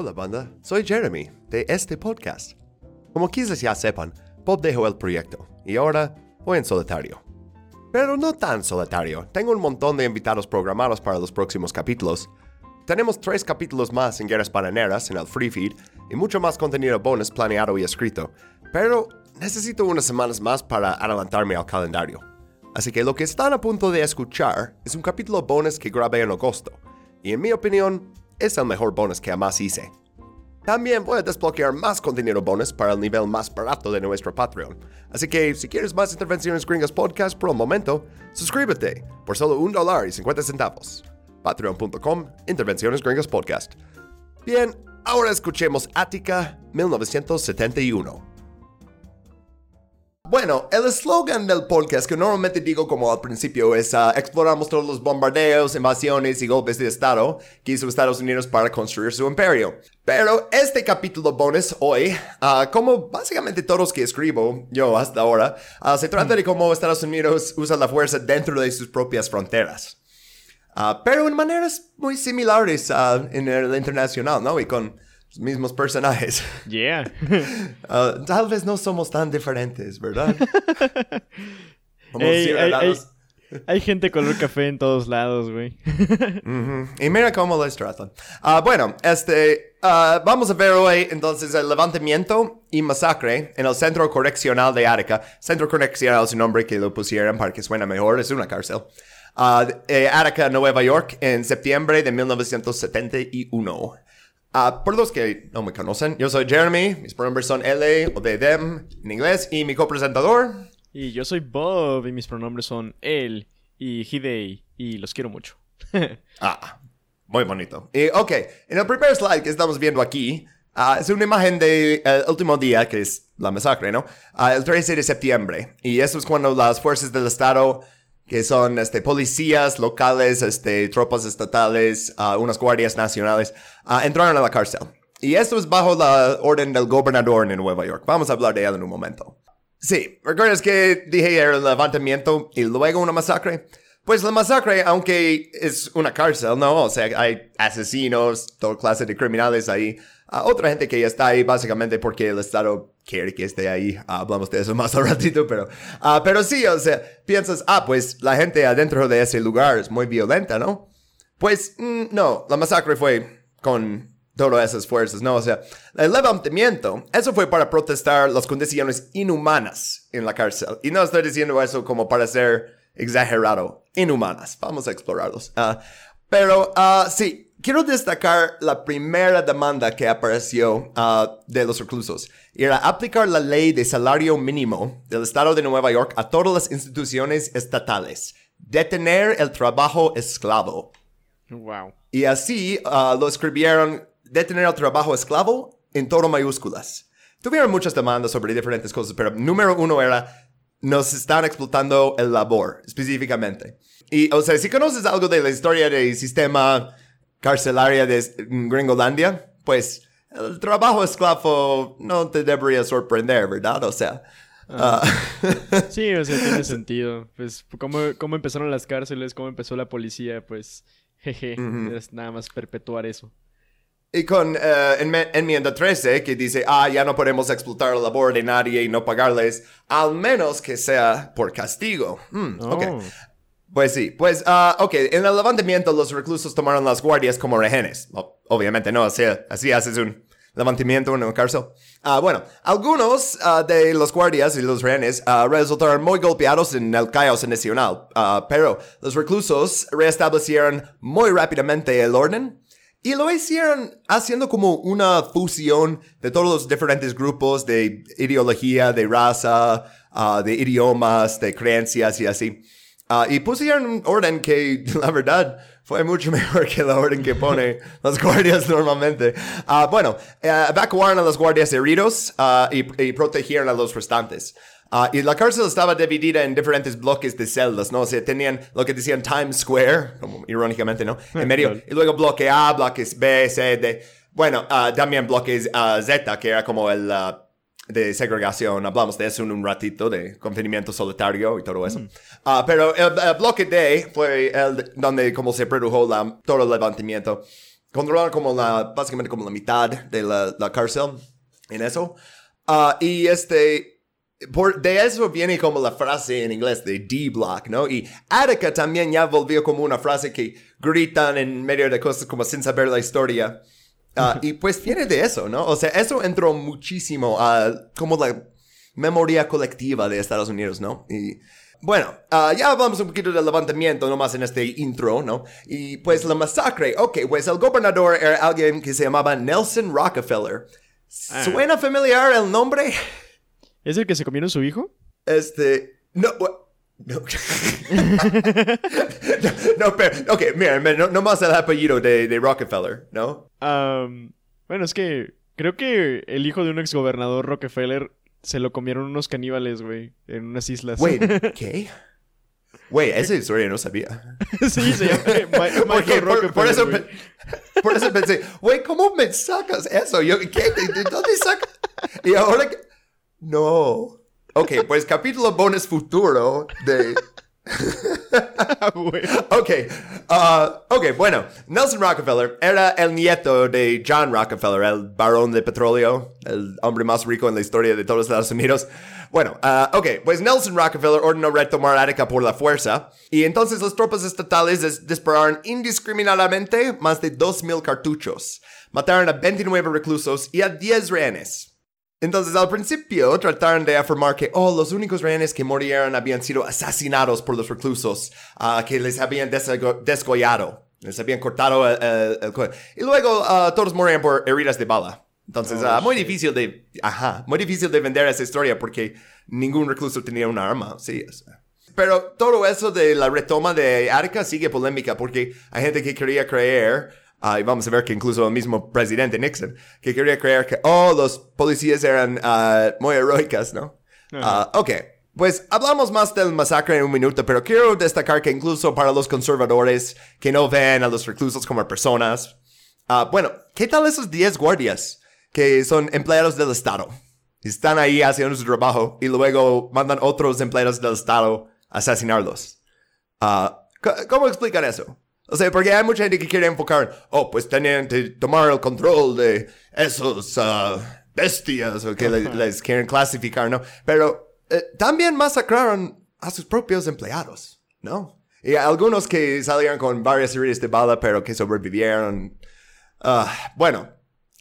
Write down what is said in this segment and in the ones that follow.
Hola banda, soy Jeremy de este podcast. Como quizás ya sepan, Bob dejó el proyecto y ahora voy en solitario. Pero no tan solitario, tengo un montón de invitados programados para los próximos capítulos. Tenemos tres capítulos más en Guerras Bananeras en el Free Feed y mucho más contenido bonus planeado y escrito, pero necesito unas semanas más para adelantarme al calendario. Así que lo que están a punto de escuchar es un capítulo bonus que grabé en agosto, y en mi opinión es el mejor bonus que jamás hice. También voy a desbloquear más contenido bonus para el nivel más barato de nuestro Patreon. Así que si quieres más intervenciones gringas podcast por el momento, suscríbete por solo un dólar y 50 centavos. Patreon.com, Intervenciones Gringas Podcast. Bien, ahora escuchemos Ática 1971. Bueno, el eslogan del podcast que normalmente digo como al principio es uh, exploramos todos los bombardeos, invasiones y golpes de Estado que hizo Estados Unidos para construir su imperio. Pero este capítulo bonus hoy, uh, como básicamente todos que escribo yo hasta ahora, uh, se trata de cómo Estados Unidos usa la fuerza dentro de sus propias fronteras. pero en maneras muy similares en el internacional, ¿no? Y con mismos personajes. Yeah. Uh, tal vez no somos tan diferentes, ¿verdad? Ey, hay, hay- hay gente color café en todos lados, güey. Ujú. Y mira cómo les tratan. Ah, bueno, este, ah, vamos a ver hoy entonces el levantamiento y masacre en el Centro Correccional de Attica. Centro Correccional es un nombre que lo pusieron para que suene mejor, es una cárcel. Attica, Nueva York, en septiembre de 1971. Ah, por los que no me conocen, yo soy Jeremy, mis pronombres son L o de them en inglés, y mi copresentador. Y yo soy Bob y mis pronombres son él y Hidei y los quiero mucho. Ah, muy bonito. Y, ok, en el primer slide que estamos viendo aquí, ah, es una imagen del último día, que es la masacre, ¿no? Ah, el 13 de septiembre. Y eso es cuando las fuerzas del Estado, que son este, policías locales, este, tropas estatales, ah, unas guardias nacionales, ah, entraron a la cárcel. Y esto es bajo la orden del gobernador en Nueva York. Vamos a hablar de él en un momento. Sí, ¿recuerdas que dije el levantamiento y luego una masacre? Pues la masacre, aunque es una cárcel, ¿no? O sea, hay asesinos, toda clase de criminales ahí. Ah, otra gente que ya está ahí básicamente porque el Estado quiere que esté ahí. Ah, hablamos de eso más al ratito, pero... ah, pero sí, o sea, piensas, ah, pues la gente adentro de ese lugar es muy violenta, ¿no? Pues mm, no, la masacre fue con todas esas fuerzas, ¿no? O sea, el levantamiento, eso fue para protestar las condiciones inhumanas en la cárcel. Y no estoy diciendo eso como para ser exagerado, inhumanas. Vamos a explorarlos. Ah, pero ah, sí, quiero destacar la primera demanda que apareció ah, de los reclusos. Era aplicar la ley de salario mínimo del Estado de Nueva York a todas las instituciones estatales. Detener el trabajo esclavo. wow. Y así ah, lo escribieron detener el trabajo esclavo en todo mayúsculas. Tuvieron muchas demandas sobre diferentes cosas, pero número uno era nos están explotando el labor, específicamente. Y, o sea, si conoces algo de la historia del sistema carcelaria de Gringolandia, pues el trabajo esclavo no te debería sorprender, ¿verdad? O sea... ah, Sí, o sea, tiene sentido. Pues, cómo, cómo empezaron las cárceles, cómo empezó la policía, pues, jeje, es nada más perpetuar eso. Y con enme- enmienda 13 que dice, ah, ya no podemos explotar la labor de nadie y no pagarles, al menos que sea por castigo. Oh. Pues sí, pues, ah, ok, en el levantamiento los reclusos tomaron las guardias como rehenes. Obviamente no, así, así haces un levantamiento en una cárcel. Ah, bueno, algunos ah, de los guardias y los rehenes resultaron muy golpeados en el caos nacional, pero los reclusos restablecieron muy rápidamente el orden. Y lo hicieron haciendo como una fusión de todos los diferentes grupos de ideología, de raza, de idiomas, de creencias y así. Ah, y pusieron un orden que, la verdad, fue mucho mejor que la orden que pone las guardias normalmente. Ah, bueno, eh, evacuaron a los guardias heridos ah, y, y protegieron a los restantes. Ah, y la cárcel estaba dividida en diferentes bloques de celdas, ¿no? O sea, tenían lo que decían Times Square, como irónicamente, ¿no? En medio. Y luego bloque A, bloques B, C, D. Bueno, ah, también bloques ah, Z, que era como el de segregación. Hablamos de eso en un ratito, de confinamiento solitario y todo eso. Ah, pero el, el bloque D fue el donde como se produjo la, todo el levantamiento. controlaban como la, básicamente como la mitad de la, la cárcel en eso. Ah, y este, por, de eso viene como la frase en inglés de D-Block, ¿no? Y Attica también ya volvió como una frase que gritan en medio de cosas como sin saber la historia. Ah, y pues viene de eso, ¿no? O sea, eso entró muchísimo a como la memoria colectiva de Estados Unidos, ¿no? Y bueno, ah, ya hablamos un poquito del levantamiento nomás en este intro, ¿no? Y pues la masacre, ok, pues el gobernador era alguien que se llamaba Nelson Rockefeller. Ah. ¿Suena familiar el nombre? ¿Es el que se comieron su hijo? Este, no, no. no, no, pero, ok, mira, mira, no, nomás el apellido de, de Rockefeller, ¿no? Am, bueno, es que creo que el hijo de un exgobernador Rockefeller se lo comieron unos caníbales, güey, en unas islas. Wait, ¿qué? Wait, esa historia no sabía. sí, se llama Ma- Michael Porque por, Rockefeller. por eso, güey. pe- por eso pensé, güey, ¿cómo me sacas eso? Yo, ¿qué? ¿De, de dónde sacas? Y ahora que... No. Ok, pues capítulo bonus futuro de... Ok, ah, ok, bueno, Nelson Rockefeller era el nieto de John Rockefeller, el barón de petróleo, el hombre más rico en la historia de todos los Estados Unidos. Bueno, ah, ok, pues Nelson Rockefeller ordenó retomar Attica por la fuerza, y entonces las tropas estatales dis- dispararon indiscriminadamente más de 2.000 cartuchos, mataron a 29 reclusos y a 10 rehenes. Entonces, al principio trataron de afirmar que, oh, los únicos rehenes que murieron habían sido asesinados por los reclusos, ah, que les habían desgollado, les habían cortado el, el- el cuello. Y luego ah, todos morían por heridas de bala. Entonces, Oh, ah, muy difícil de, ajá, muy difícil de vender esa historia porque ningún recluso tenía una arma, sí. o sea. Pero todo eso de la retoma de Attica sigue polémica porque hay gente que quería creer, ah, y vamos a ver que incluso el mismo presidente Nixon, que quería creer que, oh, los policías eran ah, muy heroicas, ¿no? Ah, ok, pues hablamos más del masacre en un minuto, pero quiero destacar que incluso para los conservadores que no ven a los reclusos como personas, bueno, ¿qué tal esos 10 guardias que son empleados del Estado? Están ahí haciendo su trabajo y luego mandan otros empleados del Estado a asesinarlos. ¿Cómo explicar eso? O sea, porque hay mucha gente que quiere enfocar, oh, pues tenían que tomar el control de esos ah, bestias o que le- les quieren clasificar, ¿no? Pero eh, también masacraron a sus propios empleados, ¿no? Y algunos que salieron con varias heridas de bala, pero que sobrevivieron. Ah, bueno,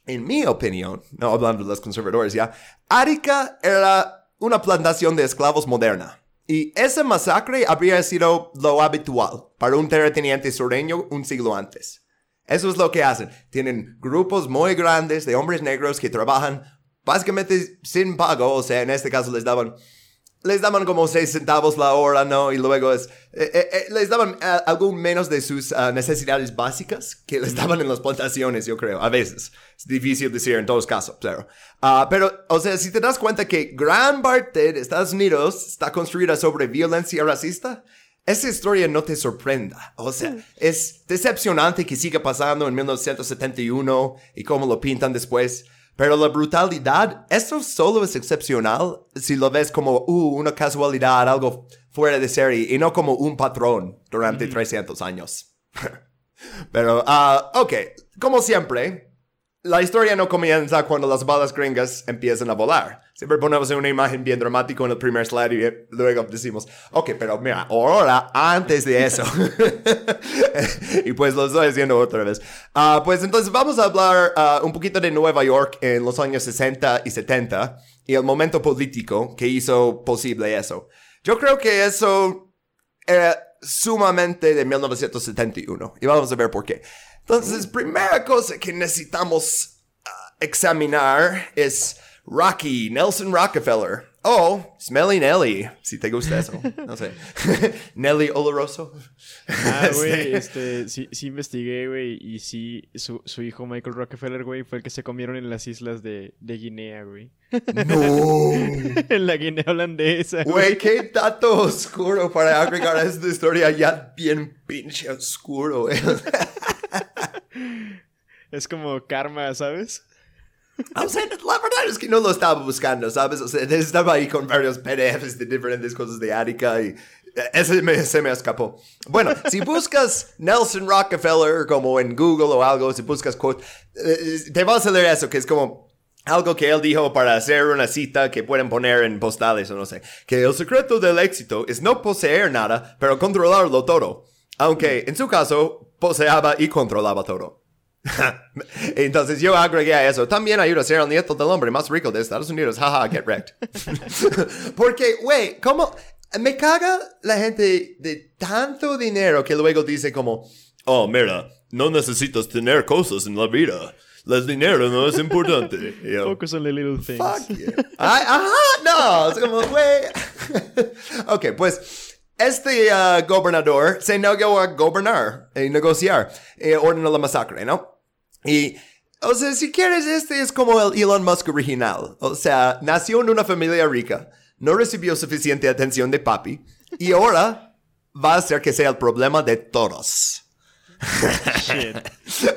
en mi opinión, no hablando de los conservadores ya, Arica era una plantación de esclavos moderna. Y esa masacre habría sido lo habitual para un terrateniente sureño un siglo antes. Eso es lo que hacen. Tienen grupos muy grandes de hombres negros que trabajan básicamente sin pago. O sea, en este caso les daban les daban como 6 centavos la hora, ¿no? Y luego es, eh, eh, eh, les daban ah, algo menos de sus ah, necesidades básicas que les daban en las plantaciones, yo creo, a veces. Es difícil decir en todos casos, pero... ah, pero, o sea, si te das cuenta que gran parte de Estados Unidos está construida sobre violencia racista, esa historia no te sorprenda. O sea, es decepcionante que siga pasando en 1971 y cómo lo pintan después. Pero la brutalidad, esto solo es excepcional si lo ves como uh, una casualidad, algo fuera de serie, y no como un patrón durante 300 años. Pero, ah, ok, como siempre, la historia no comienza cuando las balas gringas empiezan a volar. Siempre ponemos una imagen bien dramática en el primer slide y eh, luego decimos, ok, pero mira, ahora, antes de eso. y pues lo estoy haciendo otra vez. Ah, pues entonces vamos a hablar ah, un poquito de Nueva York en los años 60 y 70 y el momento político que hizo posible eso. Yo creo que eso era sumamente de 1971 y vamos a ver por qué. Entonces, primera cosa que necesitamos ah, examinar es Rocky, Nelson Rockefeller. O Smelly Nelly, si te gusta eso. No sé. Nelly Oloroso. Ah, güey, este, sí, sí investigué, güey, y sí, su, su hijo Michael Rockefeller, güey, fue el que se comieron en las islas de, de Guinea, güey. No. en la Guinea holandesa, güey. Güey, qué dato oscuro para agregar a esta historia ya bien pinche oscuro, güey. Es como karma, ¿sabes? La verdad es que no lo estaba buscando, ¿sabes? O sea, estaba ahí con varios PDFs de diferentes cosas de Attica y Ese me, se me escapó. Bueno, si buscas Nelson Rockefeller como en Google o algo, si buscas quote, eh, te vas a leer eso, que es como algo que él dijo para hacer una cita que pueden poner en postales o no sé. Que el secreto del éxito es no poseer nada, pero controlarlo todo. Aunque en su caso, poseaba y controlaba todo. Entonces yo agregué a eso. También ayuda a ser el nieto del hombre más rico de Estados Unidos. Jaja, get wrecked. Porque, güey, ¿cómo? Me caga la gente de tanto dinero que luego dice como, oh, mira, no necesitas tener cosas en la vida. El dinero no es importante. Focus on the little things. Fuck you. Ay, ajá, no. Es como, güey. ok, pues este uh, gobernador se negó a gobernar y negociar. Y ordenó la masacre, ¿no? Y, o sea, si quieres, este es como el Elon Musk original. O sea, nació en una familia rica, no recibió suficiente atención de papi, y ahora va a hacer que sea el problema de todos.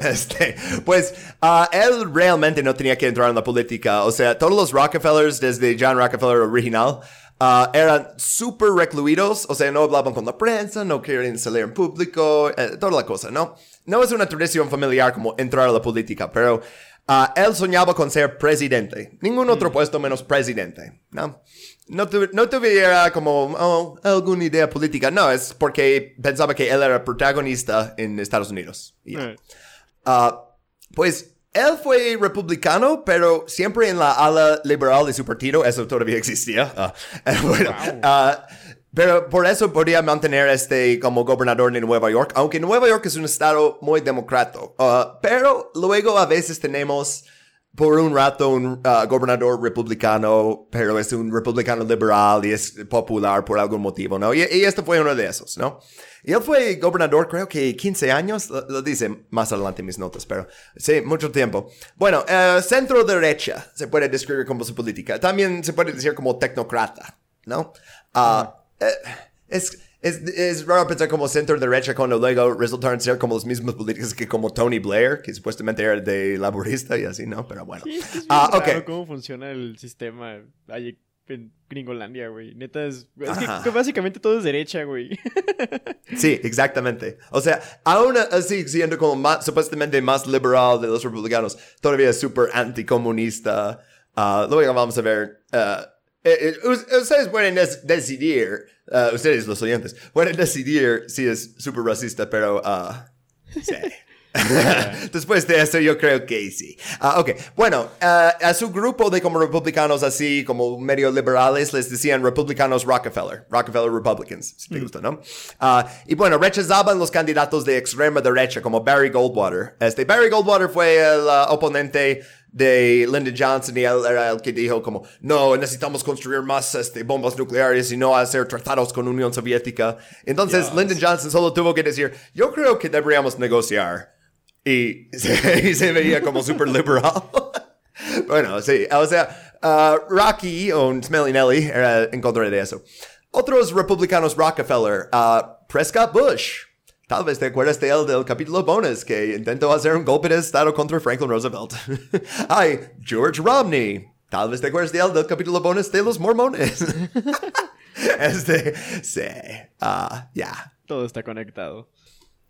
Este, pues uh, él realmente no tenía que entrar en la política. O sea, todos los Rockefellers, desde John Rockefeller original, uh, eran súper recluidos. O sea, no hablaban con la prensa, no querían salir en público, eh, toda la cosa, ¿no? No es una tradición familiar como entrar a la política, pero uh, él soñaba con ser presidente. Ningún otro puesto menos presidente, ¿no? No, no tuviera como oh, alguna idea política, no, es porque pensaba que él era protagonista en Estados Unidos. Yeah. Uh, pues él fue republicano, pero siempre en la ala liberal de su partido, eso todavía existía. Uh, bueno, wow. uh, pero por eso podía mantener este como gobernador de Nueva York, aunque Nueva York es un estado muy democrático. pero luego a veces tenemos por un rato un uh, gobernador republicano, pero es un republicano liberal y es popular por algún motivo, ¿no? Y, y este fue uno de esos, ¿no? Y él fue gobernador, creo que 15 años, lo, lo dice más adelante en mis notas, pero sí, mucho tiempo. Bueno, uh, centro derecha se puede describir como su política. También se puede decir como tecnocrata, ¿no? Uh, eh, es es, es, raro pensar como centro derecha cuando luego resultaron ser como los mismos políticos que como Tony Blair, que supuestamente era de laborista y así, ¿no? Pero bueno. Sí, es, que es Ah, raro cómo funciona el sistema ahí en Gringolandia, güey. Neta es... Es que, que básicamente todo es derecha, güey. Sí, exactamente. O sea, aún así siendo como más, supuestamente más liberal de los republicanos, todavía es súper anticomunista. Uh, luego vamos a ver... Uh, eh, eh, ustedes pueden decidir, uh, ustedes los oyentes, pueden decidir si es súper racista, pero uh, sí. Después de eso, yo creo que sí. Uh, ok, bueno, uh, a su grupo de como republicanos así, como medio liberales, les decían republicanos Rockefeller, Rockefeller Republicans, si te gusta, ¿no? Uh, y bueno, rechazaban los candidatos de extrema derecha, como Barry Goldwater. Este Barry Goldwater fue el oponente de Lyndon Johnson y él era el que dijo como, no, necesitamos construir más este, bombas nucleares y no hacer tratados con Unión Soviética. Entonces yes. Lyndon Johnson solo tuvo que decir, yo creo que deberíamos negociar. Y se, y se veía como súper liberal. bueno, sí, o sea, uh, Rocky o Smelly Nelly era en contra de eso. Otros republicanos Rockefeller, uh, Prescott Bush. Tal vez te acuerdas de él del capítulo bonus que intentó hacer un golpe de estado contra Franklin Roosevelt. Ay, George Romney. Tal vez te acuerdas de él del capítulo bonus de los mormones. este, sí, ah, uh, ya. Yeah. Todo está conectado.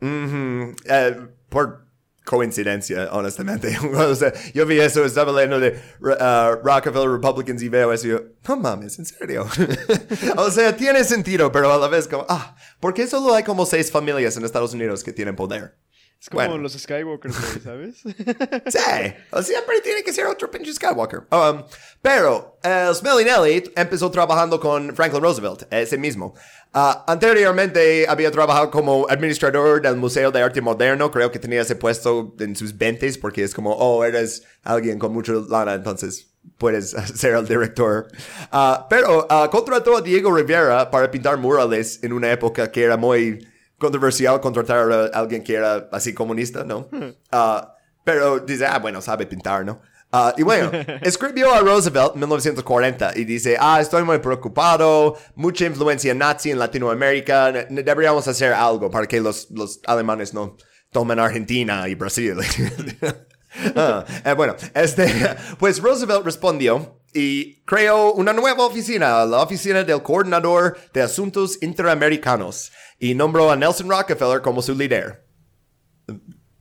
Mm -hmm. uh, por coincidencia, honestamente. o sea, yo vi eso, estaba leyendo de uh, Rockefeller Republicans y veo eso y yo, no mames, en serio. o sea, tiene sentido, pero a la vez como, ah, ¿por qué solo hay como seis familias en Estados Unidos que tienen poder? Es como bueno. los Skywalkers, ¿sabes? sí, siempre tiene que ser otro pinche Skywalker. Um, pero el uh, Smelly Nelly empezó trabajando con Franklin Roosevelt, ese mismo. Uh, anteriormente había trabajado como administrador del Museo de Arte Moderno. Creo que tenía ese puesto en sus 20 porque es como, oh, eres alguien con mucha lana, entonces puedes ser el director. Uh, pero uh, contrató a Diego Rivera para pintar murales en una época que era muy controversial contratar a alguien que era así comunista, ¿no? Uh, pero dice, ah, bueno, sabe pintar, ¿no? Uh, y bueno, escribió a Roosevelt en 1940 y dice, ah, estoy muy preocupado, mucha influencia nazi en Latinoamérica, deberíamos hacer algo para que los, los alemanes no tomen Argentina y Brasil. uh, eh, bueno, este, pues Roosevelt respondió y creó una nueva oficina, la oficina del coordinador de asuntos interamericanos, y nombró a Nelson Rockefeller como su líder.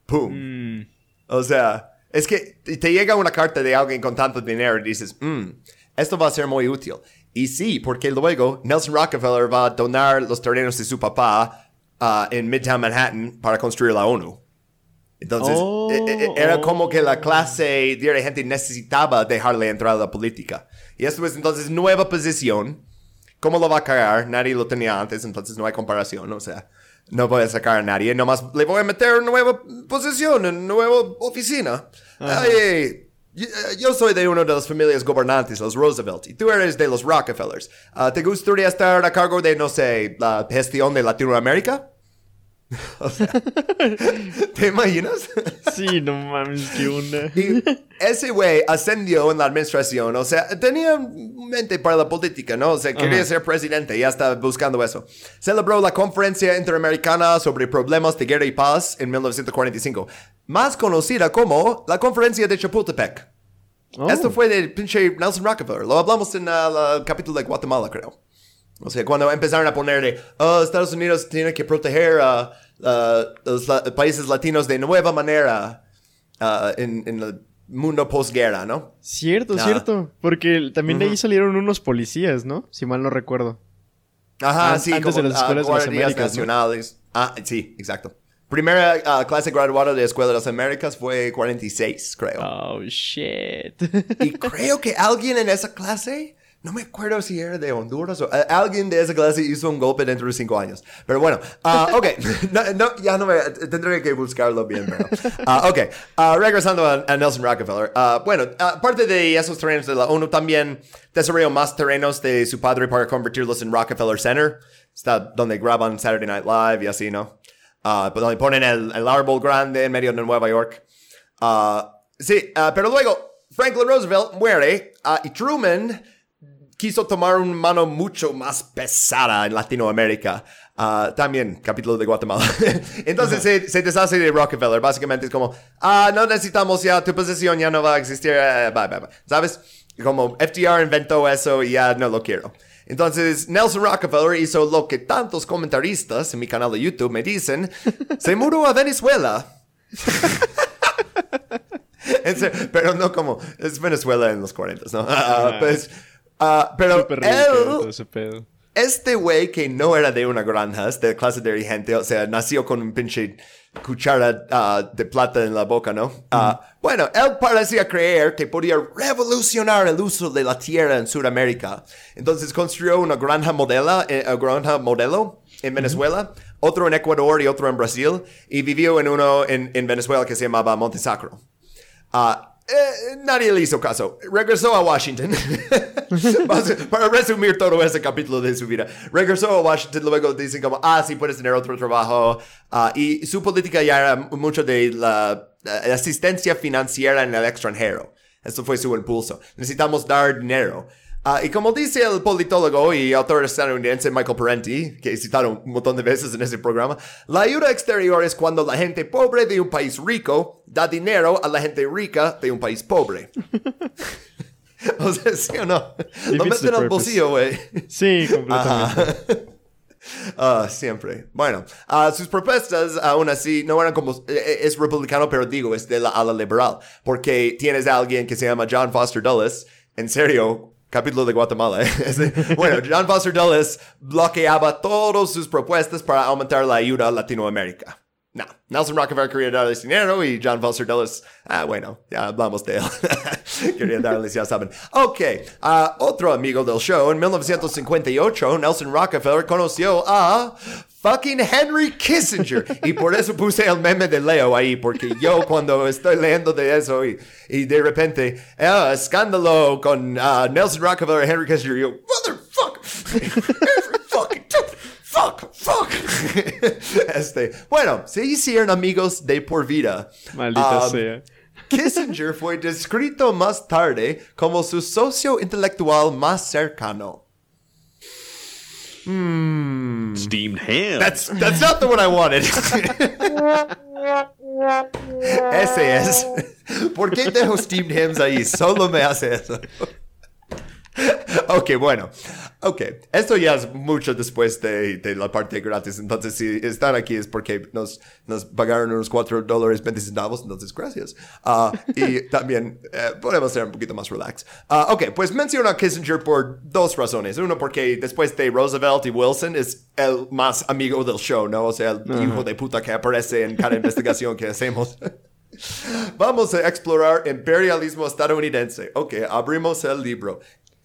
¡Pum! Mm. O sea, es que te llega una carta de alguien con tanto dinero y dices, "Mm, esto va a ser muy útil. Y sí, porque luego Nelson Rockefeller va a donar los terrenos de su papá ah, en Midtown Manhattan para construir la ONU. Entonces, Oh, e- e- era como que la oh. clase dirigente necesitaba dejarle entrar a la política. Y esto es entonces nueva posición. ¿Cómo lo va a cagar? Nadie lo tenía antes, entonces no hay comparación. O sea, no voy a sacar a nadie. Nomás le voy a meter nueva posición, en nueva oficina. Ay, yo, yo soy de una de las familias gobernantes, los Roosevelt, y tú eres de los Rockefellers. Ah, ¿Te gustaría estar a cargo de, no sé, la gestión de Latinoamérica? O sea, ¿te imaginas? Sí, no mames, qué onda. Y ese güey ascendió en la administración, o sea, tenía mente para la política, ¿no? O sea, quería Ajá. ser presidente, ya estaba buscando eso. Celebró la Conferencia Interamericana sobre Problemas de Guerra y Paz en 1945, más conocida como la Conferencia de Chapultepec. Oh. Esto fue de pinche Nelson Rockefeller, lo hablamos en uh, el capítulo de Guatemala, creo. O sea, cuando empezaron a poner de, oh, Estados Unidos tiene que proteger a a los la- países latinos de nueva manera ah, en, en el mundo posguerra, ¿no? Cierto, cierto. Porque también de ahí salieron unos policías, ¿no? Si mal no recuerdo. Ajá, An- sí, antes como de las ah, escuelas de las Américas, ¿no? nacionales. Ah, sí, exacto. Primera ah, clase graduada de Escuela de las Américas fue 46, creo. Oh, shit. Y creo que alguien en esa clase, no me acuerdo si era de Honduras o eh, alguien de esa clase hizo un golpe dentro de cinco años. Pero bueno, ah, ok, no, ya no me, tendré que buscarlo bien. Pero, ah, ok, Ah, regresando a, Nelson Rockefeller. bueno, aparte de esos terrenos de la ONU, también desarrolló más terrenos de su padre para convertirlos en Rockefeller Center. Está donde graban Saturday Night Live y así, ¿no? Pues donde ponen el, el árbol grande en medio de Nueva York. Sí, pero luego Franklin Roosevelt muere y Truman quiso tomar una mano mucho más pesada en Latinoamérica. Ah, también, capítulo de Guatemala. Entonces se, se deshace de Rockefeller. Básicamente es como, ah, no necesitamos ya, tu posición ya no va a existir. eh, bye, bye, bye. ¿Sabes? Como FDR inventó eso y ya no lo quiero. Entonces, Nelson Rockefeller hizo lo que tantos comentaristas en mi canal de YouTube me dicen, se mudó a Venezuela. Pero no como, es Venezuela en los 40, ¿no? Ah, pues, ah, pero él, todo ese pedo. este güey que no era de una granja, es de clase dirigente, o sea, nació con un pinche cuchara ah, de plata en la boca, ¿no? Ah, bueno, él parecía creer que podía revolucionar el uso de la tierra en Sudamérica. Entonces construyó una granja modelo, eh, eh, granja modelo en Venezuela, otro en Ecuador y otro en Brasil, y vivió en uno en, en Venezuela que se llamaba Monte Sacro. Ah, eh, nadie le hizo caso. Regresó a Washington. Para resumir todo ese capítulo de su vida. Regresó a Washington, luego dicen como, ah, sí, puedes tener otro trabajo. Ah, y su política ya era mucho de la eh, asistencia financiera en el extranjero. Esto fue su impulso. Necesitamos dar dinero. Ah, y como dice el politólogo y autor estadounidense Michael Parenti, que citaron un montón de veces en ese programa, la ayuda exterior es cuando la gente pobre de un país rico da dinero a la gente rica de un país pobre. o sea, ¿sí o no? Lo meten al bolsillo, güey. Sí, completamente. Ah, siempre. Bueno, ah, sus propuestas aún así no eran como... eh, Es republicano, pero digo, es de la ala liberal. Porque tienes a alguien que se llama John Foster Dulles. En serio, capítulo de Guatemala. ¿eh? Bueno, John Foster Dulles bloqueaba todas sus propuestas para aumentar la ayuda a Latinoamérica. No, Nelson Rockefeller quería darles dinero y John Foster Dulles, ah, bueno, ya hablamos de él. quería darles, ya saben. Ok, ah, otro amigo del show, en 1958, Nelson Rockefeller conoció a fucking Henry Kissinger. Y por eso puse el meme de Leo ahí, porque yo cuando estoy leyendo de eso y, y de repente, ah, escándalo con ah, Nelson Rockefeller y Henry Kissinger, yo, motherfucker, every fucking Fuck, fuck. Este, bueno, se hicieron amigos de por vida. Maldita Um, sea. Kissinger fue descrito más tarde como su socio intelectual más cercano. Hmm. Steamed ham. That's, that's not the one I wanted. Ese es. ¿Por qué dejo steamed hams ahí? Solo me hace eso. ok, bueno. Ok, esto ya es mucho después de, de, la parte gratis. Entonces, si están aquí es porque nos, nos pagaron unos 4 dólares 20 centavos. Entonces, gracias. Uh, y también eh, podemos ser un poquito más relax. Uh, ok, pues menciono a Kissinger por dos razones. Uno, porque después de Roosevelt y Wilson es el más amigo del show, ¿no? O sea, el uh -huh. hijo de puta que aparece en cada investigación que hacemos. Vamos a explorar imperialismo estadounidense. Ok, abrimos el libro.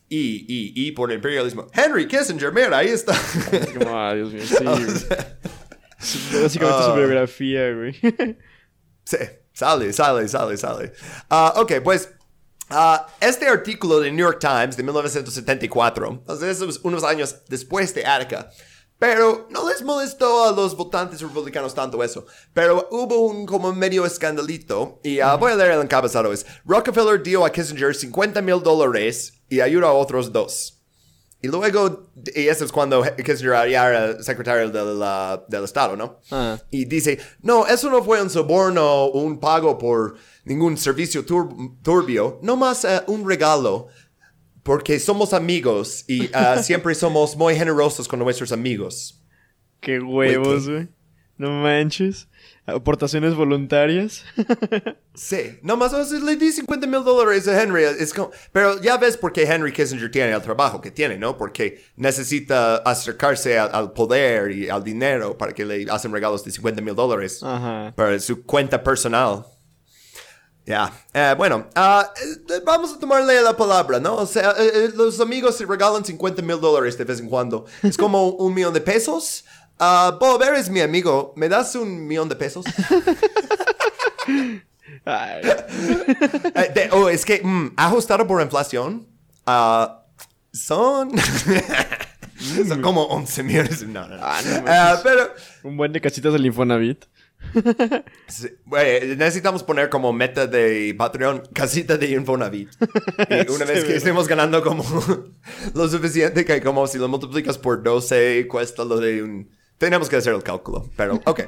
Y, y, y por imperialismo. Henry Kissinger, mira, ahí está. oh, Dios mío, sí. Básicamente uh, su biografía, güey. sí, sale, sale, sale, sale. Uh, ok, pues Uh, este artículo de New York Times de 1974, o sea, eso es unos años después de Attica, pero no les molestó a los votantes republicanos tanto eso. Pero hubo un como medio escandalito. Y uh, voy a leer el encabezado. Es, Rockefeller dio a Kissinger 50 mil dólares y ayuda a otros dos. Y luego, y eso es cuando Kissinger ya era secretario del, uh, del Estado, ¿no? Ah. Y dice, no, eso no fue un soborno o un pago por ningún servicio tur turbio, no más uh, un regalo porque somos amigos y uh, siempre somos muy generosos con nuestros amigos. Qué huevos, güey. No manches. Aportaciones voluntarias. sí, nomás o sea, le di 50 mil dólares a Henry. Es como, pero ya ves por qué Henry Kissinger tiene el trabajo que tiene, ¿no? Porque necesita acercarse al, al poder y al dinero para que le hacen regalos de 50 mil dólares para su cuenta personal. Ya, yeah. uh, bueno, uh, vamos a tomarle la palabra, ¿no? O sea, uh, los amigos se regalan 50 mil dólares de vez en cuando. Es como un millón de pesos. Bob, eres mi amigo. ¿Me das un millón de pesos? de, oh, es que, mm, ajustado por inflación, son... son como 11 millones. No, no, no. Ah, no pero... Un buen de casitas del Infonavit. Sí, wey, necesitamos poner como meta de Patreon casita de Infonavit. Y una vez que estemos ganando como lo suficiente que como si lo multiplicas por 12 cuesta lo de un tenemos que hacer el cálculo, pero ok.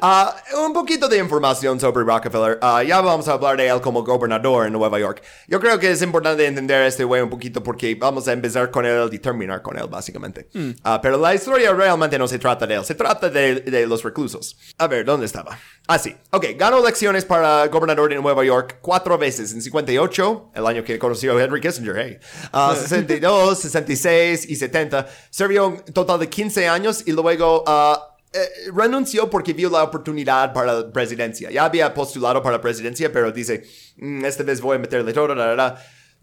Uh, un poquito de información sobre Rockefeller. Uh, ya vamos a hablar de él como gobernador en Nueva York. Yo creo que es importante entender este güey un poquito porque vamos a empezar con él y terminar con él, básicamente. Mm. Uh, pero la historia realmente no se trata de él, se trata de, de los reclusos. A ver, ¿dónde estaba? Ah, sí. Ok, ganó elecciones para gobernador de Nueva York cuatro veces. En 58, el año que conoció a Henry Kissinger, hey. Uh, 62, 66 y 70. Sirvió un total de 15 años y luego uh, eh, renunció porque vio la oportunidad para la presidencia. Ya había postulado para la presidencia, pero dice, mm, esta vez voy a meterle todo.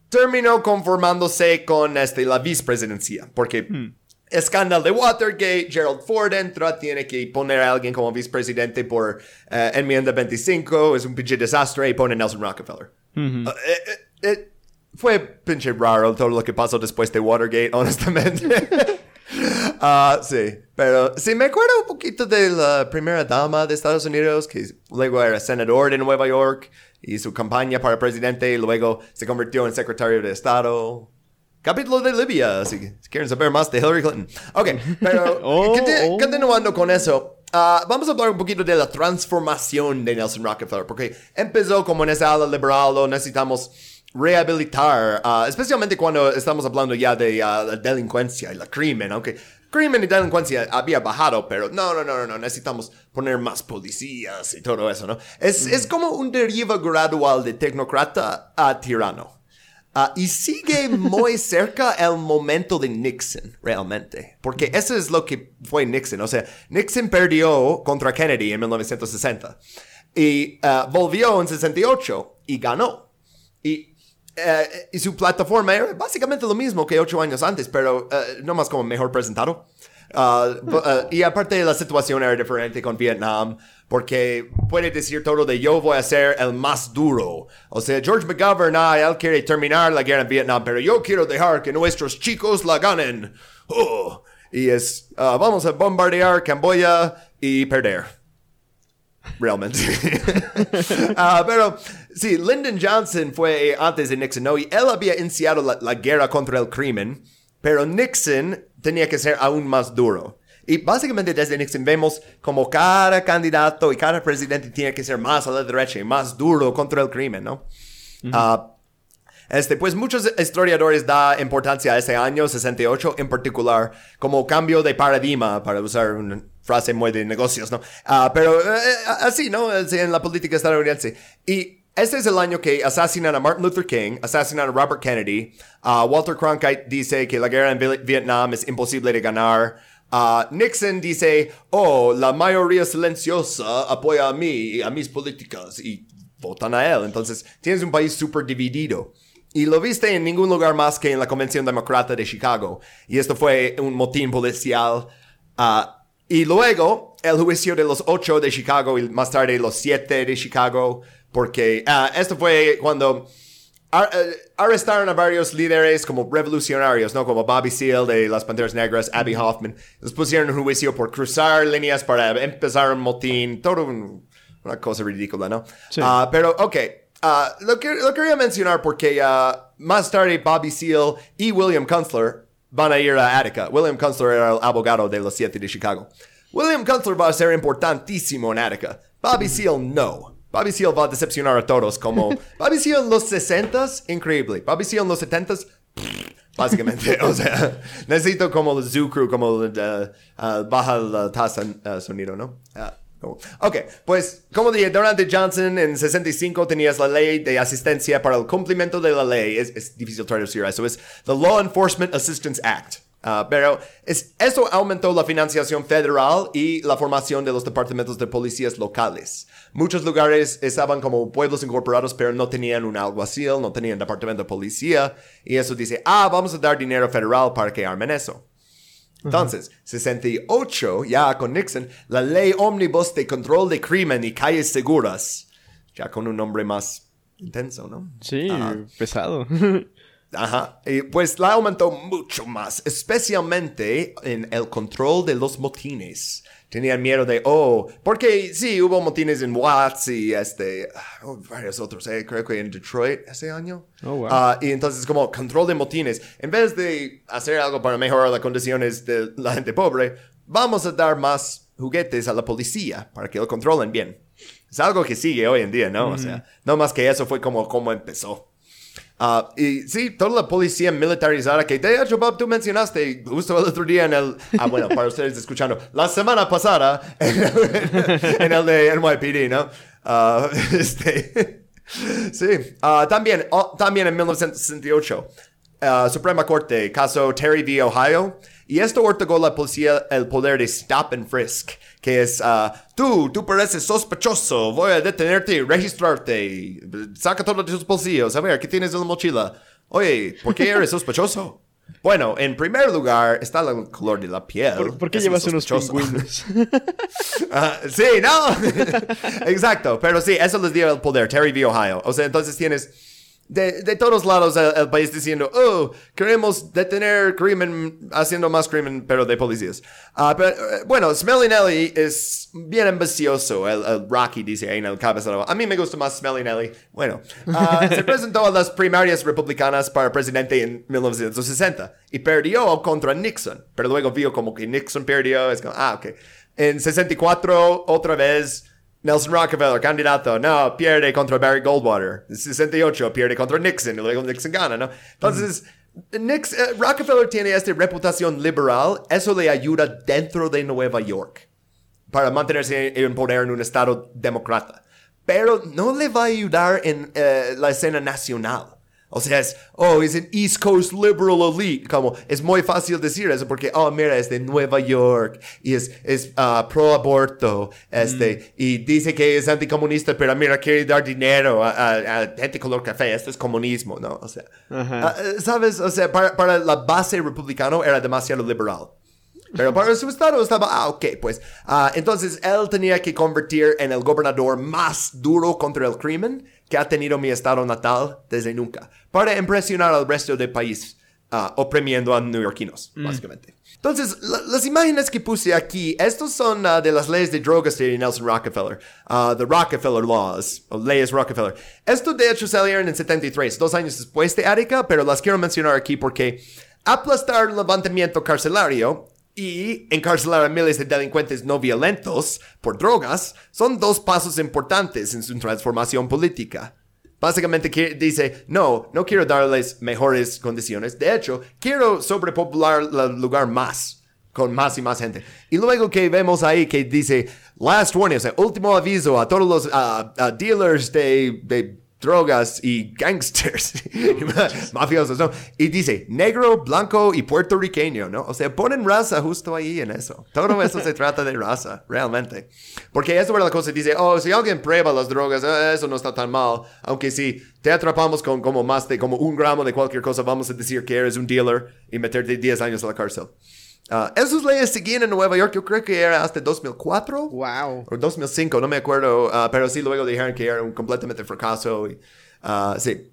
Terminó conformándose con este, la vicepresidencia, porque... Hmm. Escándalo de Watergate, Gerald Ford entra, tiene que poner a alguien como vicepresidente por uh, enmienda 25, es un pinche desastre y pone a Nelson Rockefeller. Mm -hmm. uh, eh, eh, fue pinche raro todo lo que pasó después de Watergate, honestamente. Uh, sí, pero sí me acuerdo un poquito de la primera dama de Estados Unidos, que luego era senador de Nueva York y su campaña para presidente y luego se convirtió en secretario de Estado. Capítulo de Libia, si, si, quieren saber más de Hillary Clinton. Ok, pero oh, continu oh. continuando con eso, uh, vamos a hablar un poquito de la transformación de Nelson Rockefeller, porque empezó como en esa ala liberal, lo necesitamos rehabilitar, uh, especialmente cuando estamos hablando ya de uh, la delincuencia y la crimen, aunque crimen y delincuencia había bajado, pero no, no, no, no, necesitamos poner más policías y todo eso, ¿no? Es, mm. es como un deriva gradual de tecnocrata a tirano. Uh, y sigue muy cerca el momento de Nixon, realmente. Porque eso es lo que fue Nixon. O sea, Nixon perdió contra Kennedy en 1960. Y uh, volvió en 68 y ganó. Y, uh, y, su plataforma era básicamente lo mismo que ocho años antes, pero no más como mejor presentado. y aparte la situación era diferente con Vietnam porque puede decir todo de yo voy a ser el más duro. O sea, George McGovern, ah, él quiere terminar la guerra en Vietnam, pero yo quiero dejar que nuestros chicos la ganen. Oh. Y es, uh, vamos a bombardear Camboya y perder. Realmente. uh, pero sí, Lyndon Johnson fue antes de Nixon, ¿no? Y él había iniciado la, la guerra contra el crimen, pero Nixon tenía que ser aún más duro. Y básicamente desde Nixon vemos como cada candidato y cada presidente tiene que ser más a la derecha y más duro contra el crimen, ¿no? Uh -huh. uh, Este, pues muchos historiadores da importancia a ese año 68 en particular como cambio de paradigma, para usar una frase muy de negocios, ¿no? Ah, pero eh, así, ¿no? En la política estadounidense. Y este es el año que asesinan a Martin Luther King, asesinan a Robert Kennedy. Uh, Walter Cronkite dice que la guerra en Vietnam es imposible de ganar. Uh, Nixon dice, oh, la mayoría silenciosa apoya a mí y a mis políticas y votan a él. Entonces, tienes un país súper dividido. Y lo viste en ningún lugar más que en la Convención Demócrata de Chicago. Y esto fue un motín policial. Uh, y luego, el juicio de los ocho de Chicago y más tarde los siete de Chicago. Porque uh, esto fue cuando eh, arrestaron a varios líderes como revolucionarios, ¿no? Como Bobby Seale de las Panteras Negras, Abby Hoffman. Los pusieron en juicio por cruzar líneas para empezar un motín. Todo una cosa ridícula, ¿no? Sí. Uh, pero, ok. Uh, lo, que, lo quería mencionar porque más tarde Bobby Seale y William Kunstler van a ir a Attica. William Kunstler era el abogado de los siete de Chicago. William Kunstler va a ser importantísimo en Attica. Bobby Seale no. Bobby Seale va a decepcionar a todos como Bobby Seale en los 60s, increíble. Bobby Seale en los 70s, básicamente. o sea, necesito como el Zoo Crew, como uh, uh, baja la tasa uh, sonido, ¿no? Ok, pues como dije, durante Johnson en 65 tenías la ley de asistencia para el cumplimiento de la ley. Es, es difícil traducir eso. Es the Law Enforcement Assistance Act. Ah, pero es, eso aumentó la financiación federal y la formación de los departamentos de policías locales. Muchos lugares estaban como pueblos incorporados, pero no tenían un alguacil, no tenían departamento de policía. Y eso dice, ah, vamos a dar dinero federal para que armen eso. Entonces, 68, ya con Nixon, la ley ómnibus de control de crimen y calles seguras. Ya con un nombre más intenso, ¿no? Sí, pesado. Ajá, y pues la aumentó mucho más, especialmente en el control de los motines. Tenían miedo de, oh, porque sí, hubo motines en Watts y este, oh, varios otros, eh, creo que en Detroit ese año. Oh, wow. Ah, y entonces como control de motines, en vez de hacer algo para mejorar las condiciones de la gente pobre, vamos a dar más juguetes a la policía para que lo controlen bien. Es algo que sigue hoy en día, ¿no? O sea, no más que eso fue como, como empezó. Uh, y sí, toda la policía militarizada que de hecho, Bob, tú mencionaste justo el otro día en el... Ah, bueno, para ustedes escuchando, la semana pasada en el, de NYPD, ¿no? Uh, este, sí, uh, también, oh, también en 1968, Suprema Corte, caso Terry v. Ohio, y esto otorgó a la policía el poder de stop and frisk que es, uh, tú, tú pareces sospechoso, voy a detenerte y registrarte, saca todo de tus bolsillos, a ver, ¿qué tienes en la mochila? Oye, ¿por qué eres sospechoso? Bueno, en primer lugar está el color de la piel. ¿Por, qué llevas unos pingüinos? uh, sí, no. Exacto, pero sí, eso les dio el poder, Terry v. Ohio. O sea, entonces tienes de, de todos lados el, país diciendo, oh, queremos detener crimen, haciendo más crimen, pero de policías. Uh, pero, uh, bueno, Smellinelli es bien ambicioso, el, el, Rocky dice ahí en el cabezado. A mí me gusta más Smellinelli. Bueno, uh, se presentó a las primarias republicanas para presidente en 1960 y perdió contra Nixon, pero luego vio como que Nixon perdió, es como, ah, ok. En 64, otra vez, Nelson Rockefeller, candidato, no, pierde contra Barry Goldwater. 68, pierde contra Nixon, y luego Nixon gana, ¿no? Entonces, Nixon, eh, Rockefeller tiene esta reputación liberal, eso le ayuda dentro de Nueva York para mantenerse en poder en un estado demócrata. Pero no le va a ayudar en eh, la escena nacional. O sea, es, oh, es un East Coast liberal elite. Como, es muy fácil decir eso porque, oh, mira, es de Nueva York y es, es uh, pro aborto, este, mm. y dice que es anticomunista, pero mira, quiere dar dinero a, gente color café. Esto es comunismo, ¿no? O sea, uh, ¿sabes? O sea, para, para la base republicana era demasiado liberal. Pero para su estado estaba, ah, ok, pues. Uh, entonces él tenía que convertir en el gobernador más duro contra el crimen que ha tenido mi estado natal desde nunca, para impresionar al resto del país, uh, oprimiendo a neoyorquinos, mm. básicamente. Entonces, las imágenes que puse aquí, estos son uh, de las leyes de drogas de Nelson Rockefeller, uh, the Rockefeller Laws, o leyes Rockefeller. Esto de hecho salieron en 73, dos años después de Attica, pero las quiero mencionar aquí porque aplastar el levantamiento carcelario y encarcelar a miles de delincuentes no violentos por drogas son dos pasos importantes en su transformación política. Básicamente dice, no, no quiero darles mejores condiciones. De hecho, quiero sobrepopular el lugar más, con más y más gente. Y luego que vemos ahí que dice, last warning, o sea, último aviso a todos los ah, ah, dealers de, de drogas y gangsters, mafiosos, ¿no? Y dice, negro, blanco y puertorriqueño, ¿no? O sea, ponen raza justo ahí en eso. Todo eso se trata de raza, realmente. Porque eso era la cosa, dice, oh, si alguien prueba las drogas, eh, eso no está tan mal. Aunque si te atrapamos con como más de como un gramo de cualquier cosa, vamos a decir que eres un dealer y meterte 10 años a la cárcel. Ah, esas leyes seguían en Nueva York, yo creo que era hasta 2004 Wow. o 2005, no me acuerdo, ah, pero sí luego dijeron que era un completamente fracaso. Y, ah, sí.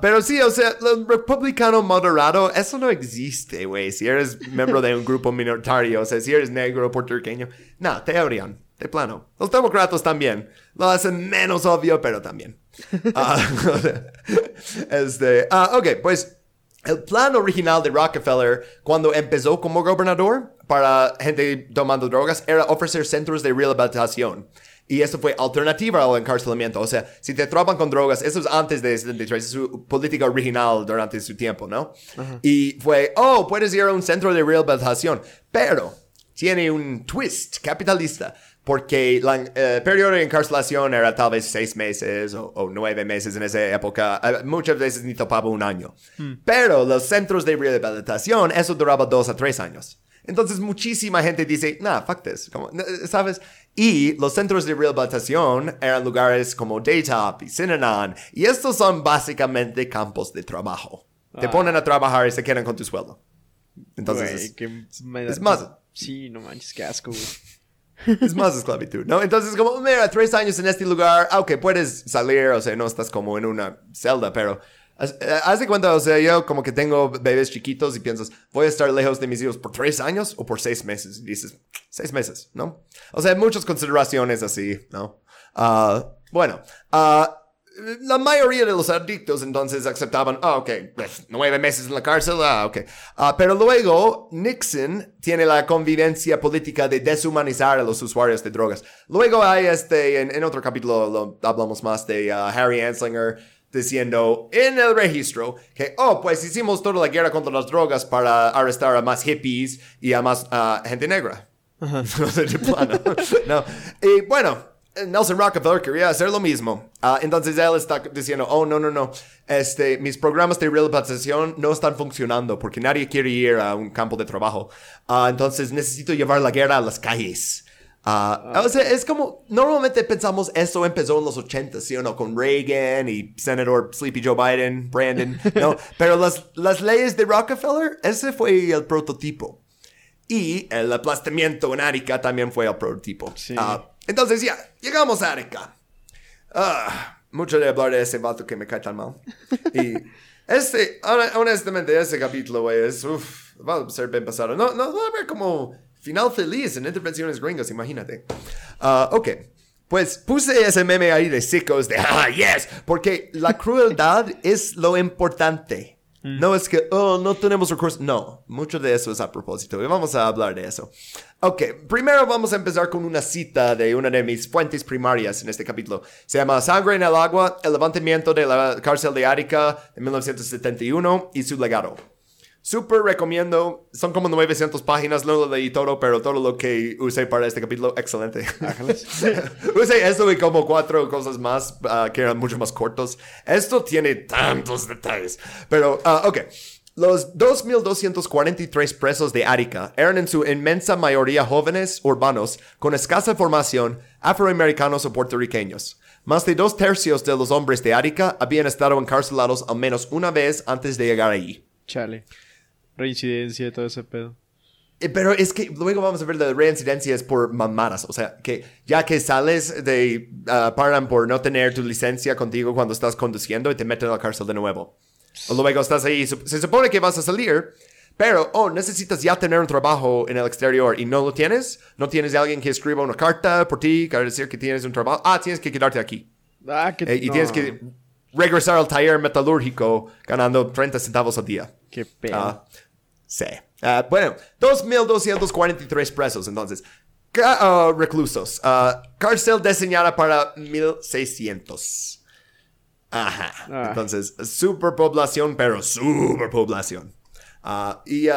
Pero sí, o sea, el republicano moderado, eso no existe, güey. Si eres miembro de un grupo minoritario, o sea, si eres negro puertorriqueño, no, te habrían, de plano. Los demócratas también. Lo hacen menos obvio, pero también. Este, ok, pues el plan original de Rockefeller cuando empezó como gobernador para gente tomando drogas era ofrecer centros de rehabilitación. Y esto fue alternativa al encarcelamiento. O sea, si te atrapan con drogas, eso es antes de 73, es su política original durante su tiempo, ¿no? Y fue, oh, puedes ir a un centro de rehabilitación, pero tiene un twist capitalista. Porque la eh, periodo de encarcelación era tal vez seis meses o, o nueve meses en esa época. Eh, muchas veces ni topaba un año. Pero los centros de rehabilitación, eso duraba dos a tres años. Entonces muchísima gente dice, nah, fuck this. Como, ¿Sabes? Y los centros de rehabilitación eran lugares como Daytop y Synanon. Y estos son básicamente campos de trabajo. Te Ah. ponen a trabajar y se quedan con tu sueldo. Entonces, Güey, es- que me da- es más- Sí, no manches, qué asco, güey. Es más esclavitud, ¿no? Entonces, como, mira, tres años en este lugar, aunque puedes salir, o sea, no estás como en una celda, pero eh, haz de cuenta, o sea, yo como que tengo bebés chiquitos y piensas, voy a estar lejos de mis hijos por tres años o por seis meses. Y dices, seis meses, ¿no? O sea, muchas consideraciones así, ¿no? Ah, bueno, ah, la mayoría de los adictos entonces aceptaban, ah, ok, pues, nueve meses en la cárcel, ah, ok. Ah, pero luego Nixon tiene la convivencia política de deshumanizar a los usuarios de drogas. Luego hay este, en, en otro capítulo lo- hablamos más de ah, Harry Anslinger diciendo en el registro que, oh, pues hicimos toda la guerra contra las drogas para arrestar a más hippies y a más ah, gente negra. No sé, de plano. no. Y bueno, Nelson Rockefeller quería hacer lo mismo. Ah, entonces él está diciendo, oh, no, no, no. Este, mis programas de rehabilitación no están funcionando porque nadie quiere ir a un campo de trabajo. Ah, entonces necesito llevar la guerra a las calles. Ah, O sea, es como, normalmente pensamos eso empezó en los 80, ¿sí o no? Con Reagan y senador Sleepy Joe Biden, Brandon, ¿no? Pero las, las leyes de Rockefeller, ese fue el prototipo. Y el aplastamiento en Arica también fue el prototipo. Sí. Entonces ya, llegamos a Arica. Ah, mucho de hablar de ese vato que me cae tan mal. Y este, hon- honestamente, ese capítulo, güey, es, uff, va a ser bien pasado. No, no va a haber como final feliz en intervenciones gringas, imagínate. Ah, ok. Pues puse ese meme ahí de sicos de, ah, yes, porque la crueldad es lo importante. No es que, oh, no tenemos recursos. No, mucho de eso es a propósito. Y vamos a hablar de eso. Ok, primero vamos a empezar con una cita de una de mis fuentes primarias en este capítulo. Se llama Sangre en el agua, el levantamiento de la cárcel de Arica de 1971 y su legado. Súper recomiendo. Son como 900 páginas, no lo leí todo, pero todo lo que usé para este capítulo, excelente. usé esto y como cuatro cosas más ah, que eran mucho más cortos. Esto tiene tantos detalles. Pero, ah, ok. Los 2.243 presos de Arica eran en su inmensa mayoría jóvenes urbanos con escasa formación, afroamericanos o puertorriqueños. Más de dos tercios de los hombres de Arica habían estado encarcelados al menos una vez antes de llegar allí. Chale. Reincidencia, todo ese pedo. Eh, Pero es que luego vamos a ver la reincidencia es por mamadas. O sea, que ya que sales de... ah, paran por no tener tu licencia contigo cuando estás conduciendo y te meten a la cárcel de nuevo. O luego estás ahí, se supone que vas a salir, pero, oh, necesitas ya tener un trabajo en el exterior y no lo tienes. No tienes a alguien que escriba una carta por ti para decir que tienes un trabajo. Ah, tienes que quedarte aquí. Ah, que Eh, y no. tienes que regresar al taller metalúrgico ganando 30 centavos al día. Qué. Ah, sí. Ah, bueno, 2.243 presos, entonces. Ca- ah, reclusos. Ah, cárcel diseñada para 1.600. Ajá. Ah. Entonces, superpoblación, pero superpoblación. Y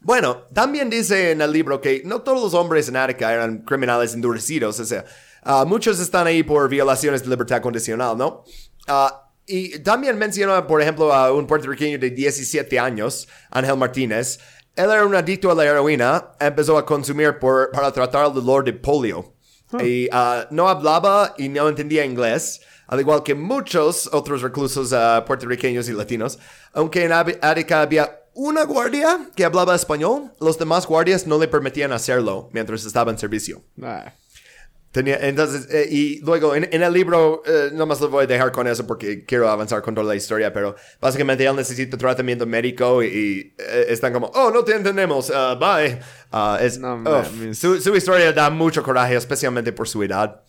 bueno, también dice en el libro que no todos los hombres en Ática eran criminales endurecidos, o sea, muchos están ahí por violaciones de libertad condicional, ¿no? Y también menciona, por ejemplo, a un puertorriqueño de 17 años, Ángel Martínez. Él era un adicto a la heroína, empezó a consumir por, para tratar el dolor de polio. Y ah, no hablaba y no entendía inglés, al igual que muchos otros reclusos ah, puertorriqueños y latinos. Aunque en Ática había una guardia que hablaba español, los demás guardias no le permitían hacerlo mientras estaba en servicio. Tenía, entonces, eh, y luego en, en el libro, eh, nomás lo voy a dejar con eso porque quiero avanzar con toda la historia, pero básicamente él necesita tratamiento médico y, y, eh, están como, oh, no te entendemos, uh, bye. Ah, es, No mames. su, su historia da mucho coraje, especialmente por su edad.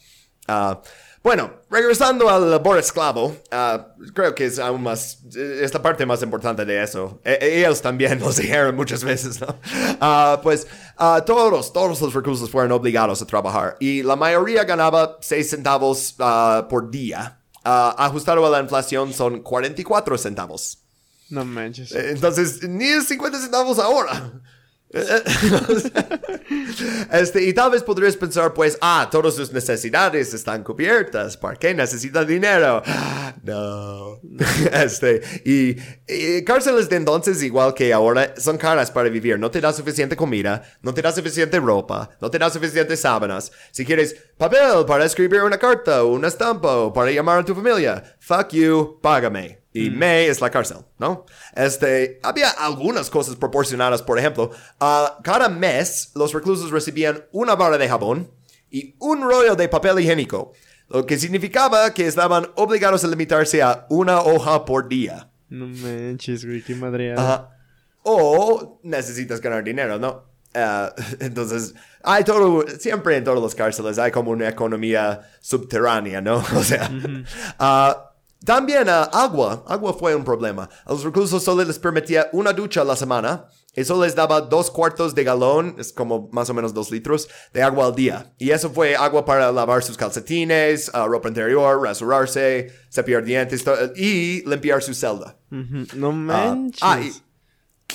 Ah, bueno, regresando al labor esclavo, ah, creo que es aún más, es la parte más importante de eso. E- e- ellos también nos dijeron muchas veces, ¿no? Ah, pues ah, todos, todos los reclusos fueron obligados a trabajar y la mayoría ganaba 6 centavos por día. Ajustado a la inflación son 44 centavos. no manches. Eh, Entonces, ni es 50 centavos ahora. este, y tal vez podrías pensar, pues, ah, todas sus necesidades están cubiertas. ¿Por qué necesita dinero? No. Este, y, y cárceles de entonces, igual que ahora, son caras para vivir. No te da suficiente comida, no te da suficiente ropa, no te da suficientes sábanas. Si quieres papel para escribir una carta o una estampa para llamar a tu familia, fuck you, págame. Y me es la cárcel, ¿no? Este, había algunas cosas proporcionadas, por ejemplo, ah, cada mes los reclusos recibían una barra de jabón y un rollo de papel higiénico, lo que significaba que estaban obligados a limitarse a una hoja por día. No manches, güey, qué madreada. Ajá. O necesitas ganar dinero, ¿no? Ah, entonces, hay todo, siempre en todas las cárceles hay como una economía subterránea, ¿no? O sea, ah, también ah, agua, agua fue un problema. A los reclusos solo les permitía una ducha a la semana. Eso les daba dos cuartos de galón, es como más o menos dos litros, de agua al día. Y eso fue agua para lavar sus calcetines, ah, ropa interior, rasurarse, cepillar dientes y limpiar su celda. No Ah, manches. ah, y-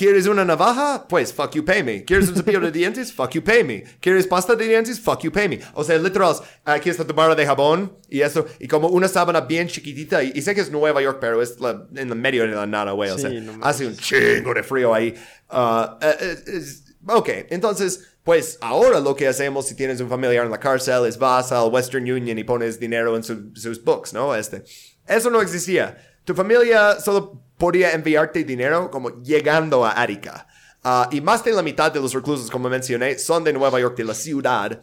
¿Quieres una navaja? Pues fuck you, pay me. ¿Quieres un cepillo de dientes? Fuck you, pay me. ¿Quieres pasta de dientes? Fuck you, pay me. O sea, literal, aquí está tu barra de jabón y eso, y como una sábana bien chiquitita. Y, y sé que es Nueva York, pero es la- en el medio de la nada, güey. O Sí, sea, no hace un chingo de frío ahí. Ah, eh, eh, es- ok, entonces, pues ahora lo que hacemos si tienes un familiar en la cárcel es vas al Western Union y pones dinero en su- sus books, ¿no? Este. Eso no existía. Tu familia solo podía enviarte dinero como llegando a Arica. Ah, y más de la mitad de los reclusos, como mencioné, son de Nueva York, de la ciudad.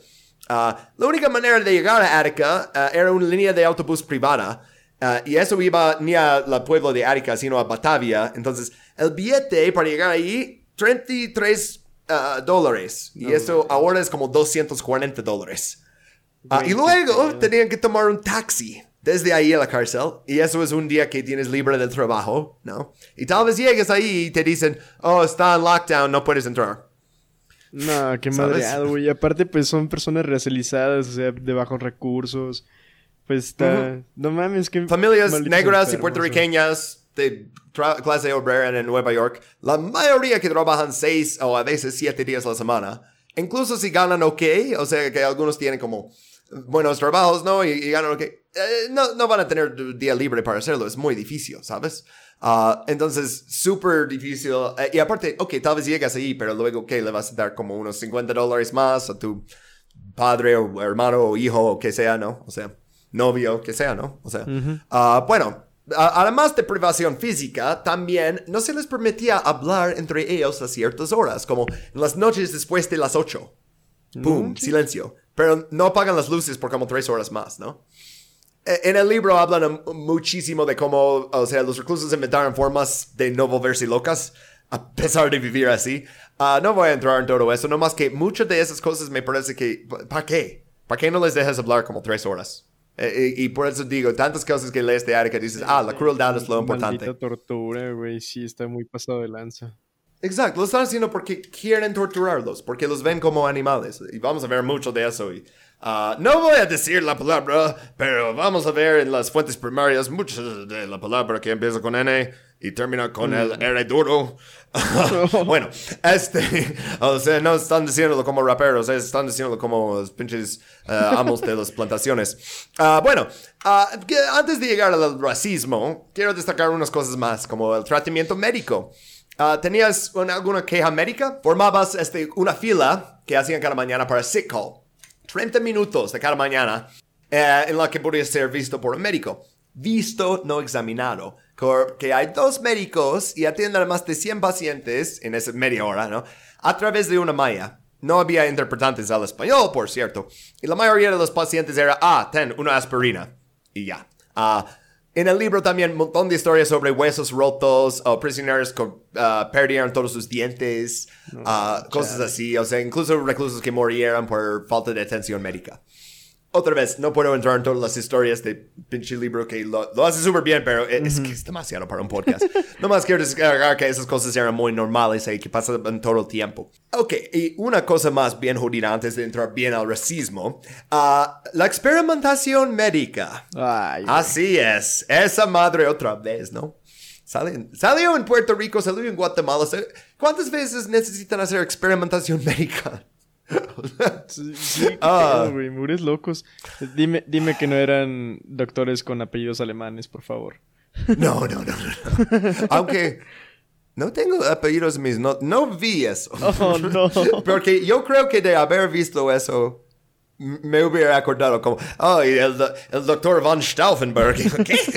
Ah, la única manera de llegar a Arica ah, era una línea de autobús privada. Y eso iba ni al pueblo de Arica, sino a Batavia. Entonces, el billete para llegar ahí, 33 ah, dólares. Y eso ahora es como 240 dólares. Y luego tenían que tomar un taxi desde ahí a la cárcel. Y eso es un día que tienes libre del trabajo, ¿no? Y tal vez llegues ahí y te dicen, oh, está en lockdown, no puedes entrar. No, qué madreado, güey. Aparte, pues son personas racializadas, o sea, de bajos recursos. Pues está. No mames, que. Familias negras y puertorriqueñas de clase obrera en Nueva York, la mayoría que trabajan seis o a veces siete días a la semana, incluso si ganan ok, o sea que algunos tienen como buenos trabajos, ¿no? Y, y ganan ok, eh, no, no van a tener día libre para hacerlo, es muy difícil, ¿sabes? Ah, entonces, súper difícil. Eh, y aparte, ok, tal vez llegas ahí, pero luego, ¿qué? Le vas a dar como unos 50 dólares más a tu padre o hermano o hijo o que sea, ¿no? O sea, novio, que sea, ¿no? O sea, ah, bueno, además de privación física, también no se les permitía hablar entre ellos a ciertas horas, como en las noches después de las 8. ¡Pum! Silencio. Pero no apagan las luces por como tres horas más, ¿no? E- En el libro hablan muchísimo de cómo, o sea, los reclusos inventaron formas de no volverse locas a pesar de vivir así. Ah, no voy a entrar en todo eso, nomás que muchas de esas cosas me parece que, ¿para qué? ¿Para qué no les dejas hablar como tres horas? Eh, y, y por eso digo, tantas cosas que lees de Arica dices, ah, la crueldad es lo importante. Maldita tortura, güey. Sí, está muy pasado de lanza. Exacto, lo están haciendo porque quieren torturarlos, porque los ven como animales. Y vamos a ver mucho de eso. Y Ah, no voy a decir la palabra, pero vamos a ver en las fuentes primarias muchas de la palabra que empieza con N y termina con el R duro. bueno, este, o sea, no están diciéndolo como raperos, están diciéndolo como los pinches eh, amos de las plantaciones. Ah, bueno, ah, antes de llegar al racismo, quiero destacar unas cosas más, como el tratamiento médico. ¿Tenías una- alguna queja médica? Formabas este, una fila que hacían cada mañana para sick call. 30 minutos de cada mañana eh, en la que podías ser visto por un médico. Visto, no examinado. Porque hay dos médicos y atienden a más de 100 pacientes en esa media hora, ¿no? A través de una malla. No había interpretantes al español, por cierto. Y la mayoría de los pacientes era, ah, ten una aspirina. Y ya. Ah, en el libro también un montón de historias sobre huesos rotos o prisioneros que ah, perdieron todos sus dientes, ah, cosas así. O sea, incluso reclusos que murieron por falta de atención médica. Otra vez, no puedo entrar en todas las historias de pinche libro que lo, lo hace súper bien, pero es que es demasiado para un podcast. Nomás quiero descargar que esas cosas eran muy normales y que pasan en todo el tiempo. Ok, y una cosa más bien jodida antes de entrar bien al racismo. ah, la experimentación médica. Ay, Así es, esa madre otra vez, ¿no? Salen- salió en Puerto Rico, salió en Guatemala. ¿Cuántas veces necesitan hacer experimentación médica? Sí, sí, qué Ah. güey, mures locos. Dime, dime que no eran doctores con apellidos alemanes, por favor. No, no, no, no. no. Aunque no tengo apellidos mis, no, no vi eso. Oh, no. Porque yo creo que de haber visto eso, me hubiera acordado como, oh, y el, el doctor von Stauffenberg. ¿Qué?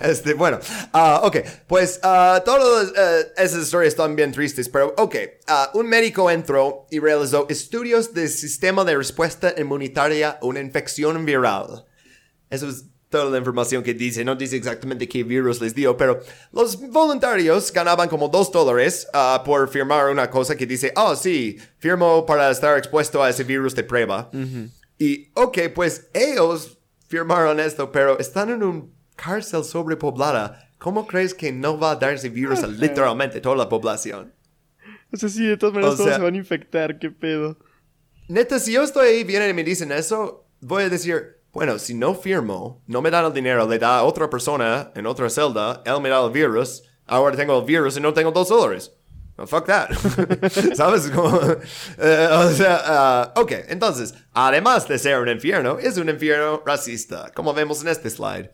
Este, bueno, ah, ok, pues ah, todas eh, esas historias están bien tristes, pero ok, ah, un médico entró y realizó estudios del sistema de respuesta inmunitaria a una infección viral. Eso es toda la información que dice. No dice exactamente qué virus les dio, pero los voluntarios ganaban como dos dólares ah, por firmar una cosa que dice, oh, sí, firmo para estar expuesto a ese virus de prueba. Y, ok, pues ellos firmaron esto, pero están en un cárcel sobrepoblada. ¿Cómo crees que no va a dar ese virus a literalmente toda la población? O sea, sí, de todas maneras O todos sea- se van a infectar, qué pedo. Neta, si yo estoy ahí, vienen y me dicen eso, voy a decir, bueno, si no firmo, no me dan el dinero, le da a otra persona en otra celda, él me da el virus, ahora tengo el virus y no tengo dos dólares. Oh, fuck that. ¿Sabes? Como, eh, o sea, ah, ok, entonces, además de ser un infierno, es un infierno racista, como vemos en este slide.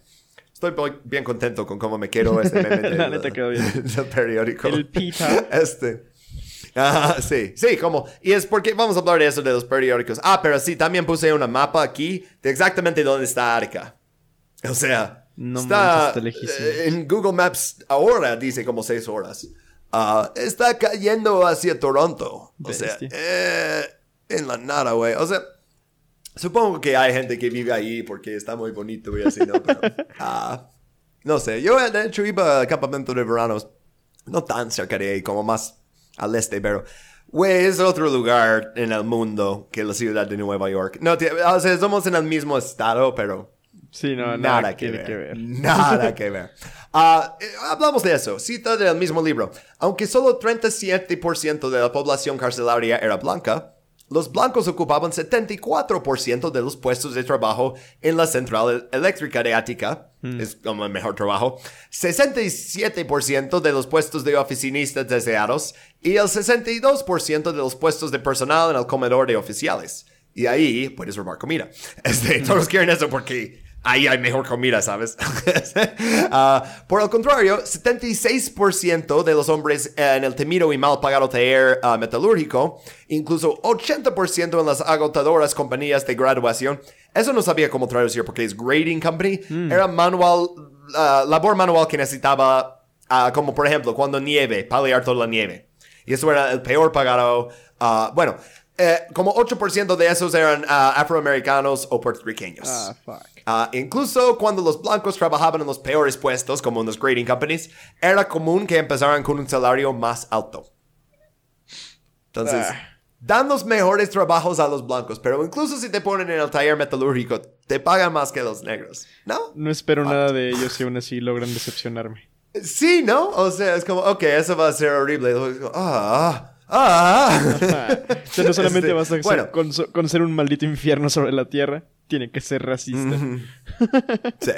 Estoy bien contento con cómo me quedó este meme del periódico. El pita. Este. Ah, sí, sí, como. Y es porque vamos a hablar de eso de los periódicos. Ah, pero sí, también puse una mapa aquí de exactamente dónde está Arica. O sea, No está está eh, en Google Maps ahora dice como seis horas. Ah, está cayendo hacia Toronto. O sea, Bestia. eh, en la nada, güey. O sea, supongo que hay gente que vive ahí porque está muy bonito y así, ¿no? Pero, ah, no sé, yo de hecho iba al campamento de veranos, no tan cerca de ahí, como más al este, pero, güey, es otro lugar en el mundo que la ciudad de Nueva York. No, o sea, somos en el mismo estado, pero Sí, no, nada, que, tiene ver. que ver. Nada que ver. Ah, eh, hablamos de eso. Cita del mismo libro. Aunque solo 37% de la población carcelaria era blanca, los blancos ocupaban 74% de los puestos de trabajo en la central eléctrica de Ática. Es como el mejor trabajo. 67% de los puestos de oficinistas deseados y el 62% de los puestos de personal en el comedor de oficiales. Y ahí puedes robar comida. Este, todos quieren eso porque ahí hay mejor comida, ¿sabes? Ah, por el contrario, 76% de los hombres en el temido y mal pagado taller ah, metalúrgico, incluso 80% en las agotadoras compañías de graduación, eso no sabía cómo traducir porque es grading company, era manual, ah, labor manual que necesitaba, como por ejemplo cuando nieve, paliar toda la nieve. Y eso era el peor pagado. bueno, eh, como 8% de esos eran ah, afroamericanos o puertorriqueños. Ah, fuck. Ah, incluso cuando los blancos trabajaban en los peores puestos, como en los grading companies, era común que empezaran con un salario más alto. Entonces, Ah. dan los mejores trabajos a los blancos, pero incluso si te ponen en el taller metalúrgico, te pagan más que los negros, ¿no? No espero nada de ellos y aún así logran decepcionarme. Sí, ¿no? O sea, es como, ok, eso va a ser horrible. Ah, Ah. O sea, no solamente Este, vas a ser- bueno. con- conocer un maldito infierno sobre la tierra, tiene que ser racista. Sí.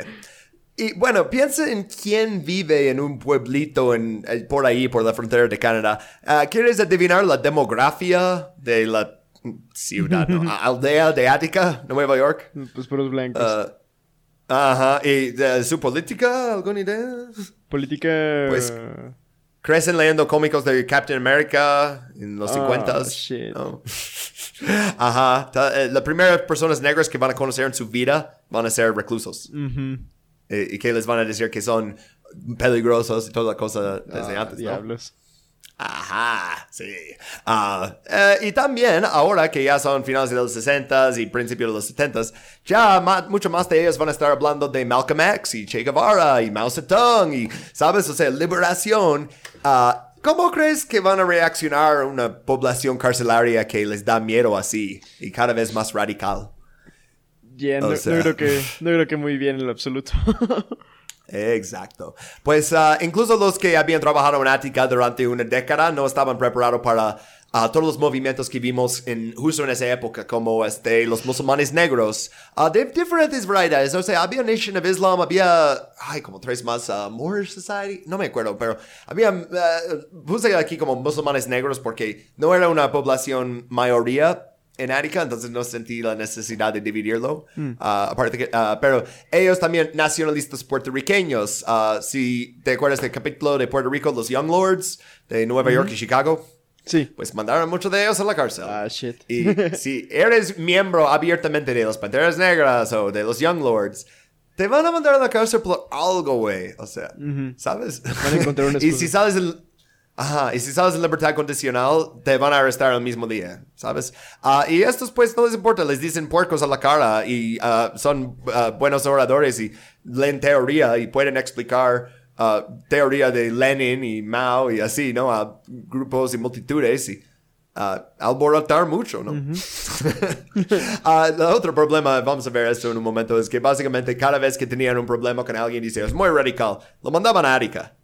Y bueno, piensa en quién vive en un pueblito en, eh, por ahí, por la frontera de Canadá. Ah, ¿Quieres adivinar la demografía de la ciudad, no? Aldea de Ática, Nueva York? Pues por los blancos. Ah, ajá. ¿Y de su política? ¿Alguna idea? Política. pues, Crecen leyendo cómicos de Captain America en los Ah, 50 shit. No. Ajá. Eh, Las primeras personas negras que van a conocer en su vida van a ser reclusos. Eh, y que les van a decir que son peligrosos y toda la cosa desde Ah, antes, ¿no? diablos. Ajá, sí. Ah, eh, y también, ahora que ya son finales de los 60s y principios de los 70s, ya ma- mucho más de ellos van a estar hablando de Malcolm X y Che Guevara y Mao Zedong y, ¿sabes? O sea, liberación. Ah, ¿Cómo crees que van a reaccionar una población carcelaria que les da miedo así y cada vez más radical? Yeah, no, no creo que, no creo que muy bien en lo absoluto. Exacto. Pues ah, incluso los que habían trabajado en Ática durante una década no estaban preparados para ah, todos los movimientos que vimos en, justo en esa época, como este, los musulmanes negros, ah, de diferentes variedades. O sea, había Nation of Islam, había, ay, como tres más, Moorish Society, no me acuerdo, pero había, puse aquí como musulmanes negros porque no era una población mayoría en Ática, entonces no sentí la necesidad de dividirlo. Ah, aparte que, ah, pero ellos también nacionalistas puertorriqueños. Ah, si te acuerdas del capítulo de Puerto Rico, los Young Lords de Nueva York y Chicago, sí. pues mandaron muchos de ellos a la cárcel. Ah, shit. Y si eres miembro abiertamente de los Panteras Negras o de los Young Lords, te van a mandar a la cárcel por algo, güey. O sea, ¿sabes? Van a encontrar una y si sales en... Ajá, y si sales en libertad condicional, te van a arrestar el mismo día, ¿sabes? Ah, y estos pues no les importa, les dicen puercos a la cara y ah, son ah, buenos oradores y leen teoría y pueden explicar teoría de Lenin y Mao y así, ¿no? A grupos y multitudes y alborotar mucho, ¿no? Ah, el otro problema, vamos a ver esto en un momento, es que básicamente cada vez que tenían un problema con alguien, dice, es muy radical, lo mandaban a Arica.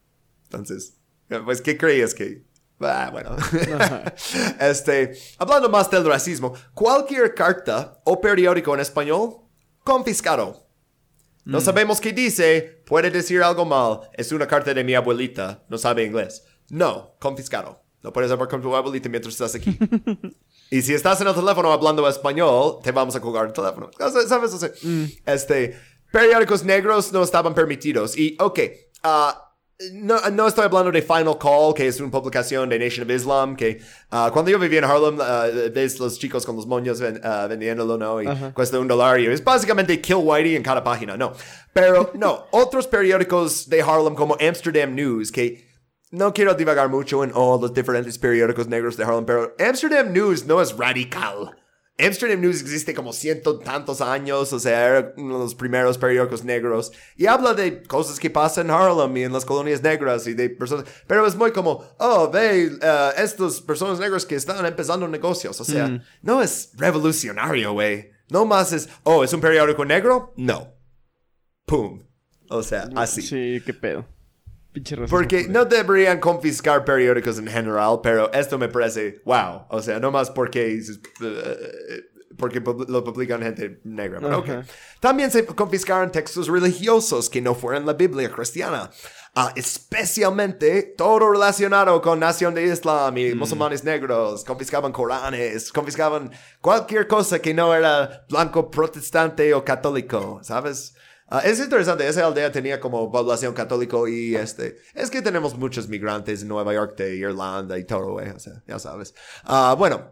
Entonces, pues, ¿qué creías que...? Ah, bueno. este, hablando más del racismo, cualquier carta o periódico en español, confiscado. No sabemos qué dice, puede decir algo mal, es una carta de mi abuelita, no sabe inglés. No, confiscado. No puedes hablar con tu abuelita mientras estás aquí. y si estás en el teléfono hablando español, te vamos a colgar el teléfono. ¿Sabes? O sea, este, periódicos negros no estaban permitidos. Y, ok, ah, no, no estoy hablando de Final Call, que es una publicación de Nation of Islam, que ah, cuando yo vivía en Harlem, ah, ves los chicos con los moños ven- ah, vendiéndolo, ¿no? Y cuesta un dólar y es básicamente Kill Whitey en cada página, no. Pero no, otros periódicos de Harlem como Amsterdam News, que no quiero divagar mucho en oh, los diferentes periódicos negros de Harlem, pero Amsterdam News no es radical. Amsterdam News existe como ciento tantos años, o sea, era uno de los primeros periódicos negros. Y habla de cosas que pasan en Harlem y en las colonias negras y de personas. Pero es muy como, oh, ve, eh, estos personas negras que están empezando negocios. O sea, no es revolucionario, güey. No más es, oh, ¿es un periódico negro? No. Pum. O sea, así. Sí, qué pedo. Pinche. Porque no deberían confiscar periódicos en general, pero esto me parece wow. O sea, no más porque, eh, porque lo publican gente negra. Pero. También se confiscaron textos religiosos que no fueran la Biblia cristiana. Ah, especialmente todo relacionado con Nación de Islam y musulmanes negros. Confiscaban Coranes, confiscaban cualquier cosa que no era blanco, protestante o católico, ¿sabes? Ah, es interesante, esa aldea tenía como población católico y este, es que tenemos muchos migrantes en Nueva York, de Irlanda y todo, güey, o sea, ya sabes. Ah, bueno,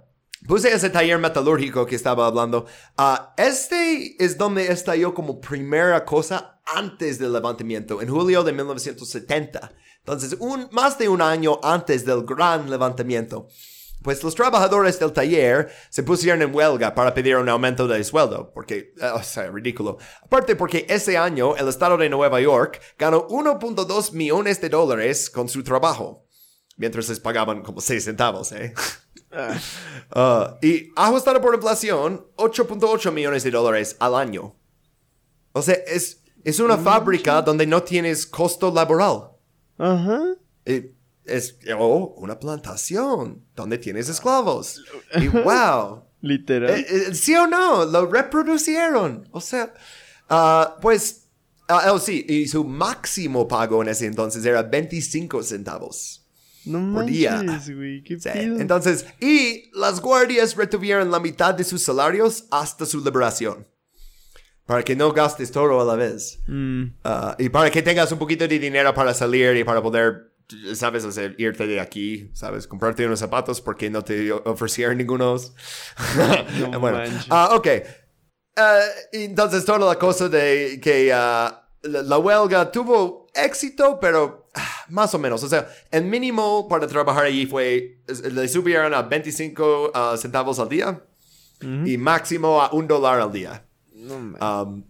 puse ese taller metalúrgico que estaba hablando. Ah, este es donde estalló como primera cosa antes del levantamiento, en julio de 1970. Entonces, un, más de un año antes del gran levantamiento. Pues los trabajadores del taller se pusieron en huelga para pedir un aumento de sueldo, porque, eh, o sea, ridículo. Aparte porque ese año el estado de Nueva York ganó 1.2 millones de dólares con su trabajo, mientras les pagaban como 6 centavos, ¿eh? Ah, y ajustado por inflación, 8.8 millones de dólares al año. O sea, es, es una fábrica donde no tienes costo laboral. Ajá. Eh, es oh, una plantación donde tienes esclavos. Y wow. Literal. Eh, eh, ¿Sí o no? Lo reproducieron. O sea, ah, pues, ah, oh, sí, y su máximo pago en ese entonces era 25 centavos. no por día. güey. Qué Sí. Entonces, y las guardias retuvieron la mitad de sus salarios hasta su liberación. Para que no gastes todo a la vez. Mm, Ah, y para que tengas un poquito de dinero para salir y para poder, sabes, o sea, irte de aquí, sabes, comprarte unos zapatos porque no te ofrecieron ningunos. No bueno, ah, ok. Y entonces, toda la cosa de que ah, la, la huelga tuvo éxito, pero más o menos. O sea, el mínimo para trabajar allí fue, le subieron a 25 ah, centavos al día y máximo a un dólar al día. No. Um,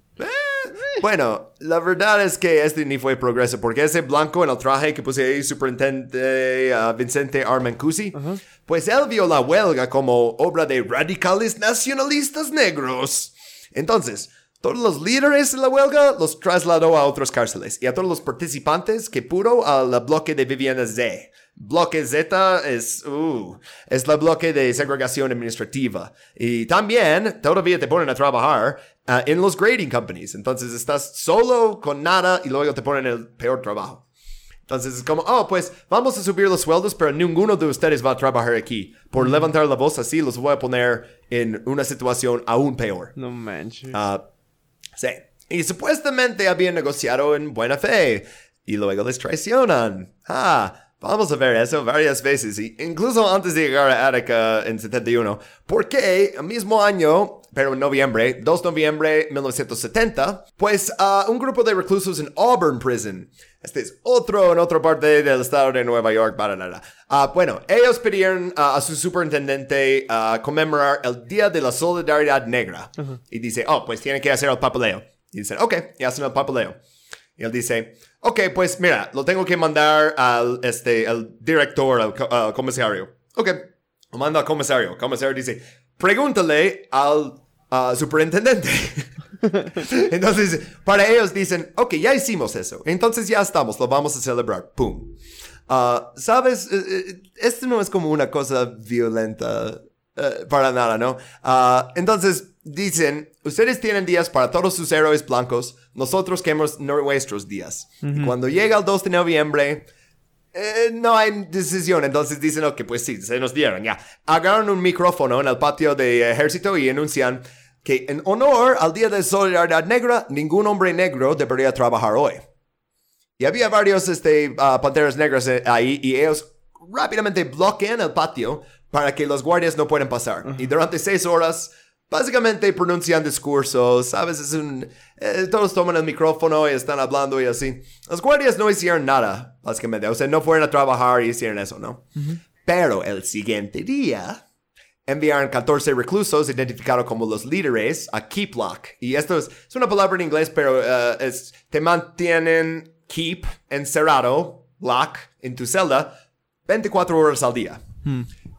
bueno, la verdad es que este ni fue progreso, porque ese blanco en el traje que puse ahí, superintendente uh, Vicente Armancusi, Ajá. pues él vio la huelga como obra de radicales nacionalistas negros. Entonces, todos los líderes de la huelga los trasladó a otras cárceles y a todos los participantes que pudo al bloque de Vivienda Z. Bloque Z es, uh, es la bloque de segregación administrativa. Y también todavía te ponen a trabajar ah, en los grading companies. Entonces estás solo con nada y luego te ponen el peor trabajo. Entonces es como, oh, pues vamos a subir los sueldos, pero ninguno de ustedes va a trabajar aquí. Por levantar la voz así, los voy a poner en una situación aún peor. No manches. Ah, sí. Y supuestamente habían negociado en buena fe. Y luego les traicionan. Ah, vamos a ver eso varias veces. Y incluso antes de llegar a Attica en 71. Porque el mismo año, pero en noviembre, 2 de noviembre 1970, pues ah, un grupo de reclusos en Auburn Prison. Este es otro en otra parte del estado de Nueva York. Para nada. Ah, bueno, ellos pidieron ah, a su superintendente conmemorar el Día de la Solidaridad Negra. Y dice, oh, pues tienen que hacer el papeleo. Y dicen, ok, y hacen el papeleo. Y él dice, ok, pues mira, lo tengo que mandar al este, el director, al, al comisario. Ok, lo mando al comisario. El comisario dice, pregúntale al superintendente. Entonces, para ellos dicen, ok, ya hicimos eso. Entonces ya estamos, lo vamos a celebrar. Pum. Ah, ¿Sabes? Eh, eh, Esto no es como una cosa violenta eh, para nada, ¿no? Ah, entonces dicen, ustedes tienen días para todos sus héroes blancos, nosotros queremos nuestros días. Y cuando llega el 2 de noviembre, eh, no hay decisión, entonces dicen, ok, pues sí, se nos dieron, ya. Agarran un micrófono en el patio de ejército y anuncian que en honor al Día de Solidaridad Negra, ningún hombre negro debería trabajar hoy. Y había varios este, ah, panteras negras eh, ahí y ellos rápidamente bloquean el patio para que los guardias no puedan pasar. Y durante seis horas, básicamente pronuncian discursos, ¿sabes? Es un, eh, todos toman el micrófono y están hablando y así. Los guardias no hicieron nada, básicamente. O sea, no fueron a trabajar y hicieron eso, ¿no? Pero el siguiente día, enviaron 14 reclusos identificados como los líderes a Keep Lock. Y esto es, es una palabra en inglés, pero eh, es, te mantienen keep, encerrado, lock, en tu celda, 24 horas al día.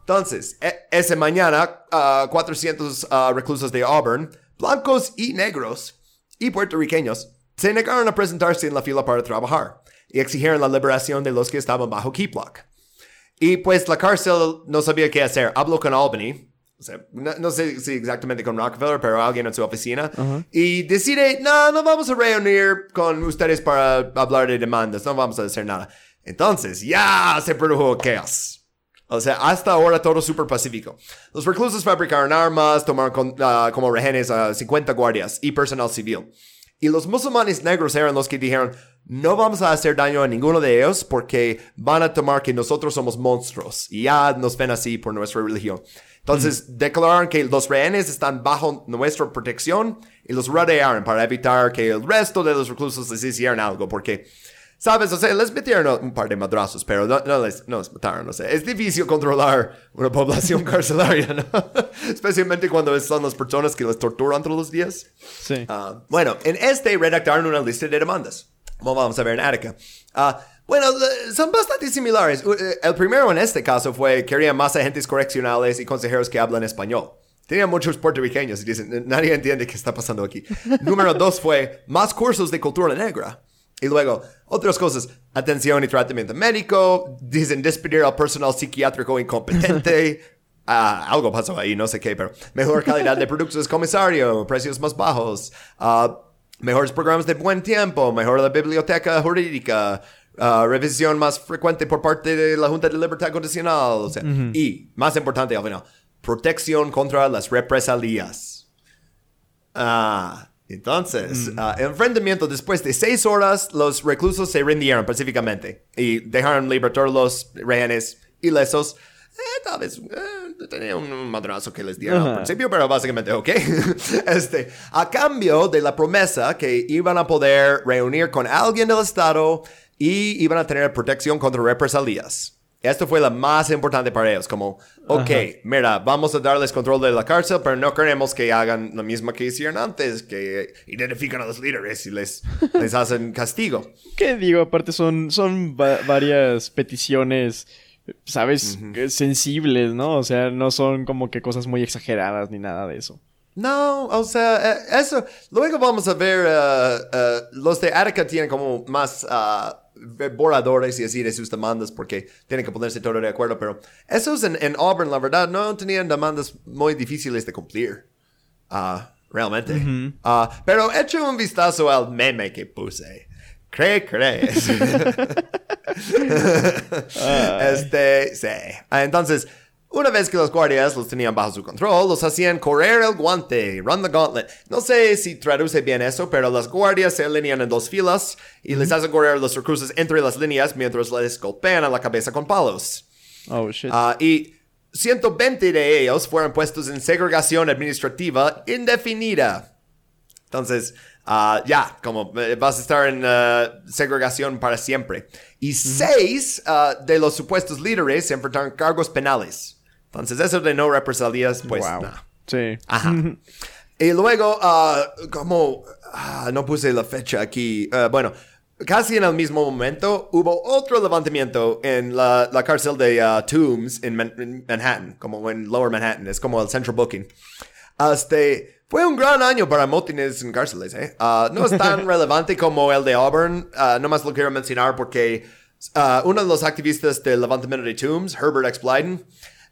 Entonces, e- esa mañana, ah, 400 ah, reclusos de Auburn, blancos y negros, y puertorriqueños, se negaron a presentarse en la fila para trabajar y exigieron la liberación de los que estaban bajo Keep Lock. Y pues la cárcel no sabía qué hacer. Habló con Albany. O sea, no, no sé si exactamente con Rockefeller, pero alguien en su oficina. Y decide, no, no vamos a reunir con ustedes para hablar de demandas. No vamos a hacer nada. Entonces, ya se produjo chaos. O sea, hasta ahora todo súper pacífico. Los reclusos fabricaron armas, tomaron con- ah, como rehenes a 50 guardias y personal civil. Y los musulmanes negros eran los que dijeron, no vamos a hacer daño a ninguno de ellos porque van a tomar que nosotros somos monstruos y ya nos ven así por nuestra religión. Entonces declararon que los rehenes están bajo nuestra protección y los rodearon para evitar que el resto de los reclusos les hicieran algo porque... ¿Sabes? O sea, les metieron un par de madrazos, pero no, no les, no les mataron. O sea, es difícil controlar una población carcelaria, ¿no? Especialmente cuando son las personas que les torturan todos los días. Sí. Ah, bueno, en este redactaron una lista de demandas, como vamos a ver en Attica. Ah, bueno, eh, son bastante similares. Uh, eh, El primero en este caso fue querían más agentes correccionales y consejeros que hablan español. Tenían muchos puertorriqueños y dicen, nadie entiende qué está pasando aquí. Número dos fue más cursos de cultura negra. Y luego, otras cosas, atención y tratamiento médico, dicen despedir al personal psiquiátrico incompetente. Ah, algo pasó ahí, no sé qué, pero mejor calidad de productos comisario, precios más bajos, ah, mejores programas de buen tiempo, mejor la biblioteca jurídica, ah, revisión más frecuente por parte de la Junta de Libertad Condicional, o sea, y, más importante al final, protección contra las represalias. Ah, entonces, ah, enfrentamiento después de seis horas, los reclusos se rindieron pacíficamente y dejaron todos los rehenes ilesos. Eh, tal vez eh, tenía un madrazo que les dieron al principio, pero básicamente, ok. este, a cambio de la promesa que iban a poder reunir con alguien del Estado y iban a tener protección contra represalias. Esto fue la más importante para ellos, como, ok, mira, vamos a darles control de la cárcel, pero no queremos que hagan lo mismo que hicieron antes, que identifican a los líderes y les, les hacen castigo. ¿Qué digo? Aparte son, son va- varias peticiones, ¿sabes? Que Sensibles, ¿no? O sea, no son como que cosas muy exageradas ni nada de eso. No, o sea, eh, eso. Luego vamos a ver, eh, eh, los de Attica tienen como más ah, borradores y así de sus demandas porque tienen que ponerse todo de acuerdo, pero esos en, en Auburn, la verdad, no tenían demandas muy difíciles de cumplir. Ah, realmente. Ah, pero echo un vistazo al meme que puse. ¿Qué crees? este, sí. Ah, Entonces, una vez que los guardias los tenían bajo su control, los hacían correr el guante, run the gauntlet. No sé si traduce bien eso, pero los guardias se alinean en dos filas y les hacen correr los reclusos entre las líneas mientras les golpean a la cabeza con palos. Oh, shit. Ah, y 120 de ellos fueron puestos en segregación administrativa indefinida. Entonces, ah, ya, como eh, vas a estar en ah, segregación para siempre. Y seis ah, de los supuestos líderes se enfrentaron cargos penales. Entonces, eso de no represalias, pues, wow. Sí. Ajá. y luego, ah, como ah, no puse la fecha aquí, ah, bueno, casi en el mismo momento hubo otro levantamiento en la, la cárcel de Tombs en, Man- en Manhattan, como en Lower Manhattan, es como el Central Booking. Este, fue un gran año para motines en cárceles, ¿eh? No es tan relevante como el de Auburn, nomás lo quiero mencionar porque uno de los activistas del levantamiento de Tombs, Herbert X. Blyden,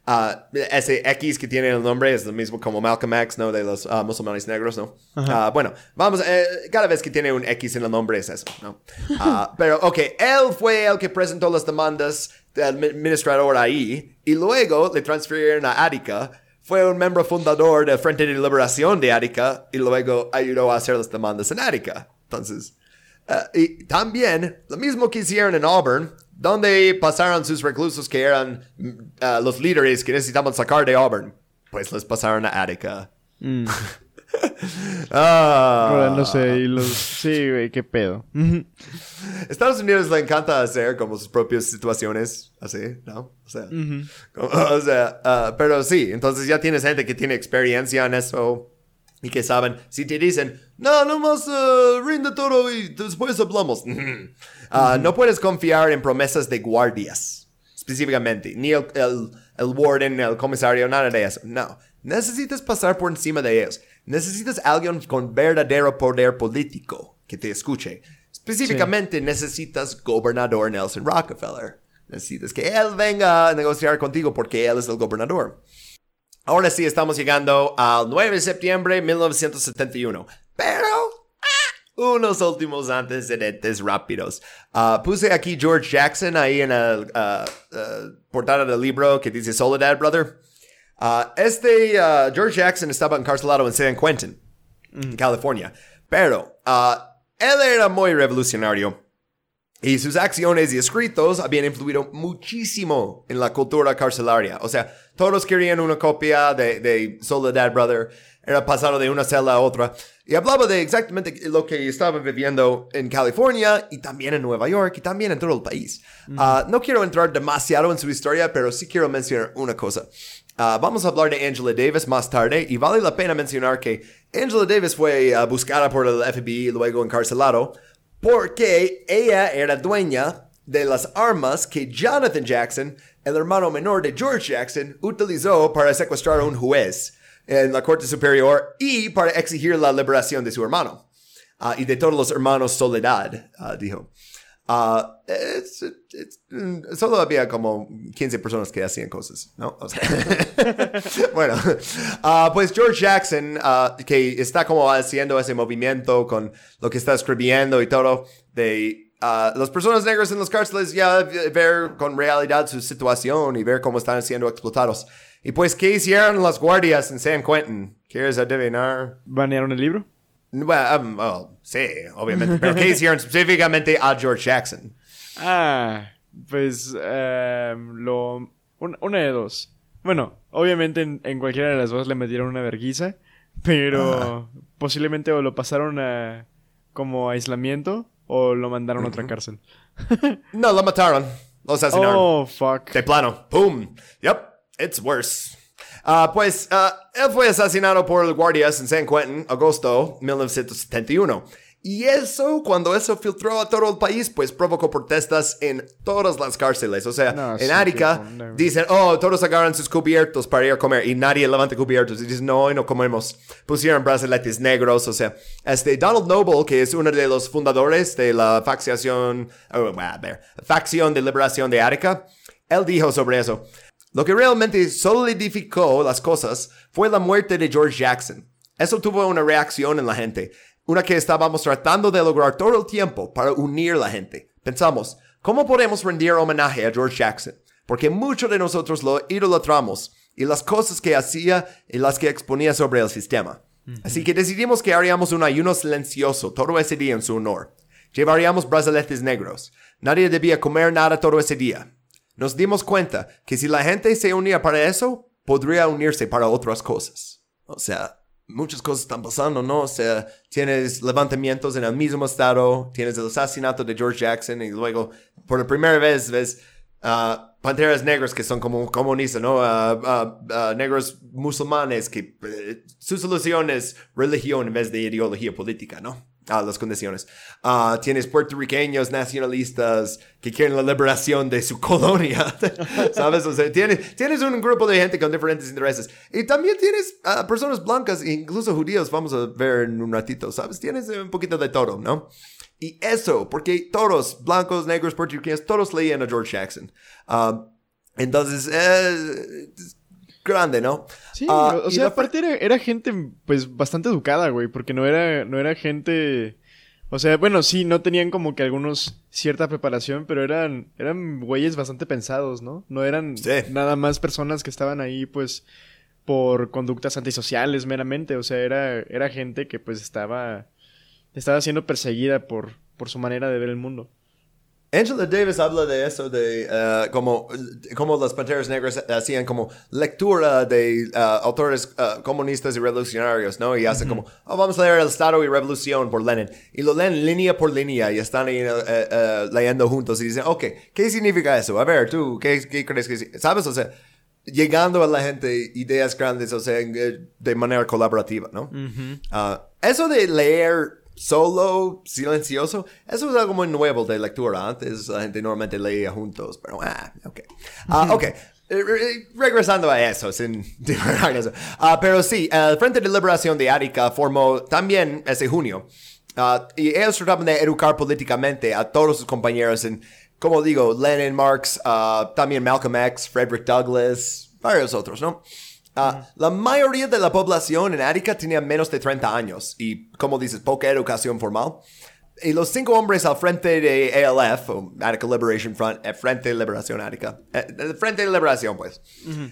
ah, ese X que tiene el nombre es lo mismo como Malcolm X, ¿no? De los ah, musulmanes negros, ¿no? Ah, bueno, vamos, eh, cada vez que tiene un X en el nombre es eso, ¿no? Pero, ok, él fue el que presentó las demandas del mi- administrador ahí y luego le transfirieron a Attica. Fue un miembro fundador del Frente de Liberación de Attica y luego ayudó a hacer las demandas en Attica. Entonces, eh, y también lo mismo que hicieron en Auburn, donde pasaron sus reclusos que eran mm, eh, los líderes que necesitaban sacar de Auburn, pues les pasaron a Attica. Ah. Ahora no sé, y los... Sí, güey, qué pedo. Estados Unidos le encanta hacer como sus propias situaciones así, ¿no? O sea, como- o sea, ah, pero sí, entonces ya tienes gente que tiene experiencia en eso y que saben, si te dicen, no, nomás uh, rinde todo y después hablamos. Ah, No puedes confiar en promesas de guardias, específicamente, ni el, el, el warden, el comisario, nada de eso. No, necesitas pasar por encima de ellos. Necesitas alguien con verdadero poder político que te escuche. Específicamente necesitas gobernador Nelson Rockefeller. Necesitas que él venga a negociar contigo porque él es el gobernador. Ahora sí estamos llegando al 9 de septiembre de 1971. Pero unos últimos antecedentes rápidos. Ah, puse aquí George Jackson ahí en la ah, ah, portada del libro que dice Soledad Brother. Este George Jackson estaba encarcelado en San Quentin, en California. Pero él era muy revolucionario. Y sus acciones y escritos habían influido muchísimo en la cultura carcelaria. O sea, todos querían una copia de, de Soledad Brother. Era pasado de una celda a otra. Y hablaba de exactamente lo que estaba viviendo en California y también en Nueva York y también en todo el país. Ah, no quiero entrar demasiado en su historia, pero sí quiero mencionar una cosa. Ah, vamos a hablar de Angela Davis más tarde y vale la pena mencionar que Angela Davis fue ah, buscada por el FBI y luego encarcelado porque ella era dueña de las armas que Jonathan Jackson, el hermano menor de George Jackson, utilizó para secuestrar a un juez en la Corte Superior y para exigir la liberación de su hermano. ah, y de todos los hermanos Soledad, ah, dijo. Ah, es- es- mm, solo había como 15 personas que hacían cosas, ¿no? O sea, bueno, ah, pues George Jackson, ah, que está como haciendo ese movimiento con lo que está escribiendo y todo, de las personas negras en las cárceles ya ver con realidad su situación y ver cómo están siendo explotados. Y pues, ¿qué hicieron las guardias en San Quentin? ¿Quieres adivinar? ¿Banearon el libro? Bueno, um, well, sí, obviamente. Pero ¿qué hicieron específicamente a George Jackson? Ah, pues em, lo... un- una de dos. Bueno, obviamente en, en cualquiera de las dos le metieron una verguiza, pero posiblemente o lo pasaron a como aislamiento o lo mandaron a otra cárcel. No, lo mataron. Lo asesinaron. Oh, fuck. De plano. ¡Pum! Yep, it's worse. Ah, pues, ah, él fue asesinado por los guardias en San Quentin, agosto 1971. Y eso, cuando eso filtró a todo el país, pues provocó protestas en todas las cárceles. O sea, No, en sí, Arica dicen, oh, todos agarran sus cubiertos para ir a comer y nadie levanta cubiertos. Y dicen, no, hoy no comemos. Pusieron brazaletes negros. O sea, este Donald Noble, que es uno de los fundadores de la facción, oh, ver, facción de liberación de Arica, él dijo sobre eso. Lo que realmente solidificó las cosas fue la muerte de George Jackson. Eso tuvo una reacción en la gente, una que estábamos tratando de lograr todo el tiempo para unir la gente. Pensamos, ¿cómo podemos rendir homenaje a George Jackson? Porque muchos de nosotros lo idolatramos y las cosas que hacía y las que exponía sobre el sistema. Así que decidimos que haríamos un ayuno silencioso todo ese día en su honor. Llevaríamos brazaletes negros. Nadie debía comer nada todo ese día. Nos dimos cuenta que si la gente se unía para eso, podría unirse para otras cosas. O sea, muchas cosas están pasando, ¿no? O sea, tienes levantamientos en el mismo estado, tienes el asesinato de George Jackson y luego, por la primera vez, ves ah, panteras negras que son como comunistas, ¿no? Ah, ah, negros musulmanes que eh, su solución es religión en vez de ideología política, ¿no? Ah, las condiciones. Ah, tienes puertorriqueños nacionalistas que quieren la liberación de su colonia. ¿Sabes? O sea, tienes, tienes un grupo de gente con diferentes intereses. Y también tienes ah, personas blancas, incluso judíos, vamos a ver en un ratito, ¿sabes? Tienes eh, un poquito de todo, ¿no? Y eso, porque todos, blancos, negros, puertorriqueños, todos leían a George Jackson. Ah, entonces, eh, grande, ¿no? Sí, Ah, o sea, aparte era, era gente, pues, bastante educada, güey, porque no era, no era gente... O sea, bueno, sí, no tenían como que algunos cierta preparación, pero eran, eran güeyes bastante pensados, ¿no? No eran Sí. nada más personas que estaban ahí, pues, por conductas antisociales meramente. O sea, era, era gente que, pues, estaba, estaba siendo perseguida por, por su manera de ver el mundo. Angela Davis habla de eso, de eh, como, como las Panteras Negras hacían como lectura de eh, autores eh, comunistas y revolucionarios, ¿no? Y hacen como, oh, vamos a leer El Estado y Revolución por Lenin. Y lo leen línea por línea y están ahí, leyendo juntos y dicen, ok, ¿qué significa eso? A ver, tú, ¿qué, qué crees que? ¿Sabes? O sea, llegando a la gente ideas grandes, o sea, de manera colaborativa, ¿no? Ah, eso de leer solo, silencioso, eso es algo muy nuevo de lectura. Antes la gente normalmente leía juntos, pero ah, ok. Ah, ok. Eh, re- Regresando a eso, sin eso. Ah, pero sí, el Frente de Liberación de Arica formó también ese junio. Ah, y ellos trataban de educar políticamente a todos sus compañeros en, como digo, Lenin, Marx, también Malcolm X, Frederick Douglass, varios otros, ¿no? Ah, La mayoría de la población en Arica tenía menos de 30 años y, como dices, poca educación formal. Y los cinco hombres al frente de ALF, o Attica Liberation Front, el Frente de Liberación Ática, eh, el Frente de Liberación, pues,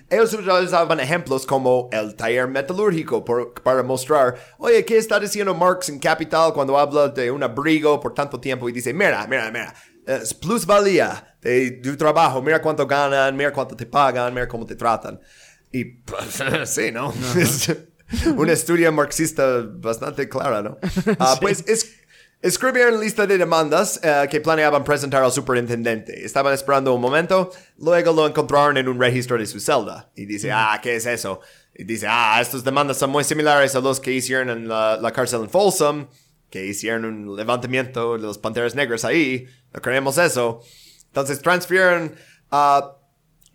ellos utilizaban ejemplos como el taller metalúrgico por- para mostrar, oye, ¿qué está diciendo Marx en Capital cuando habla de un abrigo por tanto tiempo? Y dice, mira, mira, mira, es plusvalía de tu trabajo, mira cuánto ganan, mira cuánto te pagan, mira cómo te tratan. Y pues, sí, ¿no? Es una estudia marxista bastante clara, ¿no? Ah, Pues es, escribieron lista de demandas eh, que planeaban presentar al superintendente. Estaban esperando un momento, luego lo encontraron en un registro de su celda. Y dice, ah, ¿qué es eso? Y dice, ah, estas demandas son muy similares a los que hicieron en la, la cárcel en Folsom, que hicieron un levantamiento de los Panteras Negras ahí. No queremos eso. Entonces transfirieron a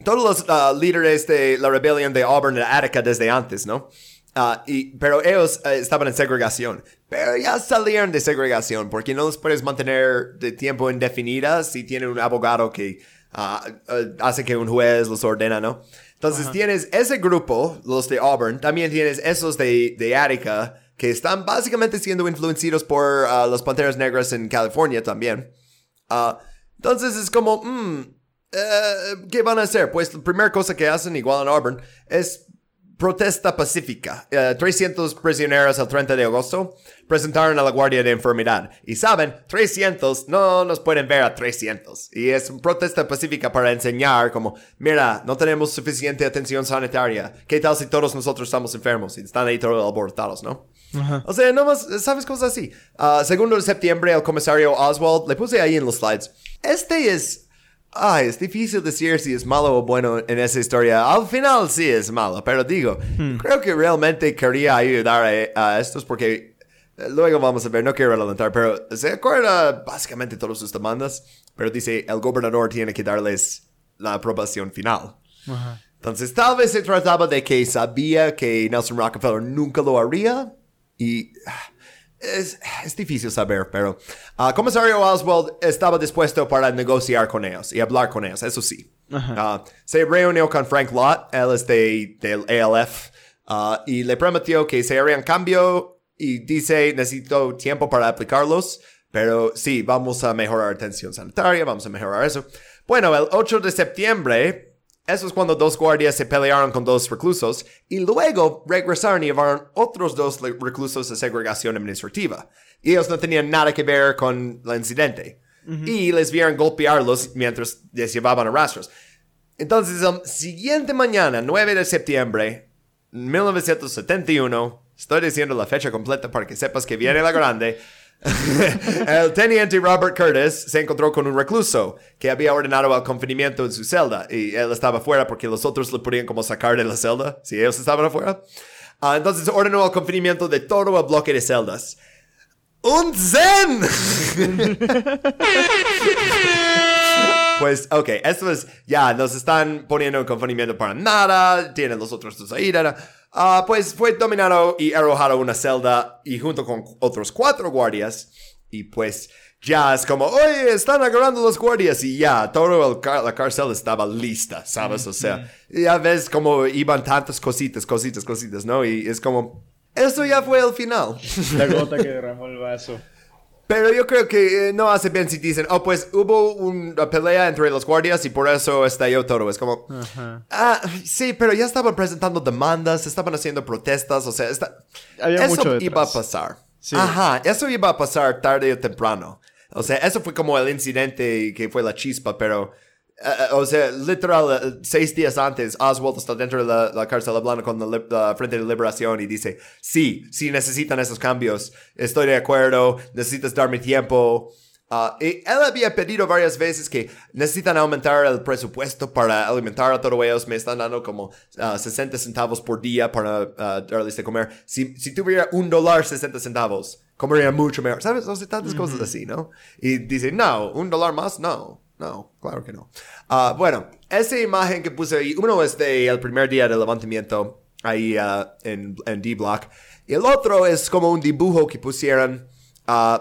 todos los ah, líderes de la rebelión de Auburn a Attica desde antes, ¿no? Ah, y, pero ellos eh, estaban en segregación. Pero ya salieron de segregación porque no los puedes mantener de tiempo indefinida si tienen un abogado que ah, eh, hace que un juez los ordena, ¿no? Entonces tienes ese grupo, los de Auburn, también tienes esos de, de Attica, que están básicamente siendo influenciados por ah, los Panteras Negras en California también. Entonces es como, mm, eh, ¿qué van a hacer? Pues la primera cosa que hacen, igual en Auburn, es protesta pacífica. Eh, 300 prisioneros el 30 de agosto presentaron a la Guardia de Enfermedad. Y saben, 300 no nos pueden ver a 300. Y es una protesta pacífica para enseñar como, mira, no tenemos suficiente atención sanitaria. ¿Qué tal si todos nosotros estamos enfermos y están ahí todos abortados, no? O sea, nomás, ¿sabes cosas así? Ah, segundo de septiembre, el comisario Oswald, le puse ahí en los slides. Este es Ay, es difícil decir si es malo o bueno en esa historia. Al final sí es malo, pero digo, creo que realmente quería ayudar a, a, estos porque eh, luego vamos a ver, no quiero adelantar, pero se acuerda básicamente todas sus demandas, pero dice el gobernador tiene que darles la aprobación final. Entonces tal vez se trataba de que sabía que Nelson Rockefeller nunca lo haría y ah, es, es, difícil saber, pero uh, comisario Oswald estaba dispuesto para negociar con ellos y hablar con ellos, eso sí. Uh, se reunió con Frank Lott, él es de, del ALF, uh, y le prometió que se haría un cambio y dice, necesito tiempo para aplicarlos, pero sí, vamos a mejorar atención sanitaria, vamos a mejorar eso. Bueno, el 8 de septiembre, eso es cuando dos guardias se pelearon con dos reclusos y luego regresaron y llevaron otros dos reclusos a segregación administrativa. Y ellos no tenían nada que ver con el incidente. Y les vieron golpearlos mientras les llevaban a rastros. Entonces, el siguiente mañana, 9 de septiembre, 1971, estoy diciendo la fecha completa para que sepas que viene la grande. El teniente Robert Curtis se encontró con un recluso que había ordenado el confinamiento en su celda y él estaba afuera porque los otros le podían como sacar de la celda si ellos estaban afuera. Uh, entonces ordenó el confinamiento de todo el bloque de celdas. ¡Un zen! pues, ok, esto es, ya, nos están poniendo en confinamiento para nada, tienen los otros dos ahí, nada. Uh, pues fue dominado y arrojado a una celda y junto con otros cuatro guardias. Y pues ya es como, oye, están agarrando los guardias y ya, toda la cárcel estaba lista, ¿sabes? O sea, ya ves como iban tantas cositas, cositas, cositas, ¿no? Y es como, eso ya fue el final. La gota que derramó el vaso. Pero yo creo que eh, no hace bien si dicen, oh, pues hubo una pelea entre los guardias y por eso estalló todo. Es como, ah, sí, pero ya estaban presentando demandas, estaban haciendo protestas, o sea, está... eso iba a pasar. Ajá, eso iba a pasar tarde o temprano. O sea, eso fue como el incidente que fue la chispa, pero Uh, o sea, literal, uh, seis días antes, Oswald está dentro de la, la cárcel hablando con la, Frente de Liberación y dice, sí, sí necesitan esos cambios, estoy de acuerdo, necesitas darme tiempo. Uh, y él había pedido varias veces que necesitan aumentar el presupuesto para alimentar a todos ellos. Me están dando como 60 centavos por día para darles de comer. Si, si tuviera un dólar 60 centavos, comería mucho mejor. ¿Sabes? O sea, tantas cosas así, ¿no? Y dice, no, un dólar más, no. No, claro que no. Uh, bueno, esa imagen que puse ahí, uno es del primer día del levantamiento ahí uh, en, en D-Block. Y el otro es como un dibujo que pusieron uh,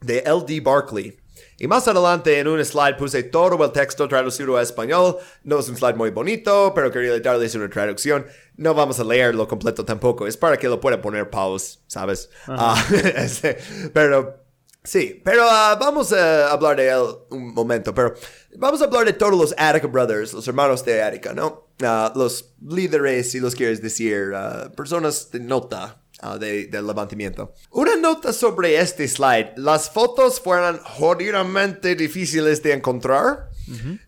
de L.D. Barkley. Y más adelante en un slide puse todo el texto traducido a español. No es un slide muy bonito, pero quería darles una traducción. No vamos a leerlo completo tampoco. Es para que lo pueda poner pause, ¿sabes? este, pero Sí, pero uh, vamos a hablar de él un momento, pero vamos a hablar de todos los Attica Brothers, los hermanos de Attica, ¿no? Uh, los líderes, si los quieres decir, uh, personas de nota de, del levantamiento. Una nota sobre este slide, las fotos fueron jodidamente difíciles de encontrar.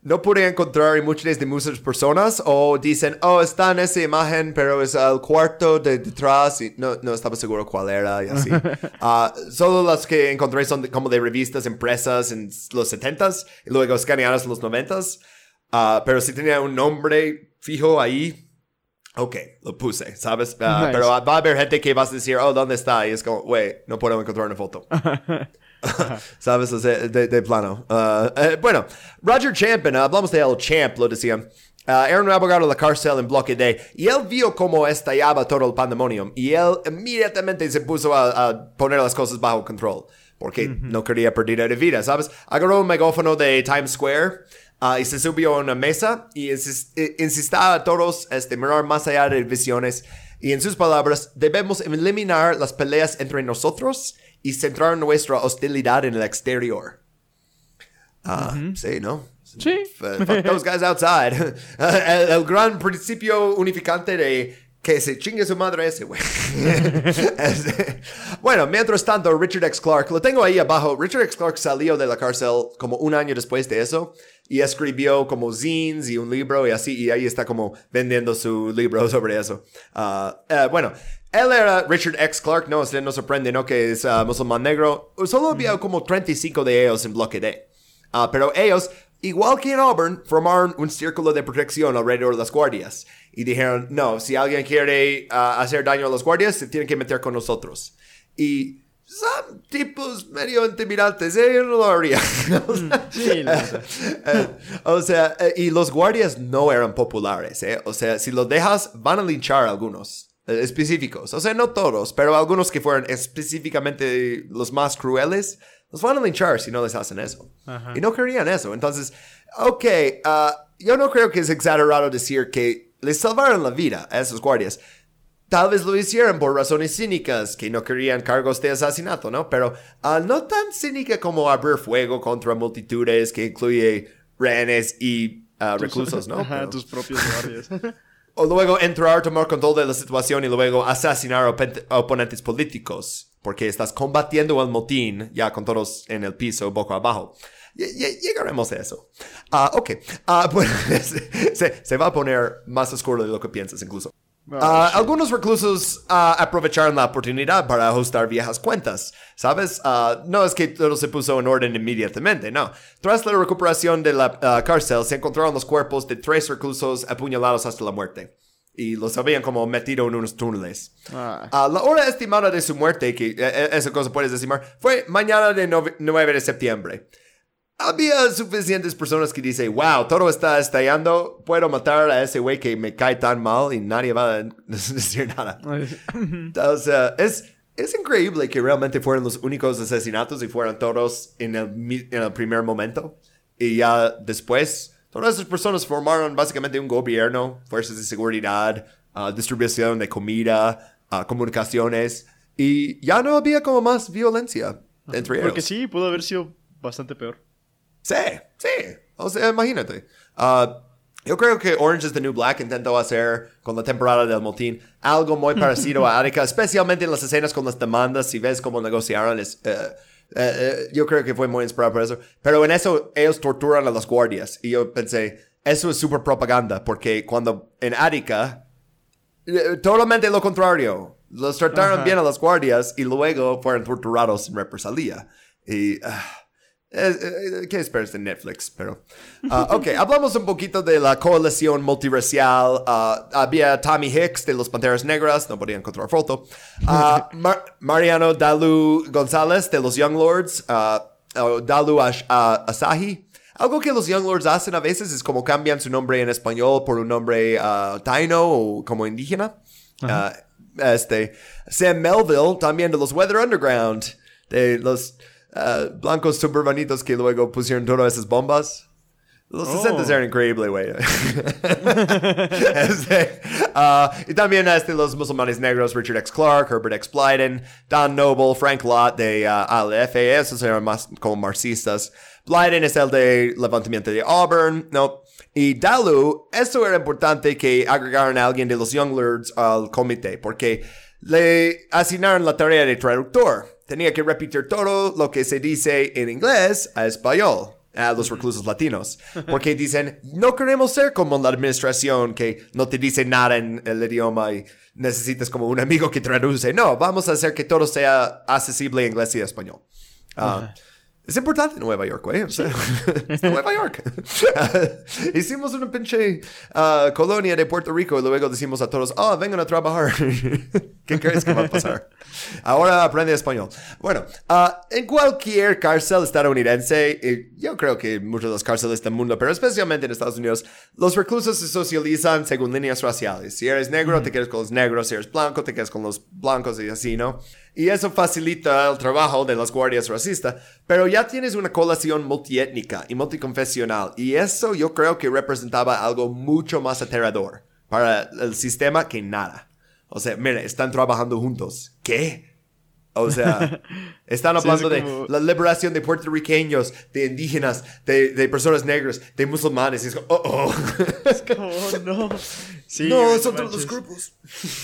No pude encontrar imágenes de muchas personas o dicen, oh, está en esa imagen, pero es el cuarto de detrás y no, no estaba seguro cuál era y así. uh, solo las que encontré son como de revistas impresas en los 70s y luego escaneadas en los 90s. Uh, pero si tenía un nombre fijo ahí, ok, lo puse, ¿sabes? Uh, pero va a haber gente que vas a decir, oh, ¿dónde está? Y es como, güey, no puedo encontrar una foto. ¿Sabes? O sea, de, de plano. Uh, eh, bueno, Roger Champion, hablamos de el Champ, lo decía. Uh, era un abogado de la cárcel en bloque D y él vio cómo estallaba todo el pandemonium y él inmediatamente se puso a, a poner las cosas bajo control porque no quería perder de vida, ¿sabes? Agarró un megáfono de Times Square uh, y se subió a una mesa y insis- eh, insistía a todos este, mirar más allá de visiones y en sus palabras, debemos eliminar las peleas entre nosotros y centrar nuestra hostilidad en el exterior. Ah, sí, ¿no? Sí. F- Fuck those guys outside. el, el gran principio unificante de que se chingue su madre ese, güey. Bueno, mientras tanto, Richard X. Clark, lo tengo ahí abajo. Richard X. Clark salió de la cárcel como un año después de eso y escribió como zines y un libro y así, y ahí está como vendiendo su libro sobre eso. Eh, bueno, él era Richard X. Clark, no, usted no sorprende, ¿no? Que es ah, musulmán negro. Solo había como 35 de ellos en bloque D. Ah, pero ellos, igual que en Auburn, formaron un círculo de protección alrededor de las guardias. Y dijeron, no, si alguien quiere ah, hacer daño a los guardias, se tiene que meter con nosotros. Y son tipos medio intimidantes, ¿eh? Yo no lo haría. Sí, eh, o sea, eh, y los guardias no eran populares, ¿eh? O sea, si los dejas, van a linchar a algunos específicos. O sea, no todos, pero algunos que fueran específicamente los más crueles, los van a linchar si no les hacen eso. Y no querían eso. Entonces, ok, ah, yo no creo que es exagerado decir que les salvaron la vida a esos guardias. Tal vez lo hicieron por razones cínicas, que no querían cargos de asesinato, ¿no? Pero ah, no tan cínica como abrir fuego contra multitudes que incluye rehenes y ah, reclusos, ¿no? Ajá, Pero- tus propios guardias. o luego entrar, tomar control de la situación y luego asesinar open- oponentes políticos, porque estás combatiendo el motín ya con todos en el piso, boca abajo. Ll- ll- Llegaremos a eso. Ah, ok. Ah, bueno, se, se va a poner más oscuro de lo que piensas incluso. Ah, algunos reclusos ah, aprovecharon la oportunidad para ajustar viejas cuentas, ¿sabes? Ah, no es que todo se puso en orden inmediatamente, no. Tras la recuperación de la cárcel, se encontraron los cuerpos de tres reclusos apuñalados hasta la muerte. Y los habían como metido en unos túneles. Ah. La hora estimada de su muerte, que eh, eh, esa cosa puedes estimar, fue mañana de nove- 9 de septiembre. Había suficientes personas que dicen, wow, todo está estallando, puedo matar a ese güey que me cae tan mal y nadie va a decir nada. O sea, es, es increíble que realmente fueran los únicos asesinatos y fueran todos en el, en el primer momento. Y ya después, todas esas personas formaron básicamente un gobierno, fuerzas de seguridad, ah, distribución de comida, ah, comunicaciones. Y ya no había como más violencia entre ellos. Porque sí, pudo haber sido bastante peor. Sí, sí. O sea, imagínate. Ah, yo creo que Orange is the New Black intentó hacer con la temporada del motín algo muy parecido a Attica, especialmente en las escenas con las demandas. Si ves cómo negociaron, es, eh, eh, yo creo que fue muy inspirado por eso. Pero en eso ellos torturan a los guardias. Y yo pensé, eso es súper propaganda, porque cuando en Attica, totalmente lo contrario. Los trataron Ajá. bien a los guardias y luego fueron torturados en represalia. Y... ah, eh, eh, ¿Qué esperas de Netflix? Pero, ah, ok, hablamos un poquito de la coalición multiracial. Ah, había Tommy Hicks de los Panteras Negras, no podía encontrar foto. Ah, Mar- Mariano Dalu González de los Young Lords. Dalu Ash- ah, Asahi. Algo que los Young Lords hacen a veces es como cambian su nombre en español por un nombre taino o como indígena. Este, Sam Melville, también de los Weather Underground, de los ah, blancos suburbanitos que luego pusieron todas esas bombas. Los Oh. 60 eran increíbles, güey. Este, ah, y también este, los musulmanes negros, Richard X. Clark, Herbert X. Blyden, Don Noble, Frank Lott de ah, ALF, esos eran más como marxistas. Blyden es el de levantamiento de Auburn, ¿no? Y Dalu, eso era importante que agregaran a alguien de los Young Lords al comité, porque le asignaron la tarea de traductor. Tenía que repetir todo lo que se dice en inglés a español a los reclusos latinos. Porque dicen, no queremos ser como la administración que no te dice nada en el idioma y necesitas como un amigo que traduce. No, vamos a hacer que todo sea accesible en inglés y español. Ah, Es importante Nueva York, güey. O sea, es Nueva York. Hicimos una pinche uh, colonia de Puerto Rico y luego decimos a todos, oh, vengan a trabajar. ¿Qué crees que va a pasar? Ahora aprende español. Bueno, uh, en cualquier cárcel estadounidense, y yo creo que muchas de las cárceles del mundo, pero especialmente en Estados Unidos, los reclusos se socializan según líneas raciales. Si eres negro, te quedas con los negros. Si eres blanco, te quedas con los blancos y así, ¿no? Y eso facilita el trabajo de las guardias racistas, pero ya tienes una colación multiétnica y multiconfesional, y eso yo creo que representaba algo mucho más aterrador para el sistema que nada. O sea, mire, están trabajando juntos. ¿Qué? O sea, están hablando de la liberación de puertorriqueños, de indígenas, de, personas negras, de musulmanes. Y es como, oh, oh. Es como, no. Sí, no, son todos los grupos.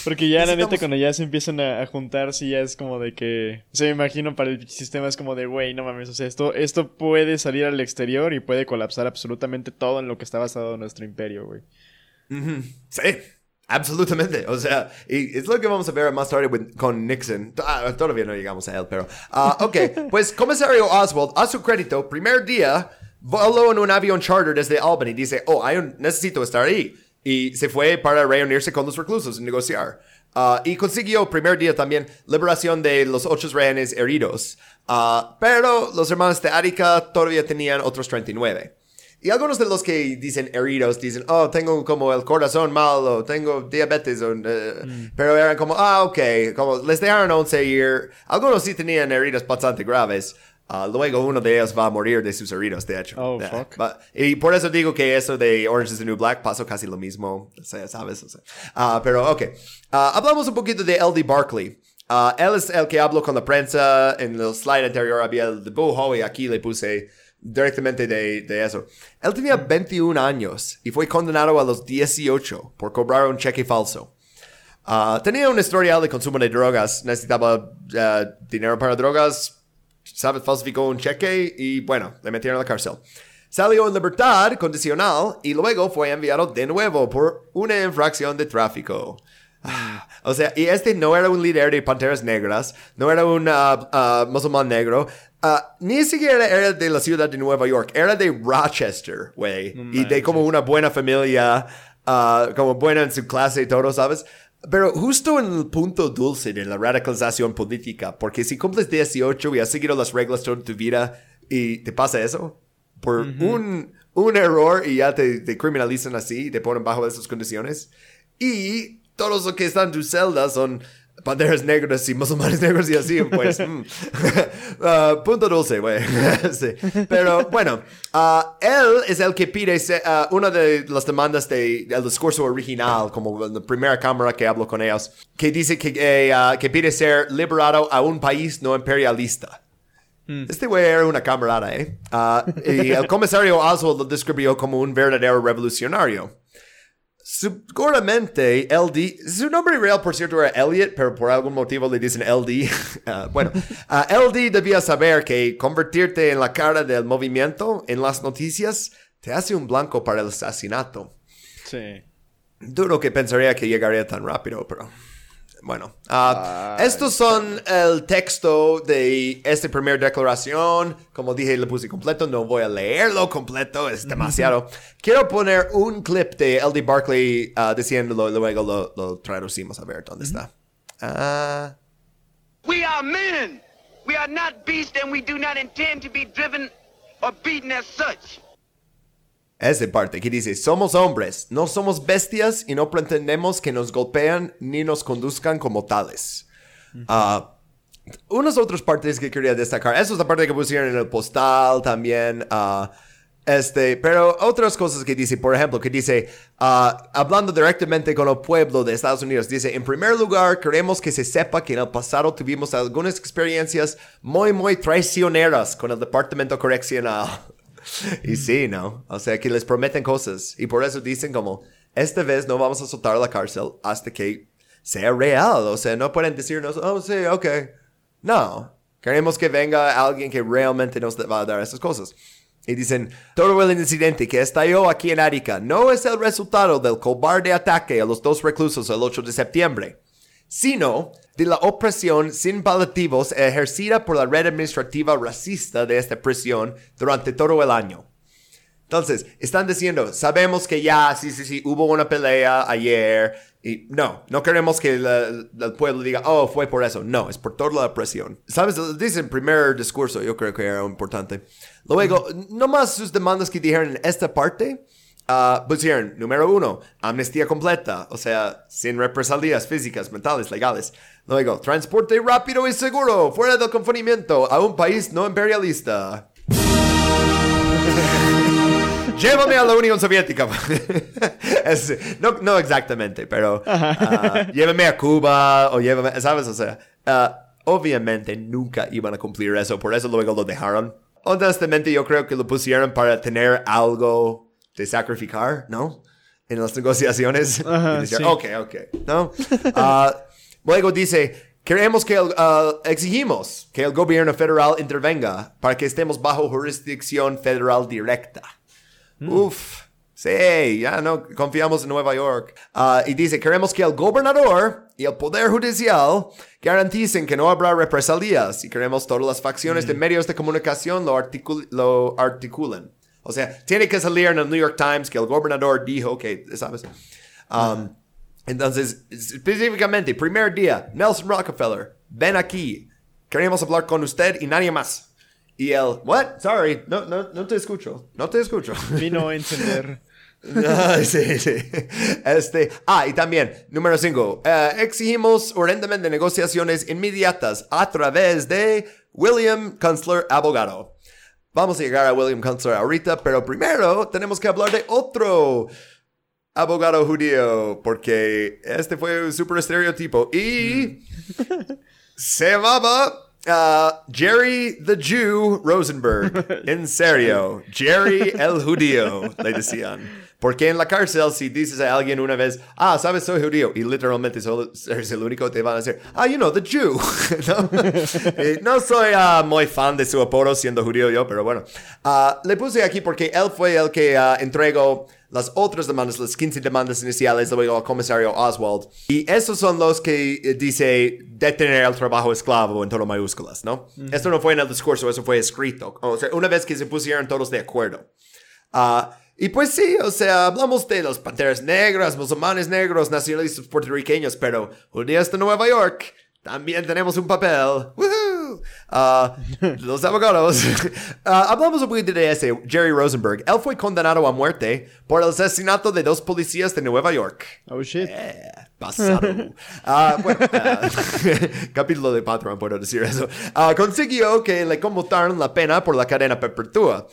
Porque ya, la neta, cuando ya se empiezan a, juntar, sí, ya es como de que. se me imagino para el sistema es como de, güey, no mames. O sea, esto, esto puede salir al exterior y puede colapsar absolutamente todo en lo que está basado en nuestro imperio, güey. Sí. Absolutamente, o sea, y es lo que vamos a ver más tarde con Nixon. Ah, todavía no llegamos a él, pero... Uh, ok, pues comisario Oswald, a su crédito, primer día, voló en un avión charter desde Albany. Dice, oh, hay necesito estar ahí. Y se fue para reunirse con los reclusos y negociar. Uh, y consiguió primer día también liberación de los ocho rehenes heridos. Uh, pero los hermanos de Arica todavía tenían otros 39. Y algunos de los que dicen heridos dicen, oh, tengo como el corazón malo, tengo diabetes, uh, mm. pero eran como, ah, ok, como les dejaron 11 ir. Algunos sí tenían heridas bastante graves. Uh, luego uno de ellos va a morir de sus heridos, de hecho. Oh, fuck. y por eso digo que eso de Orange is the New Black pasó casi lo mismo, o sea, ¿sabes? O sea, uh, pero, ok. hablamos un poquito de L.D. Barkley. él es el que habló con la prensa. En el slide anterior había el dibujo y aquí le puse directamente de, eso. Él tenía 21 años y fue condenado a los 18 por cobrar un cheque falso. Ah, tenía un historial de consumo de drogas, necesitaba ah, dinero para drogas, ¿sabes? Falsificó un cheque y bueno, le metieron a la cárcel. Salió en libertad condicional y luego fue enviado de nuevo por una infracción de tráfico. Ah, o sea, y este no era un líder de Panteras Negras, no era un musulmán negro, Ah, ni siquiera era de la ciudad de Nueva York, era de Rochester, güey. y de como una buena familia, uh, como buena en su clase y todo, ¿sabes? Pero justo en el punto dulce de la radicalización política, porque si cumples 18 y has seguido las reglas toda tu vida y te pasa eso, por un, un error y ya te, te criminalizan así, te ponen bajo esas condiciones, y todos los que están en tu celda son banderas negras y musulmanes negros y así, pues. Mm. Uh, punto dulce, güey. sí. Pero bueno, uh, él es el que pide uh, una de las demandas del discurso original, como la primera cámara que hablo con ellos, que dice que, eh, que pide ser liberado a un país no imperialista. Hmm. Este güey era una camarada, ¿eh? y el comisario Oswald lo describió como un verdadero revolucionario. Seguramente LD, su nombre real por cierto era Elliot, pero por algún motivo le dicen LD. Ah, bueno, uh, LD debía saber que convertirte en la cara del movimiento en las noticias te hace un blanco para el asesinato. Sí. Duro que pensaría que llegaría tan rápido, pero bueno, uh, estos son el texto de esta primera declaración. Como dije, lo puse completo. No voy a leerlo completo, es demasiado. Quiero poner un clip de L.D. Barkley uh, diciéndolo, luego lo, lo, traducimos a ver dónde está. Uh, we are men. We are not beasts and we do not intend to be driven or beaten as such. Esa parte que dice, somos hombres, no somos bestias y no pretendemos que nos golpean ni nos conduzcan como tales. Ah, unas otras partes que quería destacar, esa es la parte que pusieron en el postal también. Uh, este, pero otras cosas que dice, por ejemplo, que dice, ah, hablando directamente con el pueblo de Estados Unidos, dice, en primer lugar, queremos que se sepa que en el pasado tuvimos algunas experiencias muy, muy traicioneras con el Departamento Correccional. y sí, ¿no? O sea, que les prometen cosas. Y por eso dicen como, esta vez no vamos a soltar la cárcel hasta que sea real. O sea, no pueden decirnos, oh, sí, ok. No. Queremos que venga alguien que realmente nos va a dar esas cosas. Y dicen, todo el incidente que estalló aquí en Arica no es el resultado del cobarde ataque a los dos reclusos el 8 de septiembre. sino de la opresión sin paliativos ejercida por la red administrativa racista de esta prisión durante todo el año. Entonces, están diciendo, sabemos que ya, sí, sí, sí, hubo una pelea ayer, y no, no queremos que la- el pueblo diga, oh, fue por eso. No, es por toda la presión. ¿Sabes? Dice en primer discurso, yo creo que era importante. Luego, nomás sus demandas que dijeron en esta parte, ah, pusieron, número uno, amnistía completa, o sea, sin represalias físicas, mentales, legales. Luego, transporte rápido y seguro, fuera del confinamiento, a un país no imperialista. Llévame a la Unión Soviética. Es- no, no exactamente, pero ah, llévame a Cuba o llévame, ¿sabes? O sea, ah, obviamente nunca iban a cumplir eso, por eso luego lo dejaron. Honestamente, yo creo que lo pusieron para tener algo de sacrificar, ¿no? En las negociaciones. Ajá, Y decir, sí. Ok, ok, ¿no? Ah, luego dice, queremos que, el- ah, exigimos que el gobierno federal intervenga para que estemos bajo jurisdicción federal directa. Uf, sí, ya no confiamos en Nueva York. Ah, y dice, queremos que el gobernador y el Poder Judicial garanticen que no habrá represalias y queremos todas las facciones de medios de comunicación lo, articul- lo articulen. O sea, tiene que salir en el New York Times que el gobernador dijo que, ¿sabes? Um, entonces, específicamente, primer día, Nelson Rockefeller, ven aquí, queremos hablar con usted y nadie más. Y él, what? Sorry, no, no, no te escucho, no te escucho. Vino a encender. Ah, sí, sí. Este, ah, y también, número 5, exigimos urgentemente negociaciones inmediatas a través de William Kunstler, abogado. Vamos a llegar a William Kunstler ahorita, pero primero tenemos que hablar de otro abogado judío, porque este fue un super estereotipo y se llamaba ah, Jerry the Jew Rosenberg. En serio, Jerry el judío, le decían. Porque en la cárcel, si dices a alguien una vez, ah, sabes, soy judío, y literalmente solo eres el único, te van a decir, ah, you know, the Jew. ¿No? No soy ah, muy fan de su apodo siendo judío yo, pero bueno. Ah, le puse aquí porque él fue el que ah, entregó las otras demandas, las 15 demandas iniciales, luego al comisario Oswald. Y esos son los que eh, dice detener el trabajo esclavo en todo mayúsculas, ¿no? Esto no fue en el discurso, eso fue escrito. O sea, una vez que se pusieron todos de acuerdo. Ah, y pues sí, o sea, hablamos de los panteras negras, musulmanes negros, nacionalistas puertorriqueños, pero judíos de Nueva York también tenemos un papel. ¡Woohoo! Ah, los abogados. Ah, hablamos un poquito de ese, Jerry Rosenberg. Él fue condenado a muerte por el asesinato de dos policías de Nueva York. Oh shit. Eh, pasado. Ah, bueno, capítulo de Patreon, puedo decir eso. Consiguió que le conmutaron la pena por la cadena perpetua.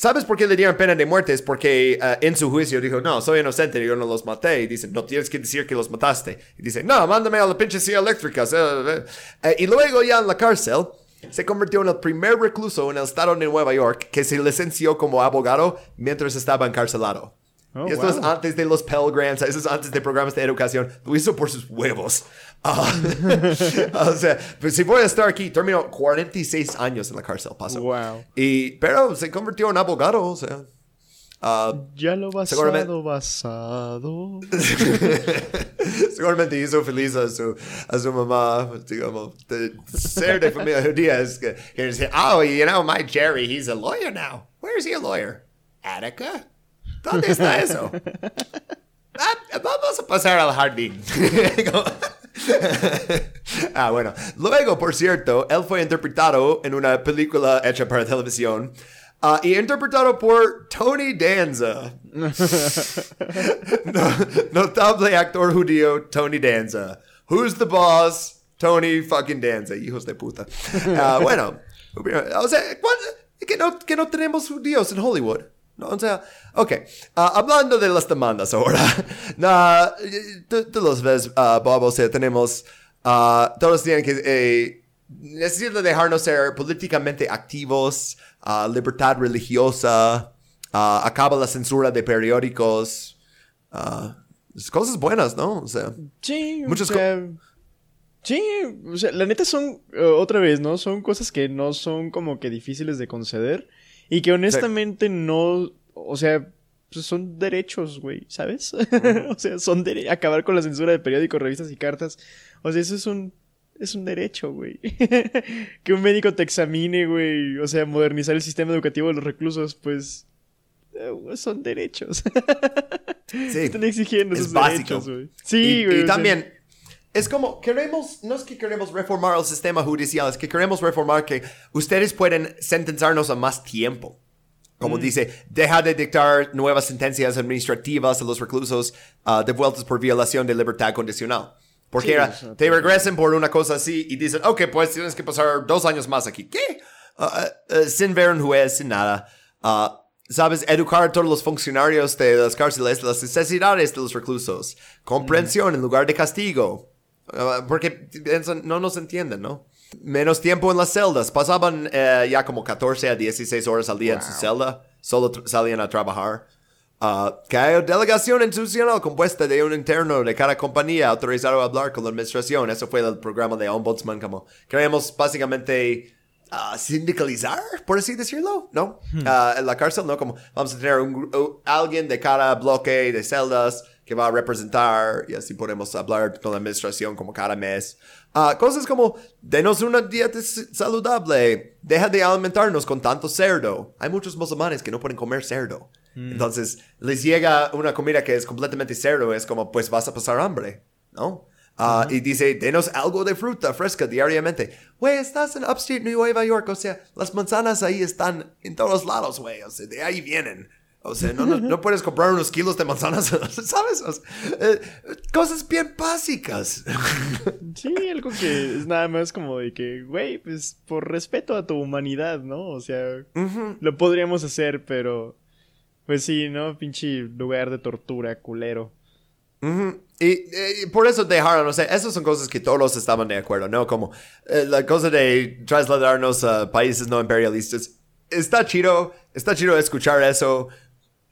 ¿Sabes por qué le dieron pena de muerte? Es porque ah, en su juicio dijo, no, soy inocente, yo no los maté. Y dice, no tienes que decir que los mataste. Y dice, no, mándame a la pinche silla eléctrica. Eh, eh. Eh, y luego ya en la cárcel, se convirtió en el primer recluso en el estado de Nueva York que se licenció como abogado mientras estaba encarcelado. Oh, y esto es wow. antes de los Pell Grants, eso es antes de programas de educación. Lo hizo por sus huevos. Ah, o sea, pues si voy a estar aquí, terminó 46 años en la cárcel, pasó. Wow. Y, pero se convirtió en abogado, o sea. ah, Ya lo Seguramente- basado, basado. seguramente hizo feliz a su, a su mamá, digamos, de ser de familia judía. Es que, que dice, oh, you know, my Jerry, he's a lawyer now. Where is he a lawyer? Attica? ¿Dónde está eso? Ah, vamos a pasar al jardín. ah, bueno. Luego, por cierto, él fue interpretado en una película hecha para televisión. ah, y interpretado por Tony Danza. No- notable actor judío Tony Danza. Who's the boss? Tony fucking Danza, hijos de puta. Ah, bueno, o sea, ¿cuál- que no, que no tenemos judíos en Hollywood. No, o sea, ok. Ah, hablando de las demandas ahora. Nah, tú, tú los ves, ah, Bob, o sea, tenemos. ah, todos tienen que. Eh, necesitan dejarnos ser políticamente activos, libertad religiosa, acaba la censura de periódicos. cosas buenas, ¿no? O sea, Sí, Muchas sea, Sí, o sea, la neta son, eh, otra vez, ¿no? Son cosas que no son como que difíciles de conceder y que honestamente no, o sea, pues son derechos, güey, ¿sabes? o sea, son dere- acabar con la censura de periódicos, revistas y cartas. O sea, eso es un es un derecho, güey. que un médico te examine, güey, o sea, modernizar el sistema educativo de los reclusos, pues eh, son derechos. Sí. Están exigiendo Es esos básico. derechos, güey. Sí, güey. y o sea, también, es como, queremos, no es que queremos reformar el sistema judicial, es que queremos reformar que ustedes pueden sentenciarnos a más tiempo. Como Mm. dice, deja de dictar nuevas sentencias administrativas a los reclusos ah, devueltos por violación de libertad condicional. Porque Sí, era, te pues- regresen por una cosa así y dicen, ok, pues tienes que pasar dos años más aquí. ¿Qué? Ah, ah, sin ver un juez, sin nada. ¿Sabes? Educar a todos los funcionarios de las cárceles las necesidades de los reclusos. Comprensión en lugar de castigo. Ah, porque no nos entienden, ¿no? Menos tiempo en las celdas. Pasaban eh, ya como 14 a 16 horas al día en su celda. Solo salían a trabajar. Ah, que hay delegación institucional compuesta de un interno de cada compañía autorizado a hablar con la administración. Eso fue el programa de Ombudsman. Como queremos básicamente ah, sindicalizar, por así decirlo, ¿no? Ah, en la cárcel, ¿no? Como vamos a tener un, uh, alguien de cada bloque de celdas que va a representar y así podemos hablar con la administración como cada mes. Ah, cosas como, denos una dieta saludable, deja de alimentarnos con tanto cerdo. Hay muchos musulmanes que no pueden comer cerdo. Entonces, les llega una comida que es completamente cerdo, es como, pues vas a pasar hambre, ¿no? Ah, Y dice, denos algo de fruta fresca diariamente. Güey, estás en Upstate Nueva York, o sea, las manzanas ahí están en todos lados, güey, o sea, de ahí vienen. O sea, no, no, no puedes comprar unos kilos de manzanas, ¿sabes? O sea, eh, cosas bien básicas. Sí, algo que es nada más como de que, güey, pues por respeto a tu humanidad, ¿no? O sea, lo podríamos hacer, pero pues sí, ¿no? Pinche lugar de tortura, culero. Y, eh, y por eso dejaron, o sea, esas son cosas que todos estaban de acuerdo, ¿no? Como eh, la cosa de trasladarnos a países no imperialistas. Está chido, está chido escuchar eso.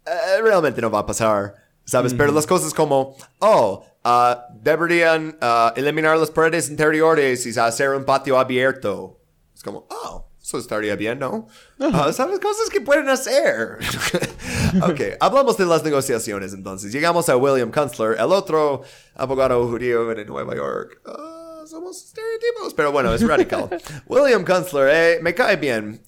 Eh, realmente no va a pasar, ¿sabes? Pero las cosas como, oh, ah, deberían ah, eliminar las paredes interiores y hacer un patio abierto. Es como, oh, eso estaría bien, ¿no? Ah, ¿Sabes? Cosas que pueden hacer. ok, hablamos de las negociaciones entonces. Llegamos a William Kunstler, el otro abogado judío en Nueva York. Somos estereotipos, pero bueno, es radical. William Kunstler, eh, me cae bien.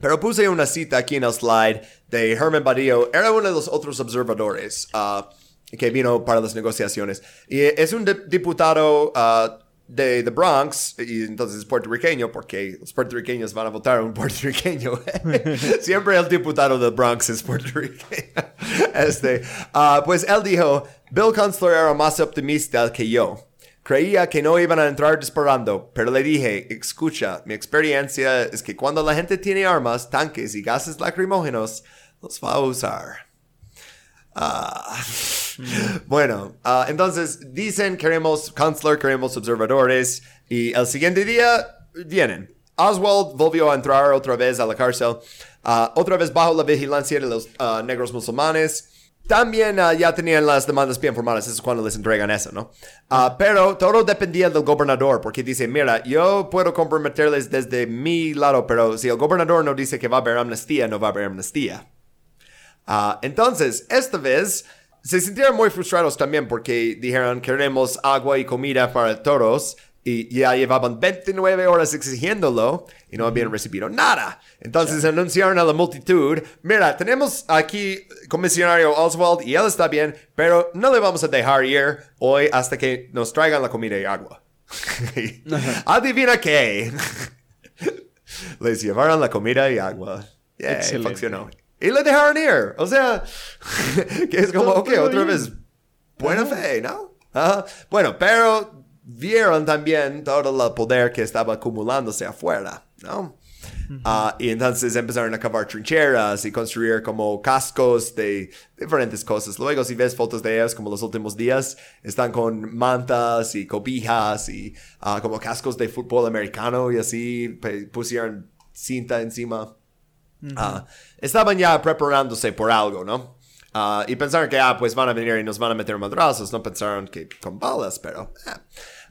Pero puse una cita aquí en el slide de Herman Badillo. Era uno de los otros observadores ah, que vino para las negociaciones. Y es un de- diputado ah, de The Bronx, y entonces es puertorriqueño, porque los puertorriqueños van a votar a un puertorriqueño. Siempre el diputado del Bronx es puertorriqueño. Este, ah, pues él dijo, Bill Kunstler era más optimista que yo. Creía que no iban a entrar disparando, pero le dije, escucha, mi experiencia es que cuando la gente tiene armas, tanques y gases lacrimógenos, los va a usar. Ah, Bueno, ah, entonces dicen queremos counselor, queremos observadores y el siguiente día vienen. Oswald volvió a entrar otra vez a la cárcel, ah, otra vez bajo la vigilancia de los ah, negros musulmanes. También ah, ya tenían las demandas bien formadas, es cuando les entregan eso, ¿no? Ah, pero todo dependía del gobernador, porque dice, mira, yo puedo comprometerles desde mi lado, pero si el gobernador no dice que va a haber amnistía, no va a haber amnistía. Ah, entonces, esta vez se sintieron muy frustrados también porque dijeron queremos agua y comida para todos y ya llevaban 29 horas exigiéndolo y no habían recibido nada. Entonces anunciaron a la multitud, mira, tenemos aquí comisionario Oswald y él está bien, pero no le vamos a dejar ir hoy hasta que nos traigan la comida y agua. Adivina qué. Les llevaron la comida y agua. Yeah, funcionó. Y le dejaron ir. O sea, que es como, ok, otra vez, buena fe, ¿no? Bueno, pero vieron también todo el poder que estaba acumulándose afuera, ¿no? Ah, y entonces empezaron a cavar trincheras y construir como cascos de diferentes cosas. Luego, si ves fotos de ellos, como los últimos días, están con mantas y cobijas y ah, como cascos de fútbol americano y así, pusieron cinta encima. Ah, estaban ya preparándose por algo, ¿no? Y pensaron que, ah, pues van a venir y nos van a meter madrazos. No pensaron que con balas, pero... eh.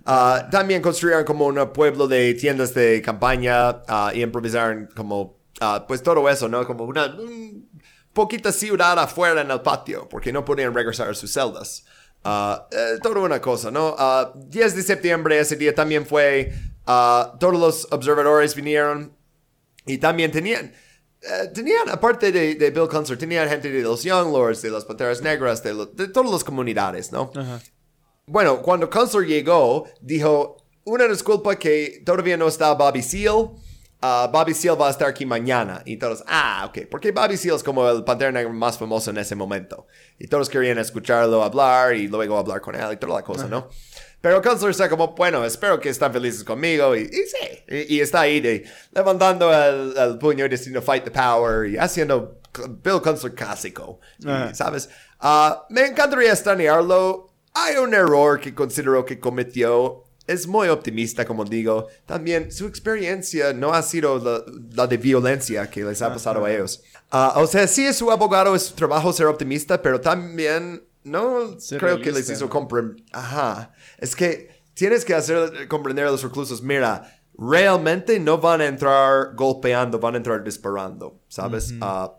Ah, también construyeron como un pueblo de tiendas de campaña ah, y improvisaron como, ah, pues todo eso, ¿no? Como una, un poquita ciudad afuera en el patio, porque no podían regresar a sus celdas. Eh, toda una cosa, ¿no? Ah, 10 de septiembre, ese día también fue, todos los observadores vinieron y también tenían, eh, tenían, aparte de, de Bill Kunstler, tenían gente de los Young Lords, de las Panteras Negras, de, lo- de todas las comunidades, ¿no? Ajá. Bueno, cuando Kunstler llegó, dijo, una disculpa que todavía no está Bobby Seal. Ah, Bobby Seal va a estar aquí mañana. Y todos, ah, ok. Porque Bobby Seal es como el Pantera Negra más famoso en ese momento. Y todos querían escucharlo hablar y luego hablar con él y toda la cosa, ¿no? Pero Kunstler está como, bueno, espero que están felices conmigo. Y, y sí, y, y está ahí de, levantando el, el puño y diciendo fight the power y haciendo Bill Kunstler clásico. Y, Ajá. ¿Sabes? Ah, me encantaría extrañarlo. Hay un error que considero que cometió. Es muy optimista, como digo. También su experiencia no ha sido la, la de violencia que les ha pasado a ellos. Ah, o sea, sí es su abogado, es su trabajo ser optimista, pero también no creo que les realista, hizo ¿no? comprender. Ajá. Es que tienes que hacer comprender a los reclusos, mira, realmente no van a entrar golpeando, van a entrar disparando, ¿sabes? Ah,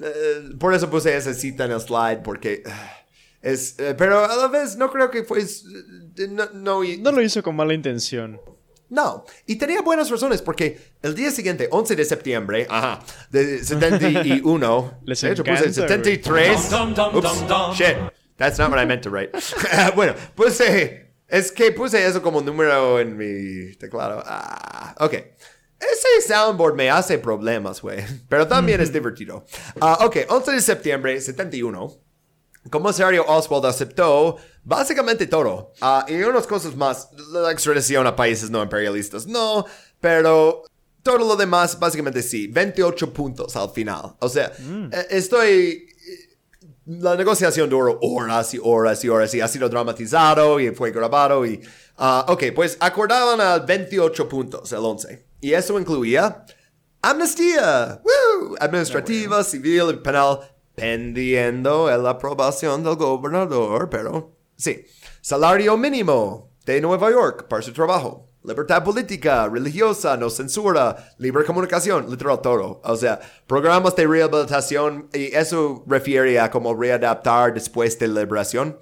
eh, por eso puse esa cita en el slide, porque ah, es... eh, pero a la vez no creo que fue... eh, No, no, y- No lo hizo con mala intención. no, y tenía buenas razones porque el día siguiente, 11 de septiembre, ajá, de 71, Les de hecho puse encanta, 73. Oops, shit, that's not what I meant to write. bueno, puse, es que puse eso como número en mi teclado. Ah, ok. Ese soundboard me hace problemas, güey, pero también es divertido. Ah, ok, 11 de septiembre, 71. Comisario Oswald aceptó básicamente todo. Ah, y unas cosas más, la extradición a países no imperialistas, no, pero todo lo demás básicamente sí. 28 puntos al final. O sea, eh, estoy... La negociación duró horas y horas y horas y ha sido dramatizado y fue grabado y... ah, ok, pues acordaban a 28 puntos el 11. Y eso incluía amnistía, ¡Woo! administrativa, civil y penal, pendiendo la aprobación del gobernador, pero sí. Salario mínimo de Nueva York para su trabajo. Libertad política, religiosa, no censura, libre comunicación, literal todo. O sea, programas de rehabilitación y eso refiere a cómo readaptar después de liberación.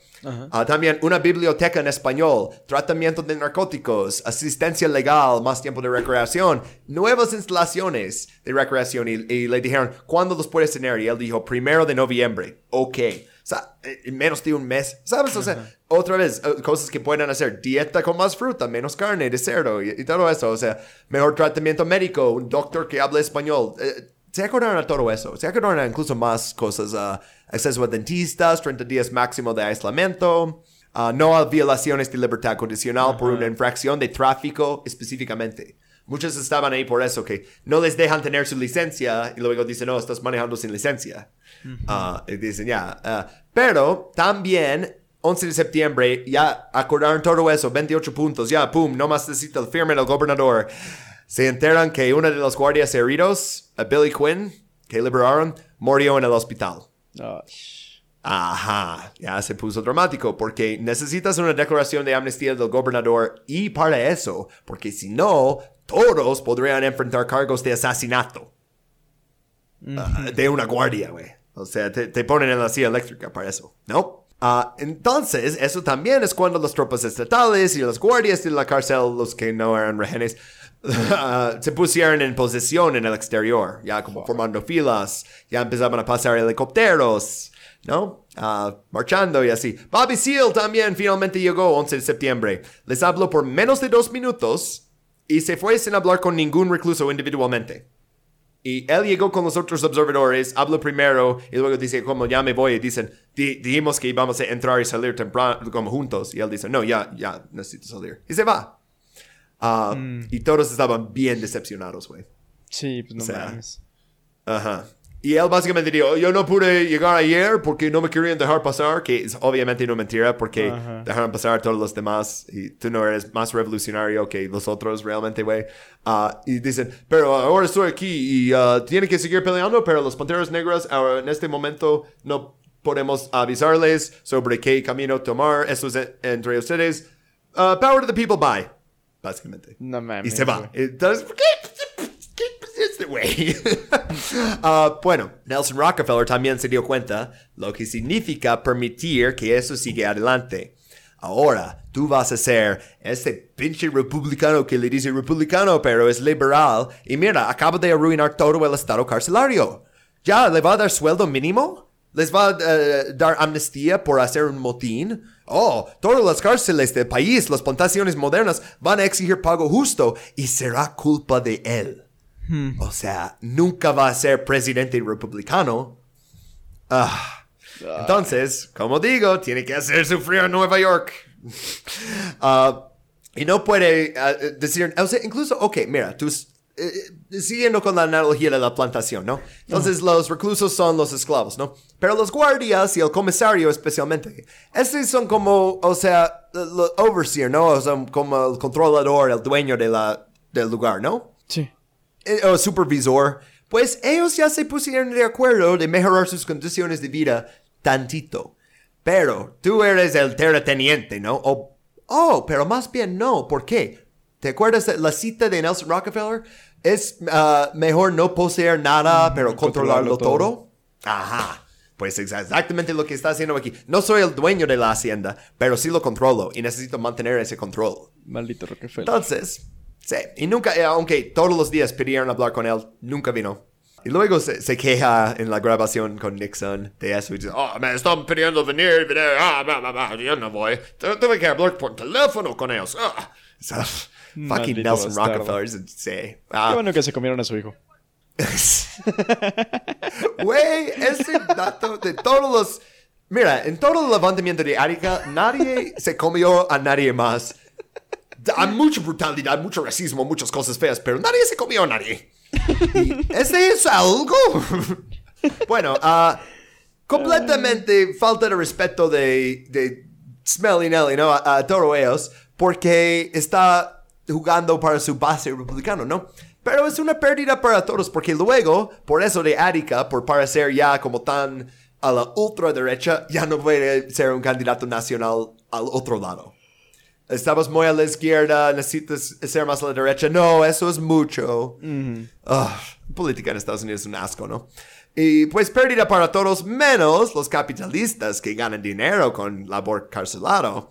Ah, también una biblioteca en español, tratamiento de narcóticos, asistencia legal, más tiempo de recreación, nuevas instalaciones de recreación y, y le dijeron, ¿cuándo los puedes tener? Y él dijo, primero de noviembre. Ok. Sea, en menos de un mes, ¿sabes? O sea, otra vez, eh, cosas que pueden hacer. Dieta con más fruta, menos carne de cerdo y, y todo eso. O sea, mejor tratamiento médico, un doctor que hable español. Eh, se acordaron a todo eso. Se acordaron a incluso más cosas. ah, acceso a dentistas, 30 días máximo de aislamiento. ah, no a violaciones de libertad condicional por una infracción de tráfico específicamente. Muchos estaban ahí por eso, que no les dejan tener su licencia y luego dicen, no, estás manejando sin licencia. Ah, y dicen, ya. ah, pero también, 11 de septiembre, ya acordaron todo eso, 28 puntos, ya, pum, no más necesita el firme del gobernador. Se enteran que uno de los guardias heridos, a Billy Quinn, que liberaron, murió en el hospital. Sh- Ajá, ya se puso dramático porque necesitas una declaración de amnistía del gobernador y para eso, porque si no, todos podrían enfrentar cargos de asesinato. Ah, de una guardia, güey. O sea, te, te ponen en la silla eléctrica para eso, ¿no? Ah, entonces, eso también es cuando las tropas estatales y los guardias de la cárcel, los que no eran rehenes, ah, se pusieron en posición en el exterior, ya como formando filas, ya empezaban a pasar helicópteros, ¿no? Ah, marchando y así. Bobby Seal también finalmente llegó 11 de septiembre. Les habló por menos de dos minutos y se fue sin hablar con ningún recluso individualmente. Y él llegó con los otros observadores, habló primero y luego dice, como ya me voy, y dicen, "Di- dijimos que íbamos a entrar y salir temprano, como juntos. Y él dice, no, ya, ya, necesito salir. Y se va. Ah, Y todos estaban bien decepcionados, güey. Sí, pues no O sea, mames. Ajá. Y él básicamente dijo, yo no pude llegar ayer porque no me querían dejar pasar, que es obviamente no mentira porque dejaron pasar a todos los demás y tú no eres más revolucionario que los otros realmente, güey. Ah, y dicen, pero ahora estoy aquí y ah, tienen que seguir peleando, pero los Panteras Negras ahora en este momento no podemos avisarles sobre qué camino tomar. Eso es en- entre ustedes. Ah, power to the people, bye. Básicamente. No mames. Y se va. Entonces, ¿por qué? ¿Qué- qué- este. Ah, bueno, Nelson Rockefeller también se dio cuenta lo que significa permitir que eso siga adelante. Ahora, tú vas a ser ese pinche republicano que le dice republicano, pero es liberal. Y mira, acaba de arruinar todo el estado carcelario. ¿Ya le va a dar sueldo mínimo? ¿Les va a eh, dar amnistía por hacer un motín? Oh, todas las cárceles del país, las plantaciones modernas van a exigir pago justo y será culpa de él. O sea, nunca va a ser presidente republicano. Ah. Entonces, como digo, tiene que hacer sufrir a Nueva York. Ah, y no puede ah, decir, o sea, incluso, ok, mira, tú, eh, eh, siguiendo con la analogía de la plantación, ¿no? Entonces los reclusos son los esclavos, ¿no? Pero los guardias y el comisario especialmente, estos son como, o sea, el overseer, ¿no? O sea, como el controlador, el dueño de la, del lugar, ¿no? Sí. Eh, o supervisor. Pues ellos ya se pusieron de acuerdo de mejorar sus condiciones de vida tantito. Pero tú eres el terrateniente, ¿no? O, oh, pero más bien no. ¿Por qué? ¿Te acuerdas de la cita de Nelson Rockefeller? Es ah, mejor no poseer nada, pero controlarlo, todo. todo. Ajá. Pues es exactamente lo que está haciendo aquí. No soy el dueño de la hacienda, pero sí lo controlo y necesito mantener ese control. Maldito Rockefeller. Entonces, sí. Y nunca, eh, aunque todos los días pidieron hablar con él, nunca vino. Y luego se, se queja en la grabación con Nixon de eso y dice, oh, me están pidiendo venir, venir, ah, va, va, va, yo no voy. Tu- Tuve que hablar por teléfono con ellos. Ah. So, fucking Maldito Nelson bastardo. Rockefeller, sí. Qué Ah, bueno que se comieron a su hijo. Güey, ese dato de todos los... Mira, en todo el levantamiento de Arica, nadie se comió a nadie más. Hay mucha brutalidad, mucho racismo, muchas cosas feas, pero nadie se comió a nadie. ¿Y ¿Ese es algo? bueno, ah, completamente falta de respeto de, de Smelly Nelly, ¿no? A, a todos ellos, porque está jugando para su base republicano, ¿no? Pero es una pérdida para todos, porque luego, por eso de Arica, por parecer ya como tan a la ultraderecha, ya no puede ser un candidato nacional al otro lado. Estabas muy a la izquierda, necesitas ser más a la derecha. No, eso es mucho. Ah, política en Estados Unidos es un asco, ¿no? Y pues pérdida para todos, menos los capitalistas que ganan dinero con labor carcelado.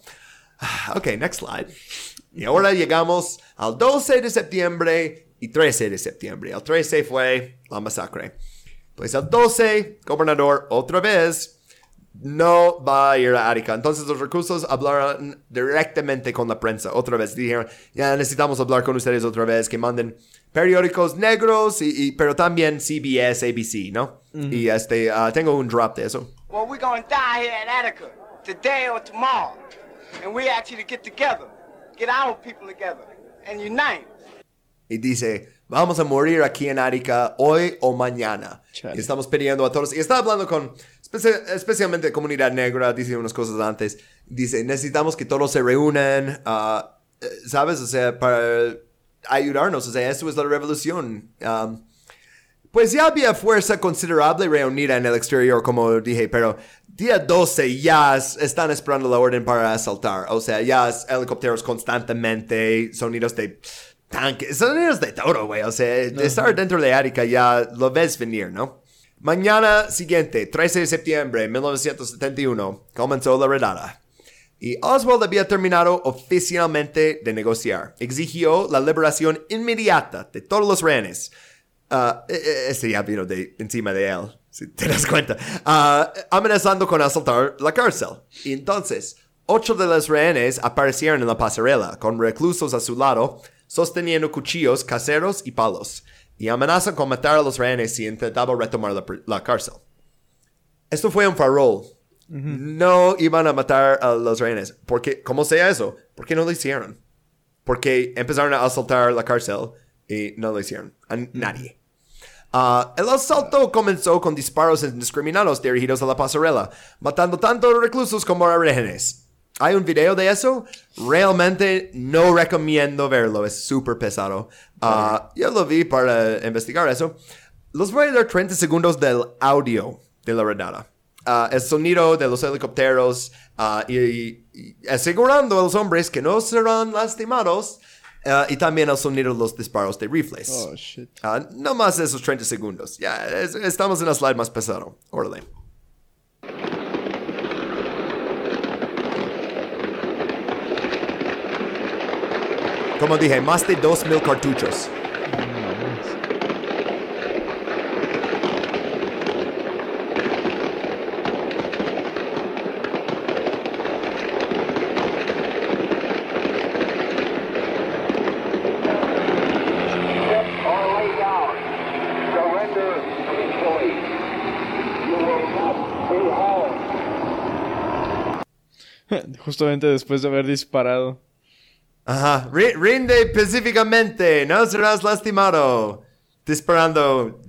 Ah, Ok, next slide. Y ahora llegamos al 12 de septiembre y 13 de septiembre. El 13 fue la masacre. Pues el 12, gobernador, otra vez, no va a ir a Arica. Entonces los recursos hablaron directamente con la prensa. Otra vez dijeron, ya necesitamos hablar con ustedes otra vez, que manden periódicos negros, y, y- pero también CBS, ABC, ¿no? Y este, ah, tengo un drop de eso. Well, we're gonna die here at Attica today or tomorrow. And we ask you to get together, get our people together, and unite. Y dice, vamos a morir aquí en Arica hoy o mañana. Chale. Y estamos pidiendo a todos. Y está hablando con, espe- especialmente comunidad negra, dice unas cosas antes. Dice, necesitamos que todos se reúnan, ah, eh, ¿sabes? O sea, para ayudarnos. O sea, esto es la revolución. Um, pues ya había fuerza considerable reunida en el exterior, como dije, pero día 12 ya es- están esperando la orden para asaltar. O sea, ya helicópteros constantemente, sonidos de tanques, sonidos de todo, güey. O sea, estar dentro de Arica ya lo ves venir, ¿no? Mañana siguiente, 13 de septiembre de 1971, comenzó la redada. Y Oswald había terminado oficialmente de negociar. Exigió la liberación inmediata de todos los rehenes. Ah, e- e- este ya vino de encima de él, si te das cuenta. Ah, amenazando con asaltar la cárcel. Y entonces, ocho de los rehenes aparecieron en la pasarela, con reclusos a su lado, sosteniendo cuchillos caseros y palos. Y amenazan con matar a los rehenes si intentaba retomar la, la cárcel. Esto fue un farol. No iban a matar a los rehenes. Porque, ¿Cómo sea eso? ¿Por qué no lo hicieron? Porque empezaron a asaltar la cárcel y no lo hicieron. A nadie. Ah, el asalto comenzó con disparos indiscriminados dirigidos a la pasarela, matando tanto a reclusos como a rehenes. ¿Hay un video de eso? Realmente no recomiendo verlo, es súper pesado. Ah, yo lo vi para investigar eso. Los voy a dar 30 segundos del audio de la redada. Ah, el sonido de los helicópteros ah, y, y asegurando a los hombres que no serán lastimados y también el sonido de los disparos de rifles. Oh, shit. No más esos 30 segundos. Ya, es- estamos en la slide más pesado. Órale. Como dije, más de 2.000 cartuchos. Justamente después de haber disparado. Ajá. Ri- rinde pacíficamente, no serás lastimado. Disparando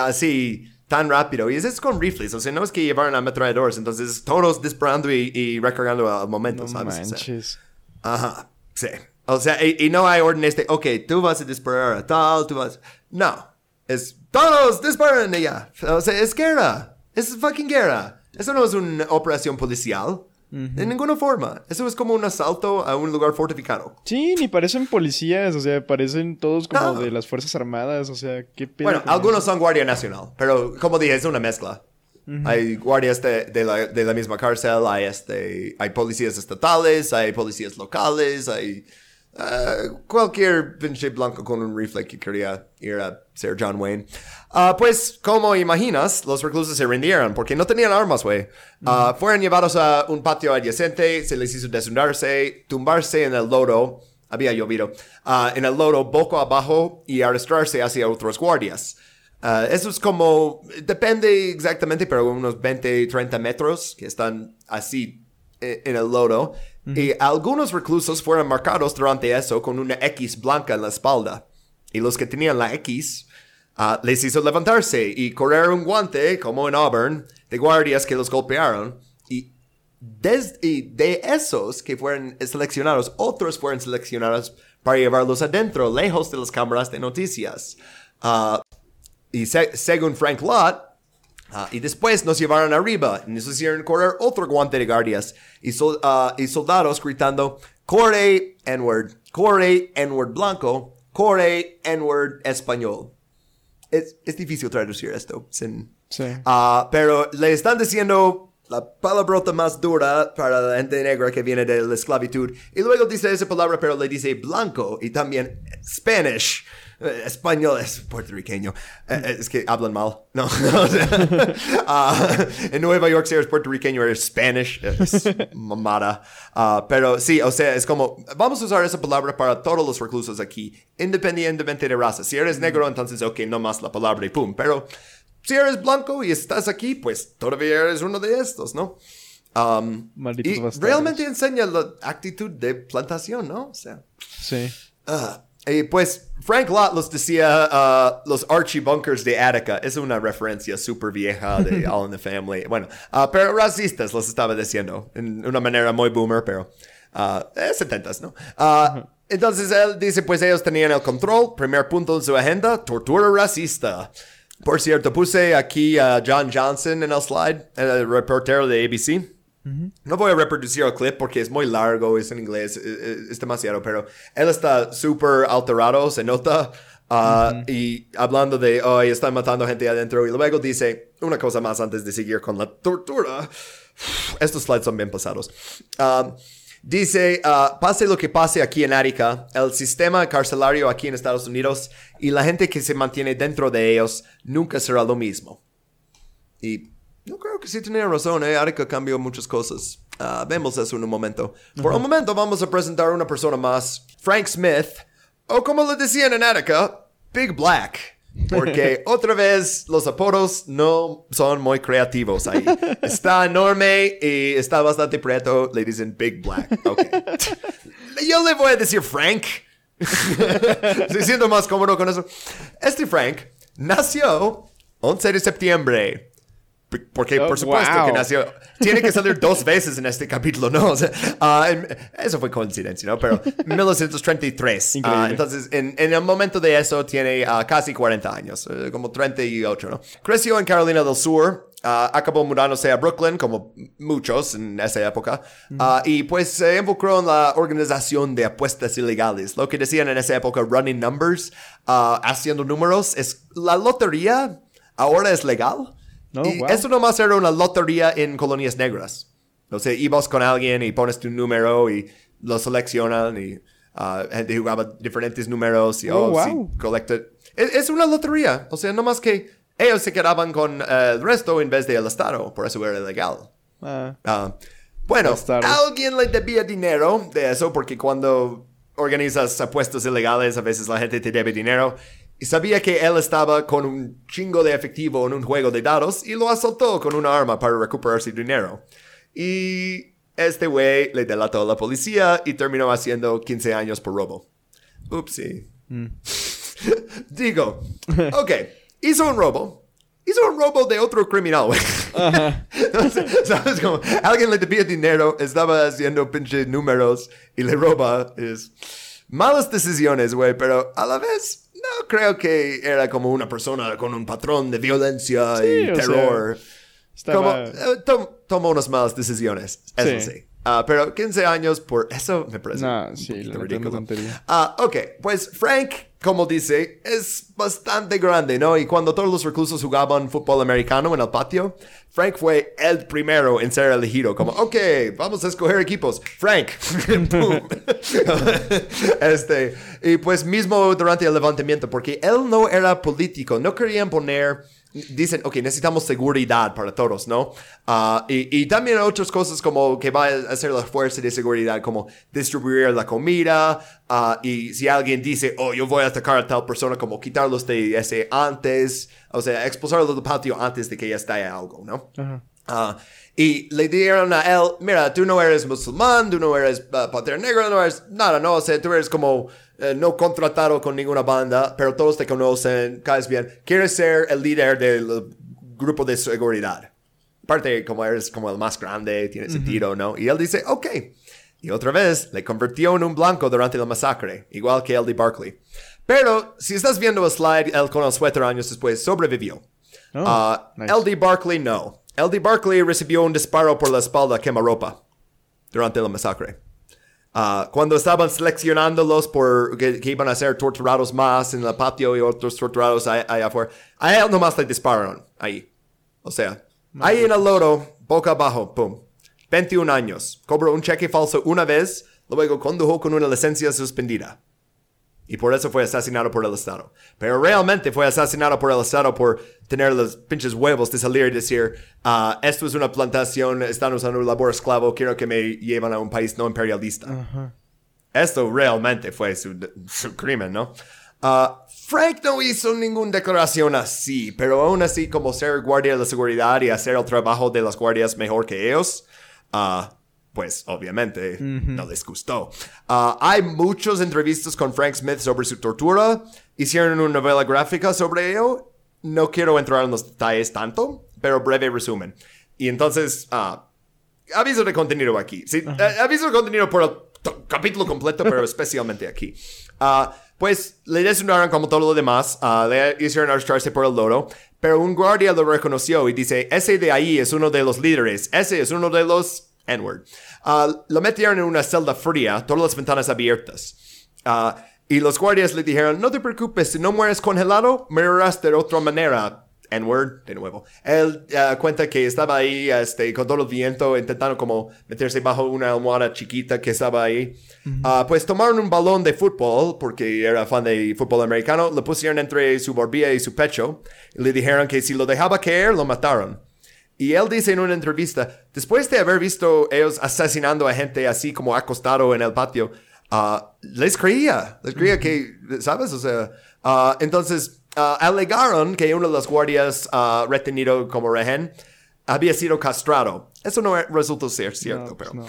así tan rápido. Y eso es con rifles, o sea, no es que llevaron ametralladores, entonces todos disparando y, y recargando al momento, No ¿sabes? O sea, manches. Ajá, sí. O sea, y, y no hay órdenes de, ok, tú vas a disparar a tal, tú vas... No, es todos disparan ya. O sea, es guerra. Es fucking guerra. Eso no es una operación policial. De ninguna forma. Eso es como un asalto a un lugar fortificado. Sí, ni parecen policías, o sea, parecen todos como No. de las Fuerzas Armadas, o sea, qué pedo Bueno, algunos eso? son Guardia Nacional, pero como dije, es una mezcla. Hay guardias de, de la, de la misma cárcel, hay, este, hay policías estatales, hay policías locales, hay eh, cualquier pinche blanco con un rifle que quería ir a ser John Wayne. Ah, pues, como imaginas, los reclusos se rindieron porque no tenían armas, güey. Ah, fueron llevados a un patio adyacente, se les hizo desnudarse, tumbarse en el lodo, había llovido, ah, en el lodo boca abajo y arrastrarse hacia otros guardias. Ah, eso es como, depende exactamente, pero unos 20, 30 metros que están así eh, en el lodo. Y algunos reclusos fueron marcados durante eso con una X blanca en la espalda. Y los que tenían la X ah, les hizo levantarse y correr un guante, como en Auburn, de guardias que los golpearon. Y de esos que fueron seleccionados, otros fueron seleccionados para llevarlos adentro, lejos de las cámaras de noticias. Ah, y se- según Frank Lott, ah, y después nos llevaron arriba y nos hicieron correr otro guante de guardias y, sol- ah, y soldados gritando, corre, N-word, corre, N-word blanco, corre, N-word español. Es, es difícil traducir esto sin... Sí. Ah, pero le están diciendo la palabrota más dura para la gente negra que viene de la esclavitud. Y luego dice esa palabra, pero le dice blanco y también Spanish. Eh, español es puertorriqueño. Eh, eh, es que hablan mal. No. O sea, ah, en Nueva York, si eres puertorriqueño, eres Spanish. Es mamada. Ah, pero sí, o sea, es como, vamos a usar esa palabra para todos los reclusos aquí, independientemente de raza. Si eres negro, entonces, ok, no más la palabra y pum. Pero si eres blanco y estás aquí, pues todavía eres uno de estos, ¿no? Um, y bastardos. realmente enseña la actitud de plantación, ¿no? O sea, Sí. ah, y pues Frank Lott los decía ah, los Archie Bunkers de Attica. Es una referencia súper vieja de All in the Family. Bueno, ah, pero racistas los estaba diciendo en una manera muy boomer, pero ah, eh, 70s, ¿no? Ah, Entonces él dice, pues ellos tenían el control. Primer punto en su agenda, tortura racista. Por cierto, puse aquí a John Johnson en el slide, el reportero de ABC. No voy a reproducir el clip porque es muy largo, es en inglés, es, es- es demasiado, pero él está súper alterado, se nota, ah, y hablando de, hoy están matando gente adentro, y luego dice una cosa más antes de seguir con la tortura. Estos slides son bien pasados. Um, dice, ah, pase lo que pase aquí en Árica, el sistema carcelario aquí en Estados Unidos y la gente que se mantiene dentro de ellos nunca será lo mismo. Y yo creo que sí tenía razón, ¿eh? Arica cambió muchas cosas. Ah, vemos eso en un momento. Por un momento vamos a presentar a una persona más, Frank Smith, o como le decían en Arica, Big Black. Porque otra vez los apodos no son muy creativos ahí. Está enorme y está bastante preto, le dicen Big Black. Ok. Yo le voy a decir Frank. Estoy siendo más cómodo con eso. Este Frank nació 11 de septiembre. Porque, Oh, por supuesto, wow. que nació. Tiene que salir dos veces en este capítulo, ¿no? O sea, ah, en- eso fue coincidencia, ¿no? Pero 1933. Ah, Increíble. entonces, en, en el momento de eso, tiene ah, casi 40 años, eh, como 38, ¿no? Creció en Carolina del Sur ah, acabó mudándose a Brooklyn, como muchos en esa época, ah, y pues se involucró en la organización de apuestas ilegales. Lo que decían en esa época, running numbers, ah, haciendo números, es la lotería ahora es legal. Oh, y wow. eso nomás era una lotería en colonias negras. O sea, ibas con alguien y pones tu número y lo seleccionan y ah, gente jugaba diferentes números y Oh, oh, wow. sí, colecta. Es, es una lotería. O sea, no más que ellos se quedaban con eh, el resto en vez del Estado. Por eso era legal. Ah, Ah, bueno, alguien le debía dinero de eso porque cuando organizas apuestas ilegales a veces la gente te debe dinero. Y sabía que él estaba con un chingo de efectivo en un juego de dados y lo asaltó con una arma para recuperar su dinero. Y este güey le delató a la policía y terminó haciendo 15 años por robo. Upsi. Digo, ok, hizo un robo. Hizo un robo de otro criminal, güey. ¿Sabes? Como alguien le debía dinero, estaba haciendo pinche números y le roba. Es malas decisiones, güey, pero a la vez no creo que era como una persona con un patrón de violencia Sí, y o sea, terror. estaba- Como, eh, tom- tomó unas malas decisiones, eso Sí. sí. Ah, pero 15 años por eso me parece No, un sí, poquito la ridículo. Ah, ok, pues Frank, como dice, es bastante grande, ¿no? Y cuando todos los reclusos jugaban fútbol americano en el patio, Frank fue el primero en ser elegido, como, ok, vamos a escoger equipos. Frank. Este, y pues mismo durante el levantamiento, porque él no era político, no querían poner dicen, ok, necesitamos seguridad para todos, ¿no? Ah, y, y también otras cosas como que va a hacer la fuerza de seguridad, como distribuir la comida, ah, y si alguien dice, oh, yo voy a atacar a tal persona, como quitarlos de ese antes, o sea, expulsarlos del patio antes de que ya estalle algo, ¿no? Ah, y le dieron a él, mira, tú no eres musulmán, tú no eres uh, negra, no eres nada, no, o sea, tú eres como eh, no contratado con ninguna banda, pero todos te conocen, caes bien, quieres ser el líder del grupo de seguridad. Aparte, como eres como el más grande, tiene sentido, ¿no? Y él dice, ok. Y otra vez, le convirtió en un blanco durante la masacre, igual que el de Barkley. Pero, si estás viendo el slide, él con el suéter años después sobrevivió. Oh, Ah, nice. LD Barkley no. LD Barkley recibió un disparo por la espalda quemarropa durante la masacre. Ah, cuando estaban seleccionándolos por que, que iban a ser torturados más en el patio y otros torturados ahí afuera, a él nomás le dispararon ahí. O sea, ahí en el lodo, boca abajo, pum. 21 años. Cobró un cheque falso una vez, luego condujo con una licencia suspendida. Y por eso fue asesinado por el Estado. Pero realmente fue asesinado por el Estado por tener los pinches huevos de salir y decir, ah, esto es una plantación, están usando labor esclavo, quiero que me lleven a un país no imperialista. Esto realmente fue su, su crimen, ¿no? Ah, Frank no hizo ninguna declaración así, pero aún así como ser guardia de la seguridad y hacer el trabajo de las guardias mejor que ellos, ah, pues obviamente no les gustó. Ah, hay muchas entrevistas con Frank Smith sobre su tortura. Hicieron una novela gráfica sobre ello. No quiero entrar en los detalles tanto, pero breve resumen. Y entonces, ah, aviso de contenido aquí. Sí, eh, aviso de contenido por el capítulo completo, pero especialmente aquí. Ah, pues le desnudaron como todo lo demás, le hicieron arrastrarse por el lodo, pero un guardia lo reconoció y dice, ese de ahí es uno de los líderes, ese es uno de los N-word. Ah, lo metieron en una celda fría, todas las ventanas abiertas. Ah, y los guardias le dijeron, no te preocupes, si no mueres congelado, morirás de otra manera. N-word, de nuevo. Él ah, cuenta que estaba ahí este, con todo el viento intentando como meterse bajo una almohada chiquita que estaba ahí. Ah, pues tomaron un balón de fútbol, porque era fan de fútbol americano, lo pusieron entre su barbilla y su pecho y le dijeron que si lo dejaba caer, lo mataron. Y él dice en una entrevista, después de haber visto ellos asesinando a gente así como acostado en el patio, ah, les creía, les creía que, ¿sabes? O sea, ah, entonces ah, alegaron que uno de los guardias retenido como rehén había sido castrado. Eso no resultó ser cierto, No, pero... no.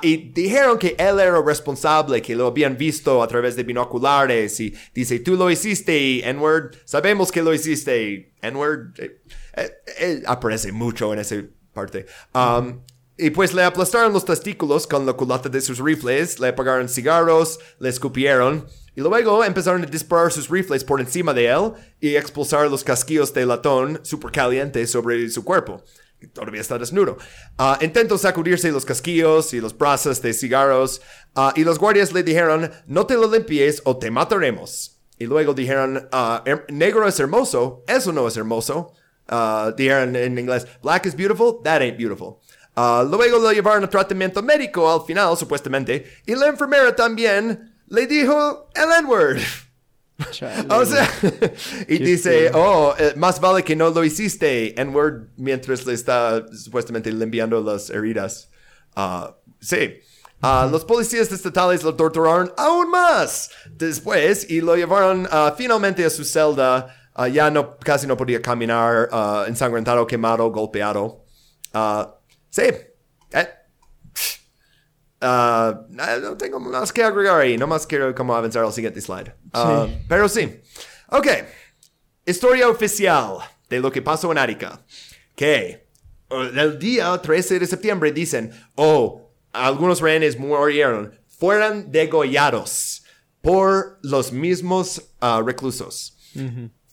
Y dijeron que él era responsable, que lo habían visto a través de binoculares y dice, tú lo hiciste, N-word, sabemos que lo hiciste, N-word. Eh, eh, eh, aparece mucho en esa parte. Um, Y pues le aplastaron los testículos con la culata de sus rifles, le apagaron cigarros, le escupieron y luego empezaron a disparar sus rifles por encima de él y expulsar los casquillos de latón super caliente sobre su cuerpo. Todavía está desnudo. Ah, intentó sacudirse los casquillos y los brazos de cigarros ah, y los guardias le dijeron, no te lo limpies o te mataremos. Y luego dijeron, "Her- negro es hermoso, eso no es hermoso. Ah, dijeron in inglés, black is beautiful, that ain't beautiful. Ah, luego lo llevaron a tratamiento médico al final, supuestamente, y la enfermera también le dijo el N-word. O sea, y dice, oh, eh, más vale que no lo hiciste, N-word, mientras le está supuestamente limpiando las heridas. Ah, sí. Ah, Los policías estatales lo torturaron aún más después y lo llevaron ah, finalmente a su celda. Ah, ya no, casi no podía caminar, ah, ensangrentado, quemado, golpeado. Ah, sí. Eh, Ah, no tengo más que agregar ahí, nomás quiero como avanzar al siguiente slide. Ah, Pero sí. Ok. Historia oficial de lo que pasó en Arica. Que uh, el día 13 de septiembre dicen, oh, algunos rehenes murieron, fueron degollados por los mismos reclusos.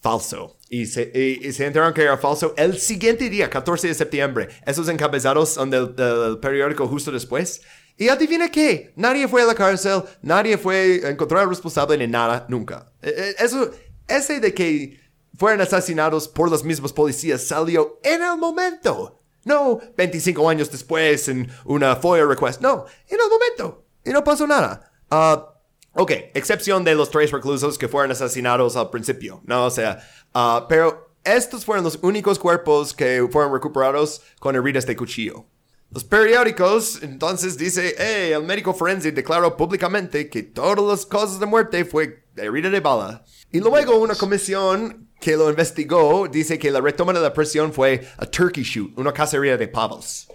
Falso. Y se, y- se enteraron que era falso el siguiente día, 14 de septiembre. Esos encabezados son del, del periódico justo después. Y adivina qué, nadie fue a la cárcel, nadie fue encontrado responsable ni nada, nunca. Eh, eh, Eso, ese de que fueron asesinados por los mismos policías salió en el momento. No 25 años después en una FOIA request, no, en el momento. Y no pasó nada. Ah, Ok, excepción de los tres reclusos que fueron asesinados al principio, ¿no? O sea, ah, pero estos fueron los únicos cuerpos que fueron recuperados con heridas de cuchillo. Los periódicos entonces dice, hey, el médico forense declaró públicamente que todas las causas de muerte fue herida de bala. Y luego una comisión que lo investigó dice que la retoma de la presión fue a turkey shoot, una cacería de pavos.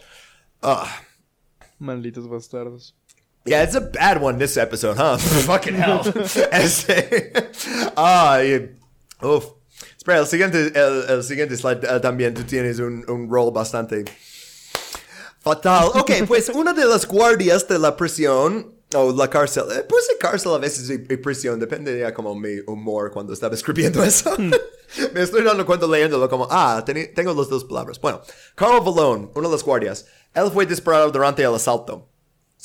Ah, Malditos bastardos. Yeah, it's a bad one this episode, huh? Fucking hell. Ah, uf. Espera, el siguiente, el, el siguiente slide eh, también tú tienes un, un rol bastante fatal. Ok, pues una de las guardias de la prisión o la cárcel, eh, puse cárcel a veces y, y prisión, depende ya como mi humor cuando estaba escribiendo eso. Me estoy dando cuenta leyéndolo como, ah, tengo las dos palabras. Bueno, Carl Valone, uno de los guardias, él fue disparado durante el asalto.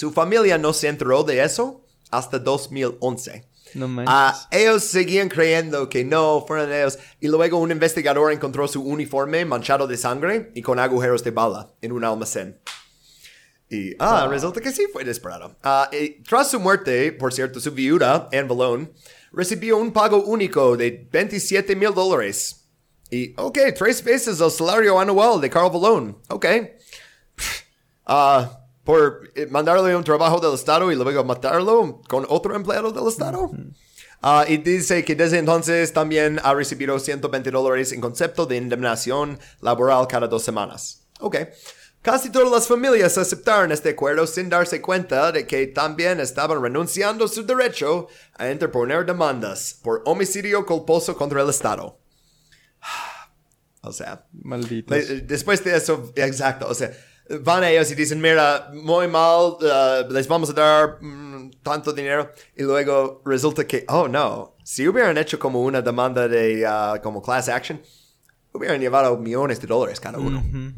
Su familia no se enteró de eso hasta 2011. No. Ah, ellos seguían creyendo que no fueron ellos. Y luego un investigador encontró su uniforme manchado de sangre y con agujeros de bala en un almacén. Y ah, resulta que sí fue disparado. Ah, y tras su muerte, por cierto, su viuda, Anne Valone, recibió un pago único de 27 mil dólares. Y, ok, tres veces el salario anual de Carl Valone. Ok. Ah, por eh, mandarle un trabajo del Estado y luego matarlo con otro empleado del Estado. Ah, y dice que desde entonces también ha recibido 120 dólares en concepto de indemnización laboral cada dos semanas. Ok. Casi todas las familias aceptaron este acuerdo sin darse cuenta de que también estaban renunciando su derecho a interponer demandas por homicidio culposo contra el Estado. O sea, Malditos. le- Después de eso, exacto, o sea, van a ellos y dicen, mira, muy mal, uh, les vamos a dar mm, tanto dinero, y luego resulta que, oh no, si hubieran hecho como una demanda de, uh, como class action, hubieran llevado millones de dólares cada uno. Yo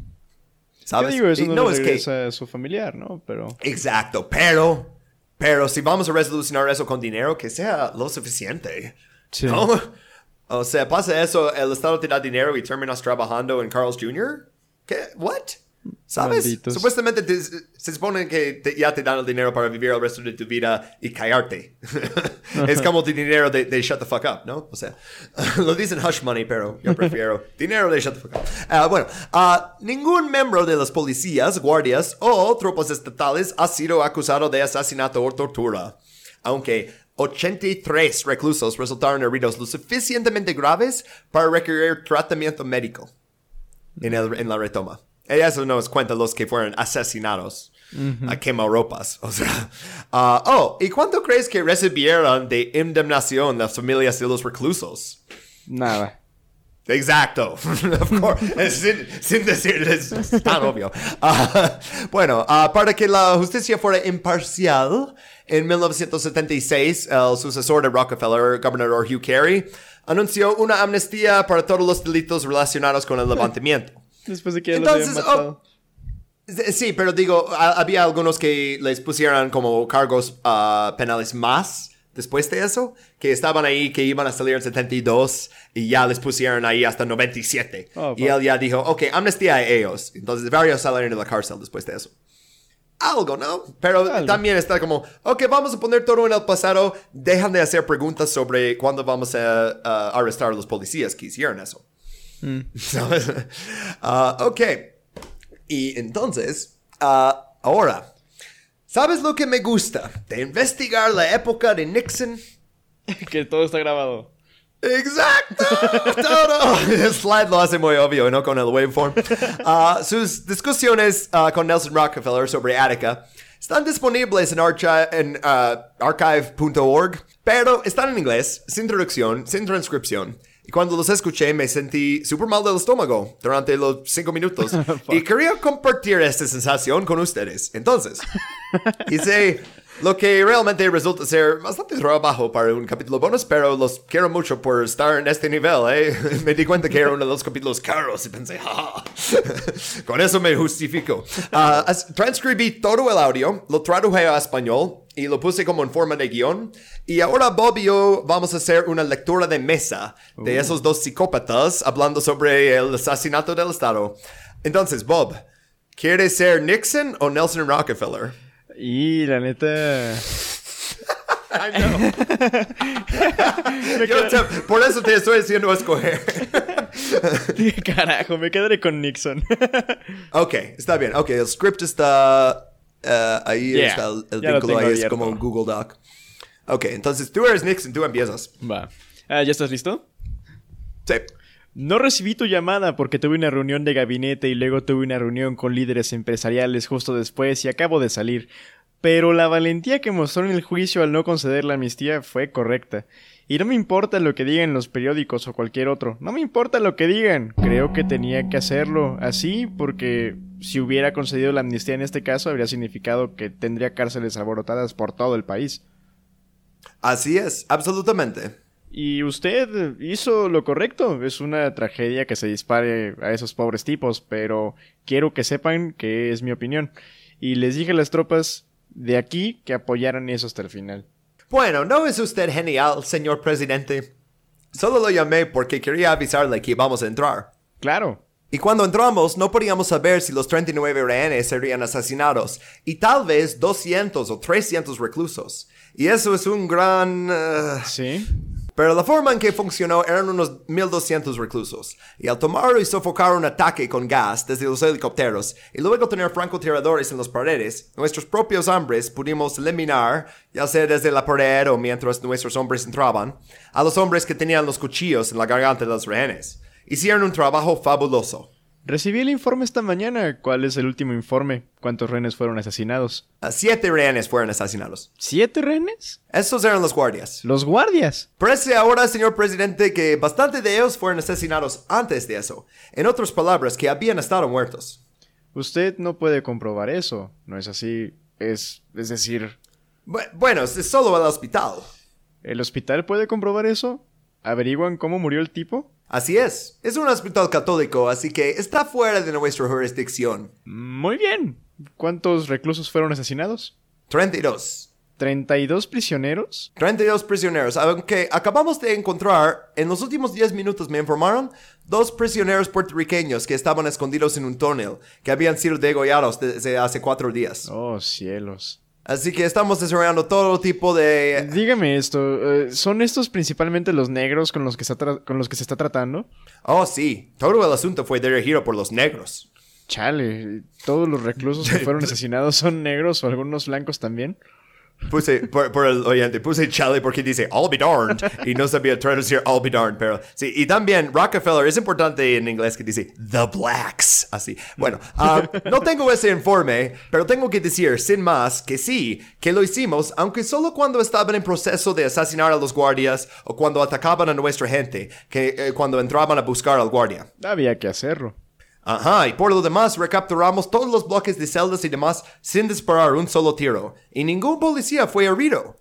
¿Sabes? digo, eso Y no, es que, a su familiar, ¿no? Pero... exacto, pero, pero si vamos a resolucionar eso con dinero, que sea lo suficiente. Sí. ¿No? O sea, pasa eso, el Estado te da dinero y terminas trabajando en Carl's Jr. ¿Qué? ¿What? ¿Sabes? Malditos. Supuestamente te- se supone que te- ya te dan el dinero para vivir el resto de tu vida y callarte. es como tu dinero de, de shut the fuck up, ¿no? O sea, lo dicen hush money, pero yo prefiero dinero de shut the fuck up. Ah, bueno, ah, ningún miembro de las policías, guardias o tropas estatales ha sido acusado de asesinato o tortura. Aunque 83 reclusos resultaron heridos lo suficientemente graves para requerir tratamiento médico en, el- en la retoma. Eso nos cuenta los que fueron asesinados a quemarropas. O sea, ah, oh, ¿y cuánto crees que recibieron de indemnización las familias de los reclusos? Nada. Exacto. of course. sin, sin decirles tan obvio. Ah, bueno, ah, para que la justicia fuera imparcial, en 1976, el sucesor de Rockefeller, gobernador Hugh Carey, anunció una amnistía para todos los delitos relacionados con el levantamiento. Después de que ya los habían Entonces, matado. oh, Sí, pero digo, ha- había algunos que les pusieron como cargos ah, penales más después de eso, que estaban ahí, que iban a salir en 72 y ya les pusieron ahí hasta 97. Oh, y él ya dijo, ok, amnistía a ellos. Entonces varios salieron de la cárcel después de eso. Algo, ¿no? Pero Algo. también está como, ok, vamos a poner todo en el pasado, dejan de hacer preguntas sobre cuándo vamos a, a arrestar a los policías que hicieron eso. ¿Sabes? Ah, ok. Y entonces, ah, ahora, ¿sabes lo que me gusta de investigar la época de Nixon? Que todo está grabado. Exacto, todo. El slide lo hace muy obvio, ¿no? Con el waveform. Ah, sus discusiones con Nelson Rockefeller sobre Attica están disponibles en, archi- en archive.org, pero están en inglés, sin traducción, sin transcripción. Y cuando los escuché me sentí súper mal del estómago durante los cinco minutos. y quería compartir esta sensación con ustedes. Entonces, hice lo que realmente resulta ser bastante trabajo para un capítulo bonus, pero los quiero mucho por estar en este nivel, ¿eh? Me di cuenta que era uno de los capítulos caros y pensé, "Ja". Con eso me justifico. Ah, as- transcribí todo el audio, lo traduje a español y lo puse como en forma de guion. Y ahora Bob y yo vamos a hacer una lectura de mesa de esos dos psicópatas hablando sobre el asesinato del Estado. Entonces, Bob, ¿quieres ser Nixon o Nelson Rockefeller? Y la neta. Yo te- por eso te estoy haciendo escoger. Carajo, me quedaré con Nixon. ok, está bien. Ok, el script está eh, ahí, Yeah, está el, el vínculo ahí, es como un Google Doc. Ok, entonces tú eres Nixon, tú empiezas. Va. Ah, ¿Ya estás listo? Sí. No recibí tu llamada porque tuve una reunión de gabinete y luego tuve una reunión con líderes empresariales justo después y acabo de salir. Pero la valentía que mostró en el juicio al no conceder la amnistía fue correcta. Y no me importa lo que digan los periódicos o cualquier otro. No me importa lo que digan. Creo que tenía que hacerlo así porque si hubiera concedido la amnistía en este caso habría significado que tendría cárceles alborotadas por todo el país. Así es, absolutamente. Y usted hizo lo correcto. Es una tragedia que se dispare a esos pobres tipos, pero quiero que sepan que es mi opinión. Y les dije a las tropas de aquí que apoyaran eso hasta el final. Bueno, ¿no es usted genial, señor presidente? Solo lo llamé porque quería avisarle que íbamos a entrar. Claro. Y cuando entramos no podíamos saber si los 39 rehenes serían asesinados y tal vez 200 o 300 reclusos. Y eso es un gran... eh, Sí. Pero la forma en que funcionó eran unos 1200 reclusos. Y al tomar y sofocar un ataque con gas desde los helicópteros y luego tener francotiradores en las paredes, nuestros propios hombres pudimos eliminar, ya sea desde la pared o mientras nuestros hombres entraban, a los hombres que tenían los cuchillos en la garganta de los rehenes. Hicieron un trabajo fabuloso. Recibí el informe esta mañana. ¿Cuál es el último informe? ¿Cuántos rehenes fueron asesinados? Ah, Siete rehenes fueron asesinados. ¿Siete rehenes? Estos eran los guardias. Los guardias. Parece ahora, señor presidente, que bastante de ellos fueron asesinados antes de eso. En otras palabras, que habían estado muertos. Usted no puede comprobar eso. No es así. Es, es decir, Bu- bueno, es solo el hospital. ¿el hospital puede comprobar eso? ¿Averiguan cómo murió el tipo? Así es. Es un hospital católico, así que está fuera de nuestra jurisdicción. Muy bien. ¿Cuántos reclusos fueron asesinados? 32. ¿32 prisioneros? 32 prisioneros, aunque acabamos de encontrar, en los últimos 10 minutos me informaron, dos prisioneros puertorriqueños que estaban escondidos en un túnel, que habían sido degollados desde hace cuatro días. Oh, cielos. Así que estamos desarrollando todo tipo de... Dígame esto, eh, ¿son estos principalmente los negros con los, que con los que se está tratando? Oh, sí, todo el asunto fue dirigido por los negros. Chale, ¿todos los reclusos que fueron asesinados son negros o algunos blancos también? Puse, por, por el oyente, puse chale porque dice I'll be darned y no sabía traducir I'll be darned, pero sí, y también Rockefeller es importante en inglés que dice The Blacks, así. Bueno, ah, no tengo ese informe, pero tengo que decir sin más que sí, que lo hicimos, aunque solo cuando estaban en proceso de asesinar a los guardias o cuando atacaban a nuestra gente, que eh, cuando entraban a buscar al guardia. Había que hacerlo. Ajá, y por lo demás recapturamos todos los bloques de celdas y demás sin disparar un solo tiro. Y ningún policía fue herido.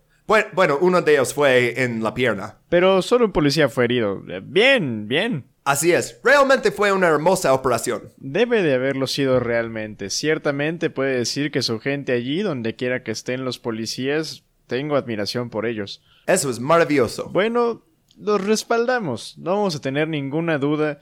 Bueno, uno de ellos fue en la pierna. Pero solo un policía fue herido. Bien, bien. Así es, realmente fue una hermosa operación. Debe de haberlo sido realmente. Ciertamente puede decir que su gente allí, donde quiera que estén los policías, tengo admiración por ellos. Eso es maravilloso. Bueno, los respaldamos. No vamos a tener ninguna duda.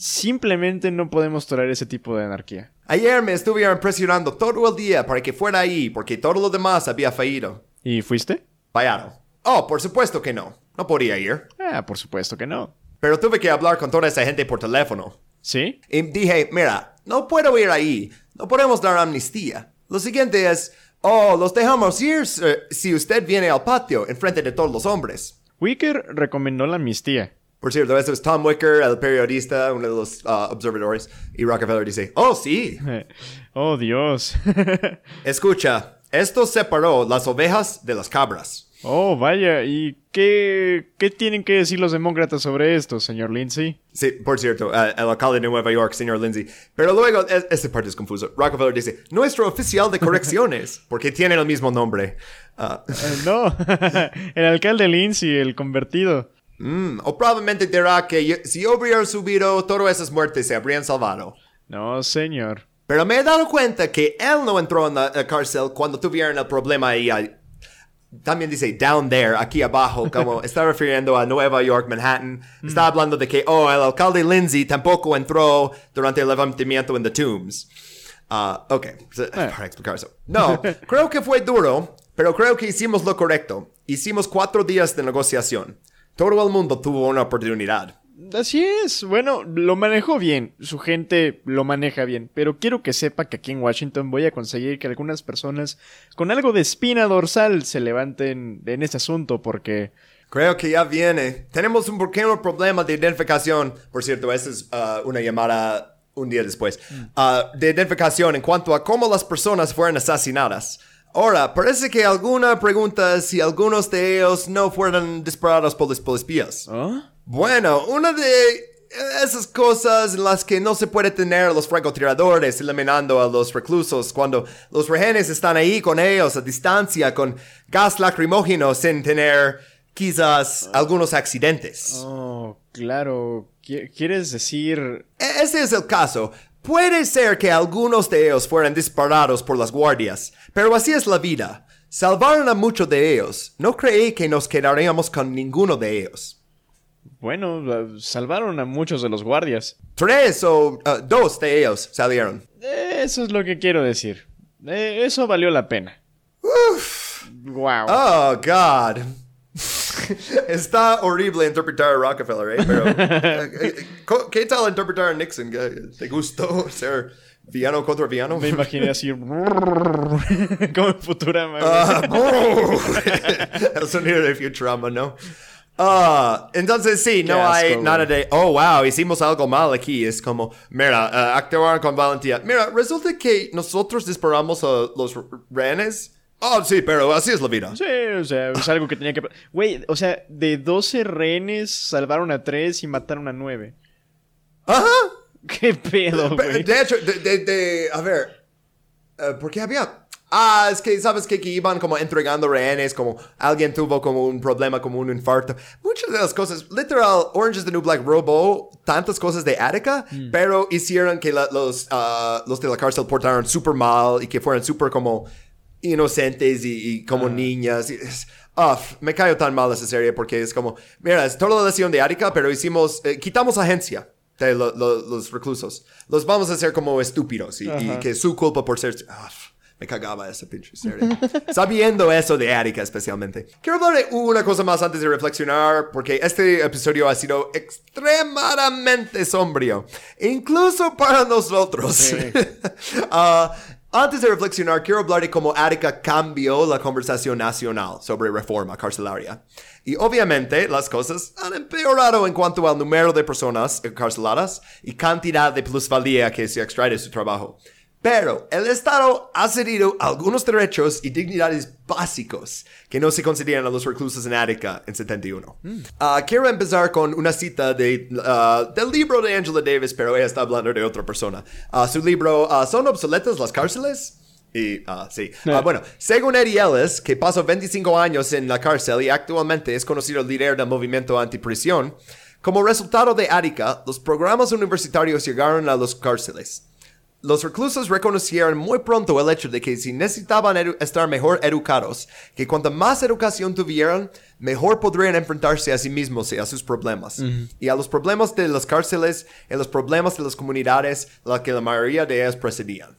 Simplemente no podemos tolerar ese tipo de anarquía. Ayer me estuvieron presionando todo el día para que fuera ahí, porque todo lo demás había fallido. ¿Y fuiste? Fallaron. Oh, por supuesto que no. No podía ir. Ah, por supuesto que no. Pero tuve que hablar con toda esa gente por teléfono. ¿Sí? Y dije, mira, no puedo ir ahí. No podemos dar amnistía. Lo siguiente es, oh, los dejamos ir eh, si usted viene al patio enfrente de todos los hombres. Wicker recomendó la amnistía. Por cierto, eso es Tom Wicker, el periodista, uno de los ah, observadores. Y Rockefeller dice, oh, sí. Oh, Dios. Escucha, esto separó las ovejas de las cabras. oh, vaya. ¿Y qué, qué tienen que decir los demócratas sobre esto, señor Lindsay? Sí, por cierto, eh, el alcalde de Nueva York, señor Lindsay. Pero luego, es- esta parte es confuso. Rockefeller dice, nuestro oficial de correcciones, porque tienen el mismo nombre. Ah, Eh, no, el alcalde Lindsay, el convertido. Mm, o probablemente dirá que yo- si hubiera subido, todas esas muertes se habrían salvado. No, señor. Pero me he dado cuenta que él no entró en la, la cárcel cuando tuvieron el problema ahí. También dice down there, aquí abajo, como está refiriendo a Nueva York, Manhattan. Está hablando de que, oh, el alcalde Lindsay tampoco entró durante el levantamiento en The Tombs. Ah, ok, so, para explicar eso. No, creo que fue duro, pero creo que hicimos lo correcto. Hicimos cuatro días de negociación. Todo el mundo tuvo una oportunidad. Así es. Bueno, lo manejó bien. Su gente lo maneja bien. Pero quiero que sepa que aquí en Washington voy a conseguir que algunas personas con algo de espina dorsal se levanten en este asunto porque... Creo que ya viene. Tenemos un pequeño problema de identificación. Por cierto, esa es ah, una llamada un día después. Ah, de identificación en cuanto a cómo las personas fueron asesinadas. Ahora, parece que alguna pregunta si algunos de ellos no fueron disparados por los policías. ¿Ah? Bueno, una de esas cosas en las que no se puede tener a los francotiradores eliminando a los reclusos cuando los rehenes están ahí con ellos a distancia con gas lacrimógeno sin tener quizás algunos accidentes. Oh, claro. Qui- ¿Quieres decir... E- Ese es el caso. Puede ser que algunos de ellos fueran disparados por las guardias, pero así es la vida. Salvaron a muchos de ellos. No creí que nos quedaríamos con ninguno de ellos. Bueno, eh, salvaron a muchos de los guardias. Tres o uh, dos de ellos salieron. Eso es lo que quiero decir. Eh, eso valió la pena. Wow. Oh, God. Está horrible interpretar a Rockefeller, ¿eh? Pero, eh, eh, ¿qué tal interpretar a Nixon? ¿Qué- ¿Te gustó ser villano contra villano? Me imaginé así. como en Futurama. Ah, El sonido de Futurama, ¿no? Ah, entonces sí, no asco, hay nada de, oh, wow, hicimos algo mal aquí. Es como, mira, uh, actuaron con valentía. Mira, resulta que nosotros disparamos a los rehenes. Oh, sí, pero así es la vida. Sí, o sea, es algo que tenía que... Güey, o sea, de 12 rehenes salvaron a 3 y mataron a 9. Ajá. ¿Qué pedo, güey? De hecho, de, de, de- a ver, eh, ¿por qué había? Ah, es que sabes que, que iban como entregando rehenes, como alguien tuvo como un problema, como un infarto. Muchas de las cosas, literal, Orange is the New Black robó tantas cosas de Attica, pero hicieron que la- los, ah, los de la cárcel portaron súper mal y que fueran súper como inocentes y, y como niñas. y es- ah, me cayó tan mal esa serie porque es como, mira, es toda la lesión de Attica, pero hicimos, eh, quitamos agencia de lo- lo- los reclusos. Los vamos a hacer como estúpidos y, y que su culpa por ser... Ah, me cagaba esa pinche serie. Sabiendo eso de Attica especialmente. Quiero hablar de una cosa más antes de reflexionar, porque este episodio ha sido extremadamente sombrío. Incluso para nosotros. Ah, Antes de reflexionar, quiero hablar de cómo Attica cambió la conversación nacional sobre reforma carcelaria. Y obviamente las cosas han empeorado en cuanto al número de personas encarceladas y cantidad de plusvalía que se extrae de su trabajo. Pero el Estado ha cedido algunos derechos y dignidades básicos que no se concedían a los reclusos en Attica en 71. Ah, quiero empezar con una cita de, ah, del libro de Angela Davis, pero ella está hablando de otra persona. Ah, su libro, ah, ¿Son obsoletas las cárceles? Y, sí. Ah, bueno, según Eddie Ellis, que pasó 25 años en la cárcel y actualmente es conocido líder del movimiento antiprisión, como resultado de Attica, los programas universitarios llegaron a los cárceles. Los reclusos reconocieron muy pronto el hecho de que si necesitaban estar mejor educados, que cuanta más educación tuvieran, mejor podrían enfrentarse a sí mismos y a sus problemas. Y a los problemas de las cárceles y a los problemas de las comunidades, la que la mayoría de ellas precedían.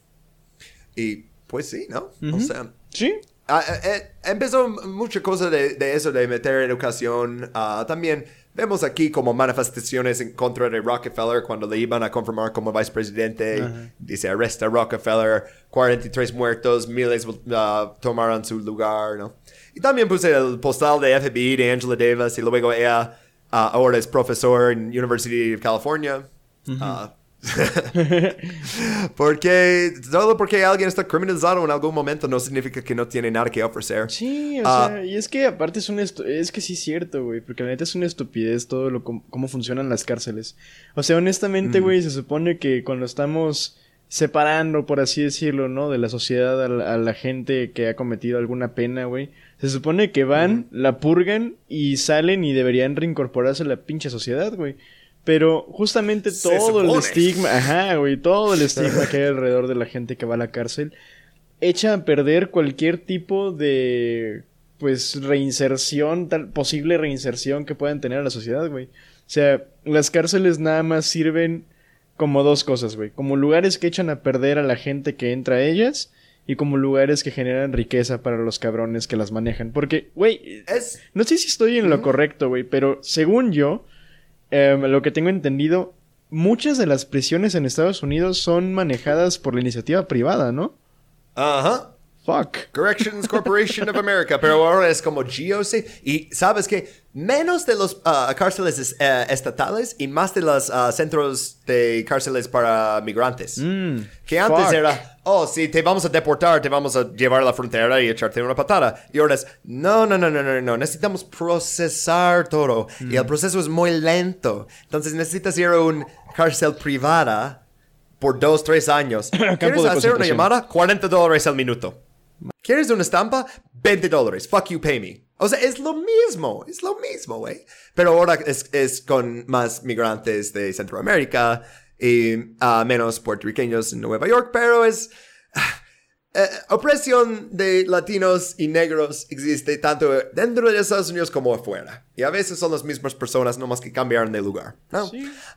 Y pues sí, ¿no? O sea, Sí. Ah, eh, eh, empezó mucha cosa de, de eso de meter educación. Ah, también vemos aquí como manifestaciones en contra de Rockefeller cuando le iban a confirmar como vicepresidente. Dice arresta a Rockefeller, 43 muertos, miles ah, tomaron su lugar, ¿no? Y también puse el postal de FBI de Angela Davis y luego ella ah, ahora es profesor en University of California. Ah, porque solo porque alguien está criminalizado en algún momento no significa que no tiene nada que ofrecer. Sí, o Ah. sea, y es que aparte es un es que sí es cierto, güey, porque la neta es una estupidez todo lo cómo funcionan las cárceles. O sea, honestamente, güey, se supone que cuando estamos separando, por así decirlo, ¿no? De la sociedad a la, a la gente que ha cometido alguna pena, güey. Se supone que van, la purgan y salen y deberían reincorporarse a la pinche sociedad, güey. Pero justamente Se todo el estigma, ajá, güey, todo el estigma que hay alrededor de la gente que va a la cárcel echa a perder cualquier tipo de pues reinserción, tal posible reinserción que puedan tener a la sociedad, güey. O sea, las cárceles nada más sirven como dos cosas, güey. Como lugares que echan a perder a la gente que entra a ellas y como lugares que generan riqueza para los cabrones que las manejan. Porque, güey, Es no sé si estoy en lo correcto, güey, pero según yo, em, lo que tengo entendido, muchas de las prisiones en Estados Unidos son manejadas por la iniciativa privada, ¿no? Ajá. Fuck. Corrections Corporation of America, pero ahora es como GOC. Y sabes que menos de los ah, cárceles es- eh, estatales y más de los ah, centros de cárceles para migrantes. que antes fuck. era, oh, sí, te vamos a deportar, te vamos a llevar a la frontera y echarte una patada. Y ahora es, no, no, no, no, no, no, necesitamos procesar todo. Y el proceso es muy lento. Entonces necesitas ir a una cárcel privada por dos, tres años. ¿Quieres hacer una llamada? 40 dólares al minuto. ¿Quieres una estampa? 20 dólares. Fuck you, pay me. O sea, es lo mismo. Es lo mismo, güey. Pero ahora es, es con más migrantes de Centroamérica y ah, menos puertorriqueños en Nueva York, pero es... eh, opresión de latinos y negros existe tanto dentro de Estados Unidos como afuera. Y a veces son las mismas personas, nomás que cambiaron de lugar. ¿no?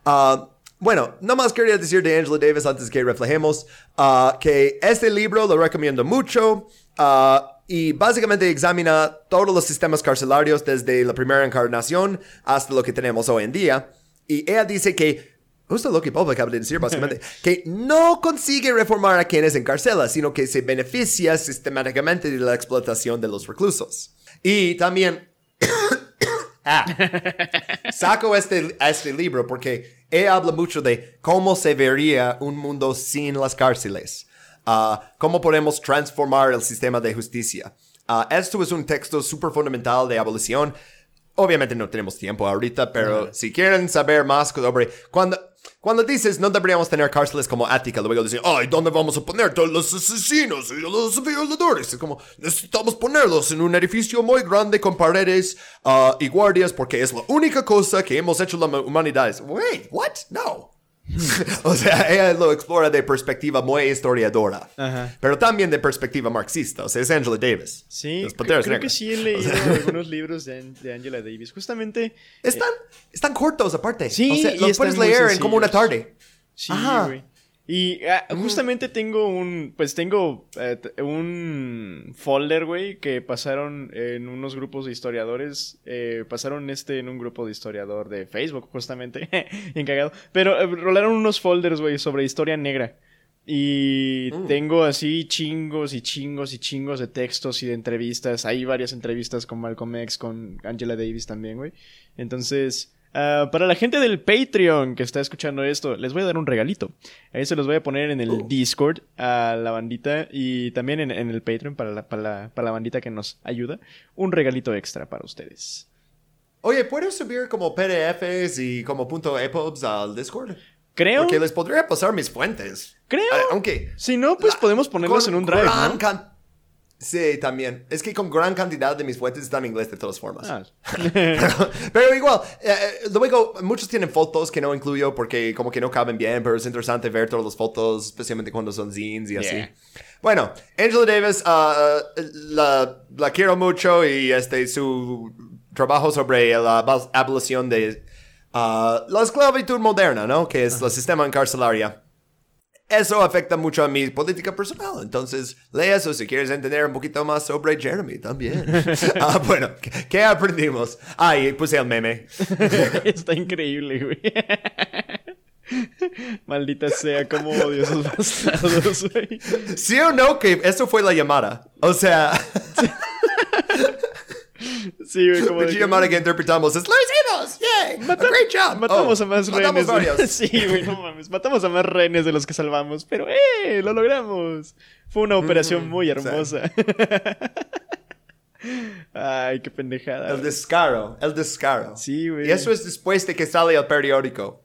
Ah, bueno, nomás quería decir de Angela Davis antes que reflejemos ah, que este libro lo recomiendo mucho ah, y básicamente examina todos los sistemas carcelarios desde la primera encarnación hasta lo que tenemos hoy en día. Y ella dice que Justo lo que Bob acaba de decir, básicamente, que no consigue reformar a quienes encarcela, sino que se beneficia sistemáticamente de la explotación de los reclusos. Y también Ah, saco este, este libro porque él habla mucho de cómo se vería un mundo sin las cárceles. Ah, cómo podemos transformar el sistema de justicia. Ah, esto es un texto súper fundamental de abolición. Obviamente no tenemos tiempo ahorita, pero si quieren saber más sobre cuando cuando dices no deberíamos tener cárceles como Ática, luego dicen, ay, ¿dónde vamos a poner todos los asesinos y los violadores? Es como, necesitamos ponerlos en un edificio muy grande con paredes ah, y guardias porque es la única cosa que hemos hecho la humanidad. Wait, what? No. o sea, ella lo explora de perspectiva muy historiadora, Ajá. pero también de perspectiva marxista. O sea, es Angela Davis. Sí, creo que Negras. sí he leído algunos libros de, de Angela Davis. Justamente, Están, están cortos aparte. Sí, o sea, los puedes leer en como una tarde. sí, Ajá. güey. Y ah, justamente tengo un, pues tengo eh, un folder, güey, que pasaron en unos grupos de historiadores, eh, pasaron este en un grupo de historiador de Facebook, justamente, bien cagado, pero eh, rolaron unos folders, güey, sobre historia negra. Y Mm. tengo así chingos y chingos y chingos de textos y de entrevistas. Hay varias entrevistas con Malcolm X, con Angela Davis también, güey. Entonces, ah, para la gente del Patreon que está escuchando esto, les voy a dar un regalito. Ahí se los voy a poner en el Oh. Discord a la bandita y también en, en el Patreon para la, para, la, para la bandita que nos ayuda. Un regalito extra para ustedes. Oye, ¿puedo subir como PDFs y como punto EPUBs al Discord? Creo, Porque les podría pasar mis fuentes. creo. Ah, Aunque... Si no, pues podemos ponerlos en un drive, ¿no? Sí, también. Es que con gran cantidad de mis fuentes están en inglés de todas formas. Ah. pero, pero igual, eh, eh, luego muchos tienen fotos que no incluyo porque como que no caben bien, pero es interesante ver todas las fotos, especialmente cuando son zines y así. Yeah. Bueno, Angela Davis, ah, la, la quiero mucho y este su trabajo sobre la abol- abolición de ah, la esclavitud moderna, ¿no? Que es el sistema encarcelario. Eso afecta mucho a mi política personal. Entonces, lee eso si quieres entender un poquito más sobre Jeremy también. Ah, bueno, ¿qué, aprendimos? Ay, puse el meme. Está increíble, güey. Maldita sea, cómo odio esos bastardos, güey. ¿Sí o no que eso fue la llamada? O sea, Sí, güey, como la de que- que interpretamos es ¡Lo hicimos! ¡Yay! Mata- A great job! Matamos Oh, a más matamos rehenes. varios. Sí, güey, no mames. Matamos a más rehenes de los que salvamos. Pero, ¡eh! ¡Lo logramos! Fue una operación muy hermosa. Ay, qué pendejada. El güey. descaro, el descaro. Sí, güey. Y eso es después de que sale el periódico.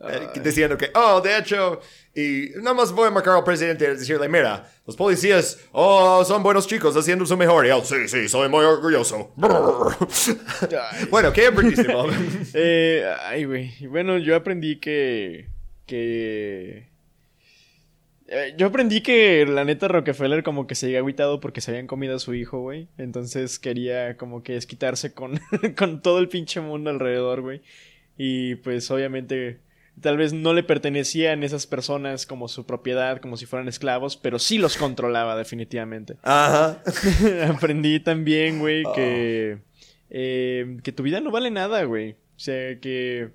Eh, diciendo que, oh, de hecho, y nada más voy a marcar al presidente y decirle, mira, los policías, oh, son buenos chicos haciendo su mejor. Y él, sí, sí, soy muy orgulloso. bueno, ¿qué aprendiste, Bob? Eh, ay, güey. Bueno, yo aprendí que. Que. eh, Yo aprendí que la neta Rockefeller como que se había agüitado porque se habían comido a su hijo, güey. Entonces quería como que desquitarse con, con todo el pinche mundo alrededor, güey. Y pues obviamente tal vez no le pertenecían esas personas como su propiedad, como si fueran esclavos, pero sí los controlaba definitivamente. Ajá. Aprendí también, güey, que, eh, que tu vida no vale nada, güey. O sea, que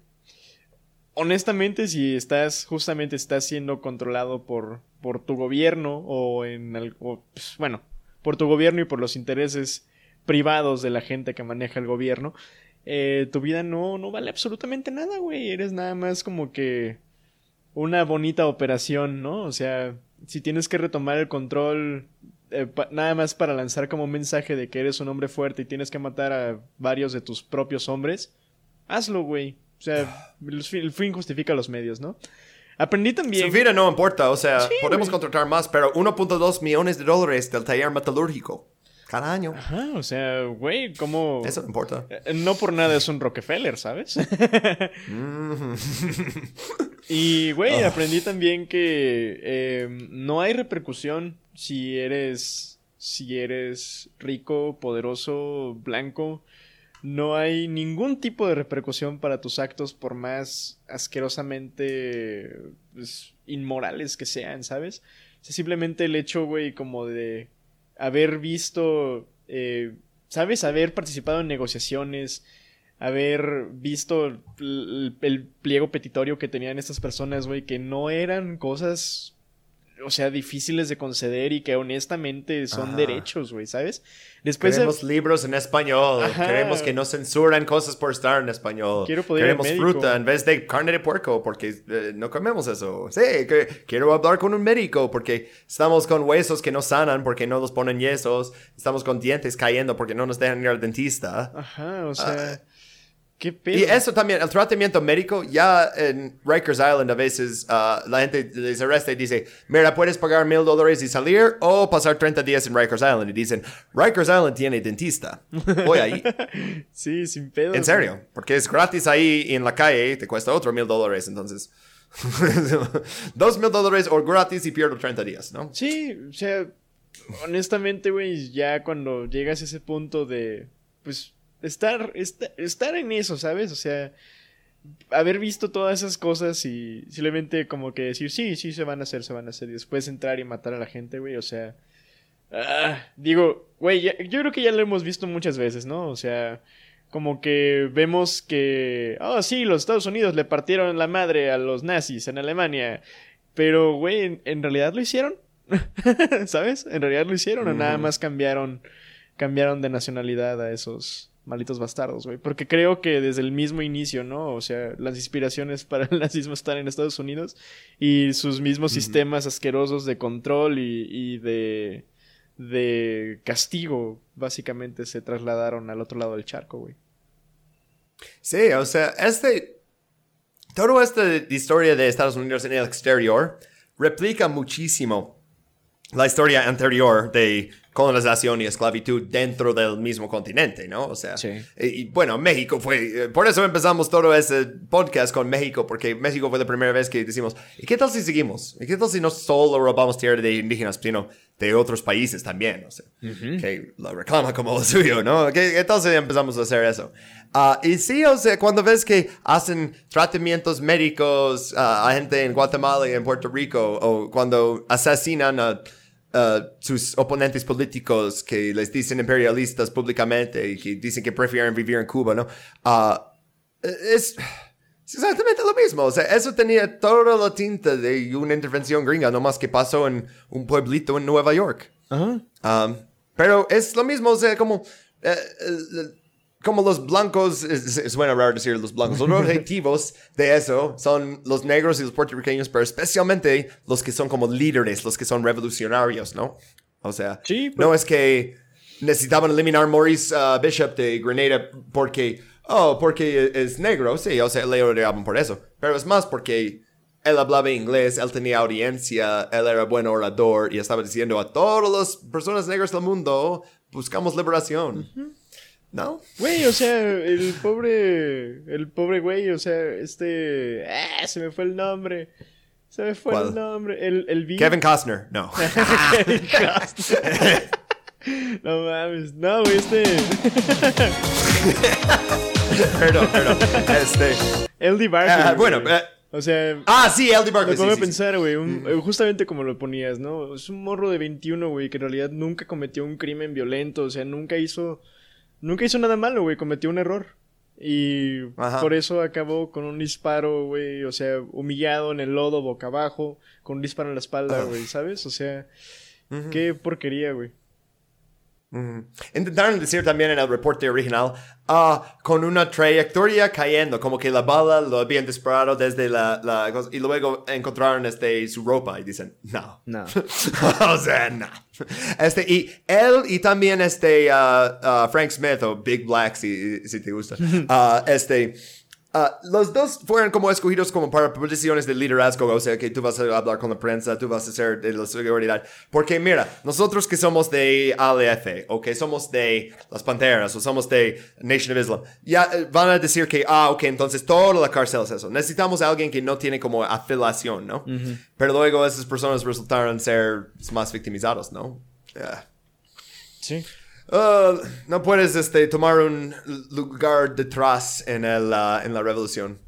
honestamente si estás, justamente estás siendo controlado por, por tu gobierno o en algo, pues, bueno, por tu gobierno y por los intereses privados de la gente que maneja el gobierno, eh, tu vida no, no vale absolutamente nada, güey. Eres nada más como que una bonita operación, ¿no? O sea, si tienes que retomar el control eh, nada más para lanzar como un mensaje de que eres un hombre fuerte y tienes que matar a varios de tus propios hombres, hazlo, güey. O sea, el fin, justifica los medios, ¿no? Aprendí también... Su vida no importa, o sea, Sí, podemos contratar más, pero 1.2 millones de dólares del taller metalúrgico. Cada año. Ajá, o sea, güey, ¿cómo...? Eso no importa. Eh, No por nada es un Rockefeller, ¿sabes? Mm. y, güey, aprendí también que eh, no hay repercusión si eres, si eres rico, poderoso, blanco. No hay ningún tipo de repercusión para tus actos por más asquerosamente pues, inmorales que sean, ¿sabes? O sea, simplemente el hecho, güey, como de haber visto, eh, ¿sabes? Haber participado en negociaciones, haber visto el, el pliego petitorio que tenían estas personas, güey, que no eran cosas, o sea, difíciles de conceder y que honestamente son Ajá. derechos, güey, ¿sabes? Después de- Queremos libros en español. Ajá. Queremos que no censuran cosas por estar en español. Quiero poder ir Queremos médico. fruta en vez de carne de puerco porque eh, no comemos eso. Sí, que quiero hablar con un médico porque estamos con huesos que no sanan porque no los ponen yesos. Estamos con dientes cayendo porque no nos dejan ir al dentista. Ajá, o sea, qué pedo. Y eso también, el tratamiento médico, ya en Rikers Island a veces ah, la gente les arresta y dice, mira, puedes pagar mil dólares y salir o pasar 30 días en Rikers Island. Y dicen, Rikers Island tiene dentista. Voy ahí. Sí, sin pedo. En serio, porque es gratis ahí y en la calle te cuesta otro mil dólares, entonces. Dos mil dólares o gratis y pierdo 30 días, ¿no? Sí, o sea, honestamente, güey, ya cuando llegas a ese punto de, pues, estar, esta- estar en eso, ¿sabes? O sea, haber visto todas esas cosas y simplemente como que decir, sí, sí, se van a hacer, se van a hacer, y después entrar y matar a la gente, güey, o sea, ah, digo, güey, ya- yo creo que ya lo hemos visto muchas veces, ¿no? O sea, como que vemos que, oh, sí, los Estados Unidos le partieron la madre a los nazis en Alemania. Pero, güey, en, en realidad lo hicieron. ¿Sabes? En realidad lo hicieron o nada más cambiaron, cambiaron de nacionalidad a esos malditos bastardos, güey. Porque creo que desde el mismo inicio, ¿no? O sea, las inspiraciones para el nazismo están en Estados Unidos y sus mismos sistemas asquerosos de control y, y de, de castigo, básicamente, se trasladaron al otro lado del charco, güey. Sí, o sea, este. Toda esta historia de Estados Unidos en el exterior replica muchísimo la historia anterior de colonización y esclavitud dentro del mismo continente, ¿no? O sea, Sí. y, y, bueno, México fue, eh, por eso empezamos todo ese podcast con México, porque México fue la primera vez que decimos, ¿y qué tal si seguimos? ¿Y qué tal si no solo robamos tierra de indígenas, sino de otros países también? O sea, que lo reclama como lo suyo, ¿no? ¿Qué, si empezamos a hacer eso? Ah, y sí, o sea, cuando ves que hacen tratamientos médicos a gente en Guatemala y en Puerto Rico, o cuando asesinan a uh, sus oponentes políticos que les dicen imperialistas públicamente y que dicen que prefieren vivir en Cuba, ¿no? Ah, es, es exactamente lo mismo. O sea, eso tenía toda la tinta de una intervención gringa, no más que pasó en un pueblito en Nueva York. Ajá. Um, pero es lo mismo, o sea, como, eh, eh, como los blancos, es- es- suena raro decir los blancos, los objetivos de eso son los negros y los puertorriqueños, pero especialmente los que son como líderes, los que son revolucionarios, ¿no? O sea, Sí, pues- no es que necesitaban eliminar Maurice uh, Bishop de Grenada porque, oh, porque es negro, sí, o sea, le odiaban por eso, pero es más porque él hablaba inglés, él tenía audiencia, él era buen orador y estaba diciendo a todas las personas negras del mundo, buscamos liberación. ¿No? Güey, o sea, el pobre. El pobre güey, o sea, este. ¡Ah! Se me fue el nombre. Se me fue ¿Cuál? el nombre. El, el vi- Kevin Costner, no. No mames. No, güey, este. perdón, perdón. Este, LD Barker. ah, güey. bueno, eh, O sea. ah, sí, L.D. Me Barkley. pongo sí, a pensar, güey, justamente como lo ponías, ¿no? Es un morro de 21, güey, que en realidad nunca cometió un crimen violento, o sea, nunca hizo, nunca hizo nada malo, güey, cometió un error. Y Ajá. por eso acabó con un disparo, güey, o sea, humillado en el lodo, boca abajo, con un disparo en la espalda, Ah. güey, ¿sabes? O sea, qué porquería, güey. Intentaron decir también en el reporte original, ah, con una trayectoria cayendo, como que la bala lo habían disparado desde la, la cosa, y luego encontraron este, su ropa y dicen, no. No. o sea, no. Este, y él y también este ah, ah, Frank Smith o Big Black, si, si te gusta, ah, este, ah, los dos fueron como escogidos como para posiciones de liderazgo, o sea, que tú vas a hablar con la prensa, tú vas a ser de la seguridad. Porque mira, nosotros que somos de ALF, o que somos de las Panteras, o somos de Nation of Islam, ya eh, van a decir que, ah, ok, entonces toda la cárcel es eso. Necesitamos a alguien que no tiene como afiliación, ¿no? Pero luego esas personas resultaron ser más victimizados, ¿no? Yeah. Sí. Uh, no puedes este, tomar un lugar detrás en, el, ah, en la revolución.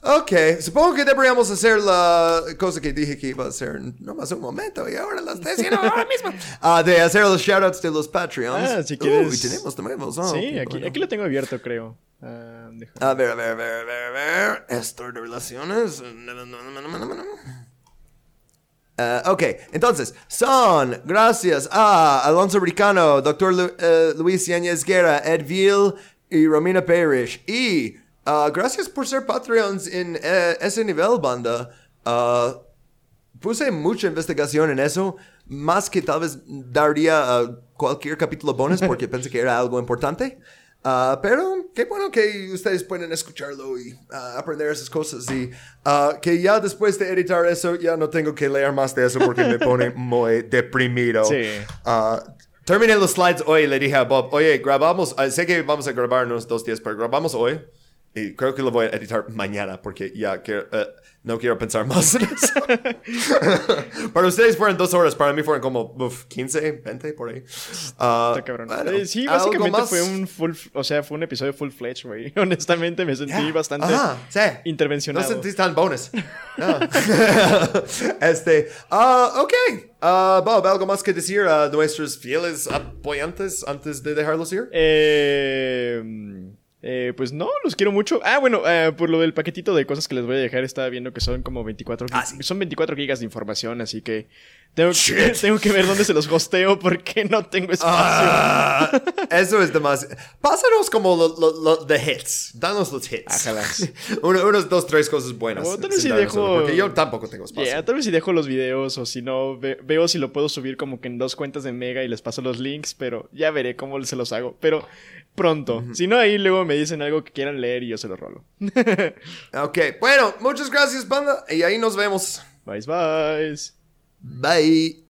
Ok, supongo que deberíamos hacer la cosa que dije que iba a hacer nomás un momento y ahora la estoy haciendo ahora mismo. Ah, de hacer los shoutouts de los Patreons. Ah, si quieres- Uy, tenemos oh, sí, aquí, bueno. aquí lo tengo abierto, creo. Ah, A ver, a ver, a ver, a ver, a ver. Esto de relaciones. Ah, ok, entonces, son gracias a Alonso Bricano, Dr. Lu- eh, Luis Yáñez Guerra, Ed Ville y Romina Parrish. Y ah, gracias por ser Patreons en eh, ese nivel, banda. Puse mucha investigación en eso, más que tal vez daría a cualquier capítulo bonus porque pensé que era algo importante. Ah, pero qué bueno que ustedes pueden escucharlo y ah, aprender esas cosas y ah, que ya después de editar eso ya no tengo que leer más de eso porque me pone muy deprimido. Sí. Terminé los slides hoy le dije a Bob, oye, grabamos, sé que vamos a grabar unos dos días, pero grabamos hoy. Y creo que lo voy a editar mañana porque ya quiero, eh, no quiero pensar más en eso. para ustedes fueron dos horas, para mí fueron como uf, 15, 20 por ahí. Ah, Está cabrón. bueno, Eh, sí, ¿algo básicamente fue un full, o sea, fue un episodio full fledged, güey. Honestamente me sentí Ya. bastante Ajá, sí. intervencionado. No sentís tan bonus. No. este, ah, ok. Ah, Bob, ¿algo más que decir a nuestros fieles apoyantes antes de dejarlos ir? Eh, Eh, pues no, los quiero mucho. Ah, bueno, eh, por lo del paquetito de cosas que les voy a dejar, estaba viendo que son como 24 Ah, sí. Son 24 gigas de información, así que tengo, que tengo que ver dónde se los hosteo porque no tengo espacio. Ah, eso es demasiado. Pásanos como lo, lo- lo- the hits. Danos los hits. Ájalas. Uno, unos dos, tres cosas buenas. O tal vez si dejo- solo, Porque yo tampoco tengo espacio. Yeah, tal vez si dejo los videos o si no, ve- veo si lo puedo subir como que en dos cuentas de Mega y les paso los links, pero ya veré cómo se los hago. Pero pronto. Si no, ahí luego me dicen algo que quieran leer y yo se los rolo. Ok, bueno, muchas gracias, banda. Y ahí nos vemos. Bye, bye. Bye.